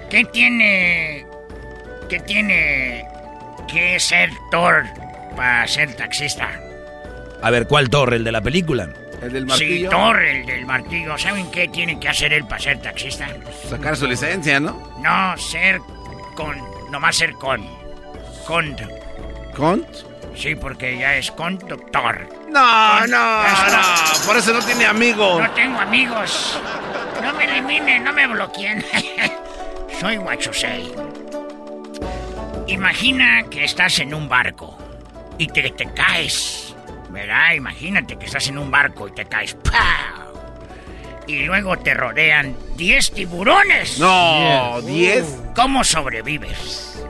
[SPEAKER 7] ¿Qué tiene. ¿Qué tiene que ser Thor para ser taxista?
[SPEAKER 16] A ver, ¿cuál torre? ¿El de la película?
[SPEAKER 4] El del
[SPEAKER 7] Sí,
[SPEAKER 4] martillo.
[SPEAKER 7] Thor, el del martillo. ¿Saben qué tiene que hacer él para ser taxista?
[SPEAKER 4] Sacar su licencia, ¿no?
[SPEAKER 7] No, ser con. Nomás ser con. Con.
[SPEAKER 4] ¿Cont?
[SPEAKER 7] Sí, porque ya es conductor.
[SPEAKER 4] No, no, no. Por eso no tiene amigos.
[SPEAKER 7] No tengo amigos. No me eliminen, no me bloqueen. *laughs* Soy Guachosei. Imagina que estás en un barco y te, te caes. ¿Verdad? Imagínate que estás en un barco y te caes. ¡Pau! Y luego te rodean 10 tiburones.
[SPEAKER 4] No, 10.
[SPEAKER 7] ¿Cómo sobrevives?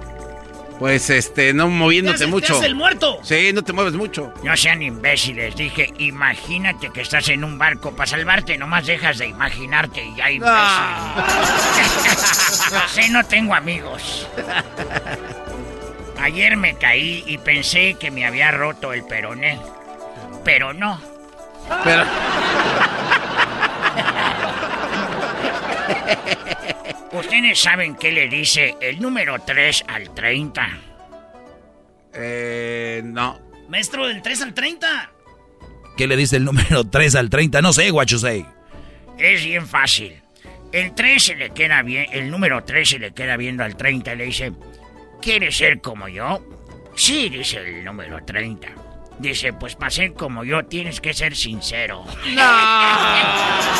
[SPEAKER 4] Pues este, no moviéndote mucho.
[SPEAKER 7] muerto?
[SPEAKER 4] Sí, no te mueves mucho.
[SPEAKER 7] No sean imbéciles, dije, imagínate que estás en un barco para salvarte, nomás dejas de imaginarte y ya imbécil. *laughs* sí, no tengo amigos. Ayer me caí y pensé que me había roto el peroné, pero no.
[SPEAKER 4] Pero. *laughs*
[SPEAKER 7] ¿Ustedes saben qué le dice el número 3 al 30?
[SPEAKER 4] Eh, no.
[SPEAKER 3] Maestro, del 3 al 30.
[SPEAKER 16] ¿Qué le dice el número 3 al 30? No sé, Guachusei.
[SPEAKER 7] Es bien fácil. El 3 se le queda bien, el número 3 se le queda viendo al 30 y le dice, ¿quieres ser como yo? Sí, dice el número 30. Dice, pues para ser como yo tienes que ser sincero. *laughs*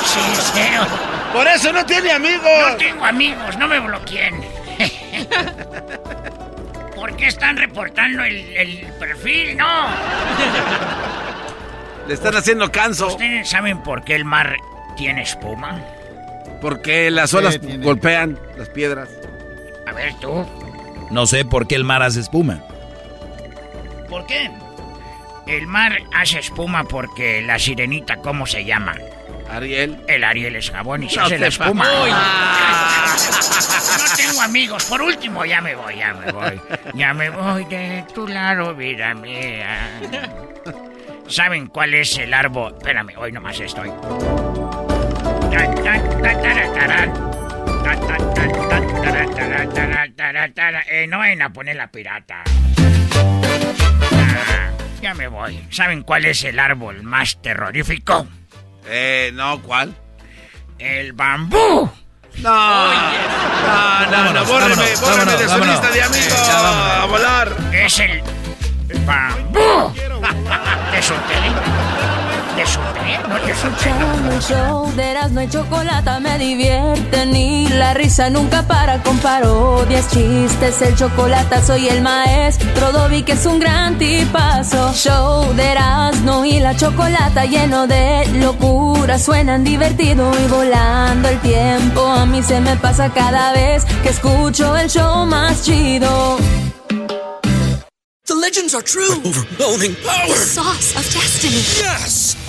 [SPEAKER 7] sincero.
[SPEAKER 4] Por eso no tiene amigos.
[SPEAKER 7] No tengo amigos, no me bloqueen. *laughs* ¿Por qué están reportando el, el perfil? No. *laughs*
[SPEAKER 4] Le están haciendo canso.
[SPEAKER 7] ¿Ustedes saben por qué el mar tiene espuma?
[SPEAKER 4] Porque las olas golpean las piedras.
[SPEAKER 7] A ver tú.
[SPEAKER 16] No sé por qué el mar hace espuma.
[SPEAKER 7] ¿Por qué? El mar hace espuma porque la sirenita, ¿cómo se llama?
[SPEAKER 4] Ariel.
[SPEAKER 7] El Ariel es jabón y se
[SPEAKER 4] No
[SPEAKER 7] hace la espuma. No tengo amigos. Por último, ya me voy, ya me voy. Ya me voy de tu lado, vida mía. ¿Saben cuál es el árbol? Espérame, hoy nomás estoy. Tan, tan, tan, Eh, no vayan a poner la pirata. Ah, ya me voy. ¿Saben cuál es el árbol más terrorífico?
[SPEAKER 4] Eh, no, ¿cuál?
[SPEAKER 7] El bambú.
[SPEAKER 4] No. No, no, no, bórreme,
[SPEAKER 7] vámonos,
[SPEAKER 4] bórreme de su
[SPEAKER 7] vámonos,
[SPEAKER 4] lista de
[SPEAKER 7] vámonos.
[SPEAKER 4] amigos.
[SPEAKER 7] Eh, vámonos.
[SPEAKER 4] a volar.
[SPEAKER 7] Es el bambú. *laughs* ¿Te solté? ¿Te solté? ¿No te solté?
[SPEAKER 37] Escuchando el show de Erasmo y Chocolata me divierte ni la risa nunca para con parodias, chistes, el chocolate soy el maestro Dobby que es un gran tipazo. Show de Erasmo y la Chocolata lleno de locura, suenan divertido y volando el tiempo. A mí se me pasa cada vez que escucho el show más chido.
[SPEAKER 38] The legends are true. overwhelming power. The sauce of destiny. Yes.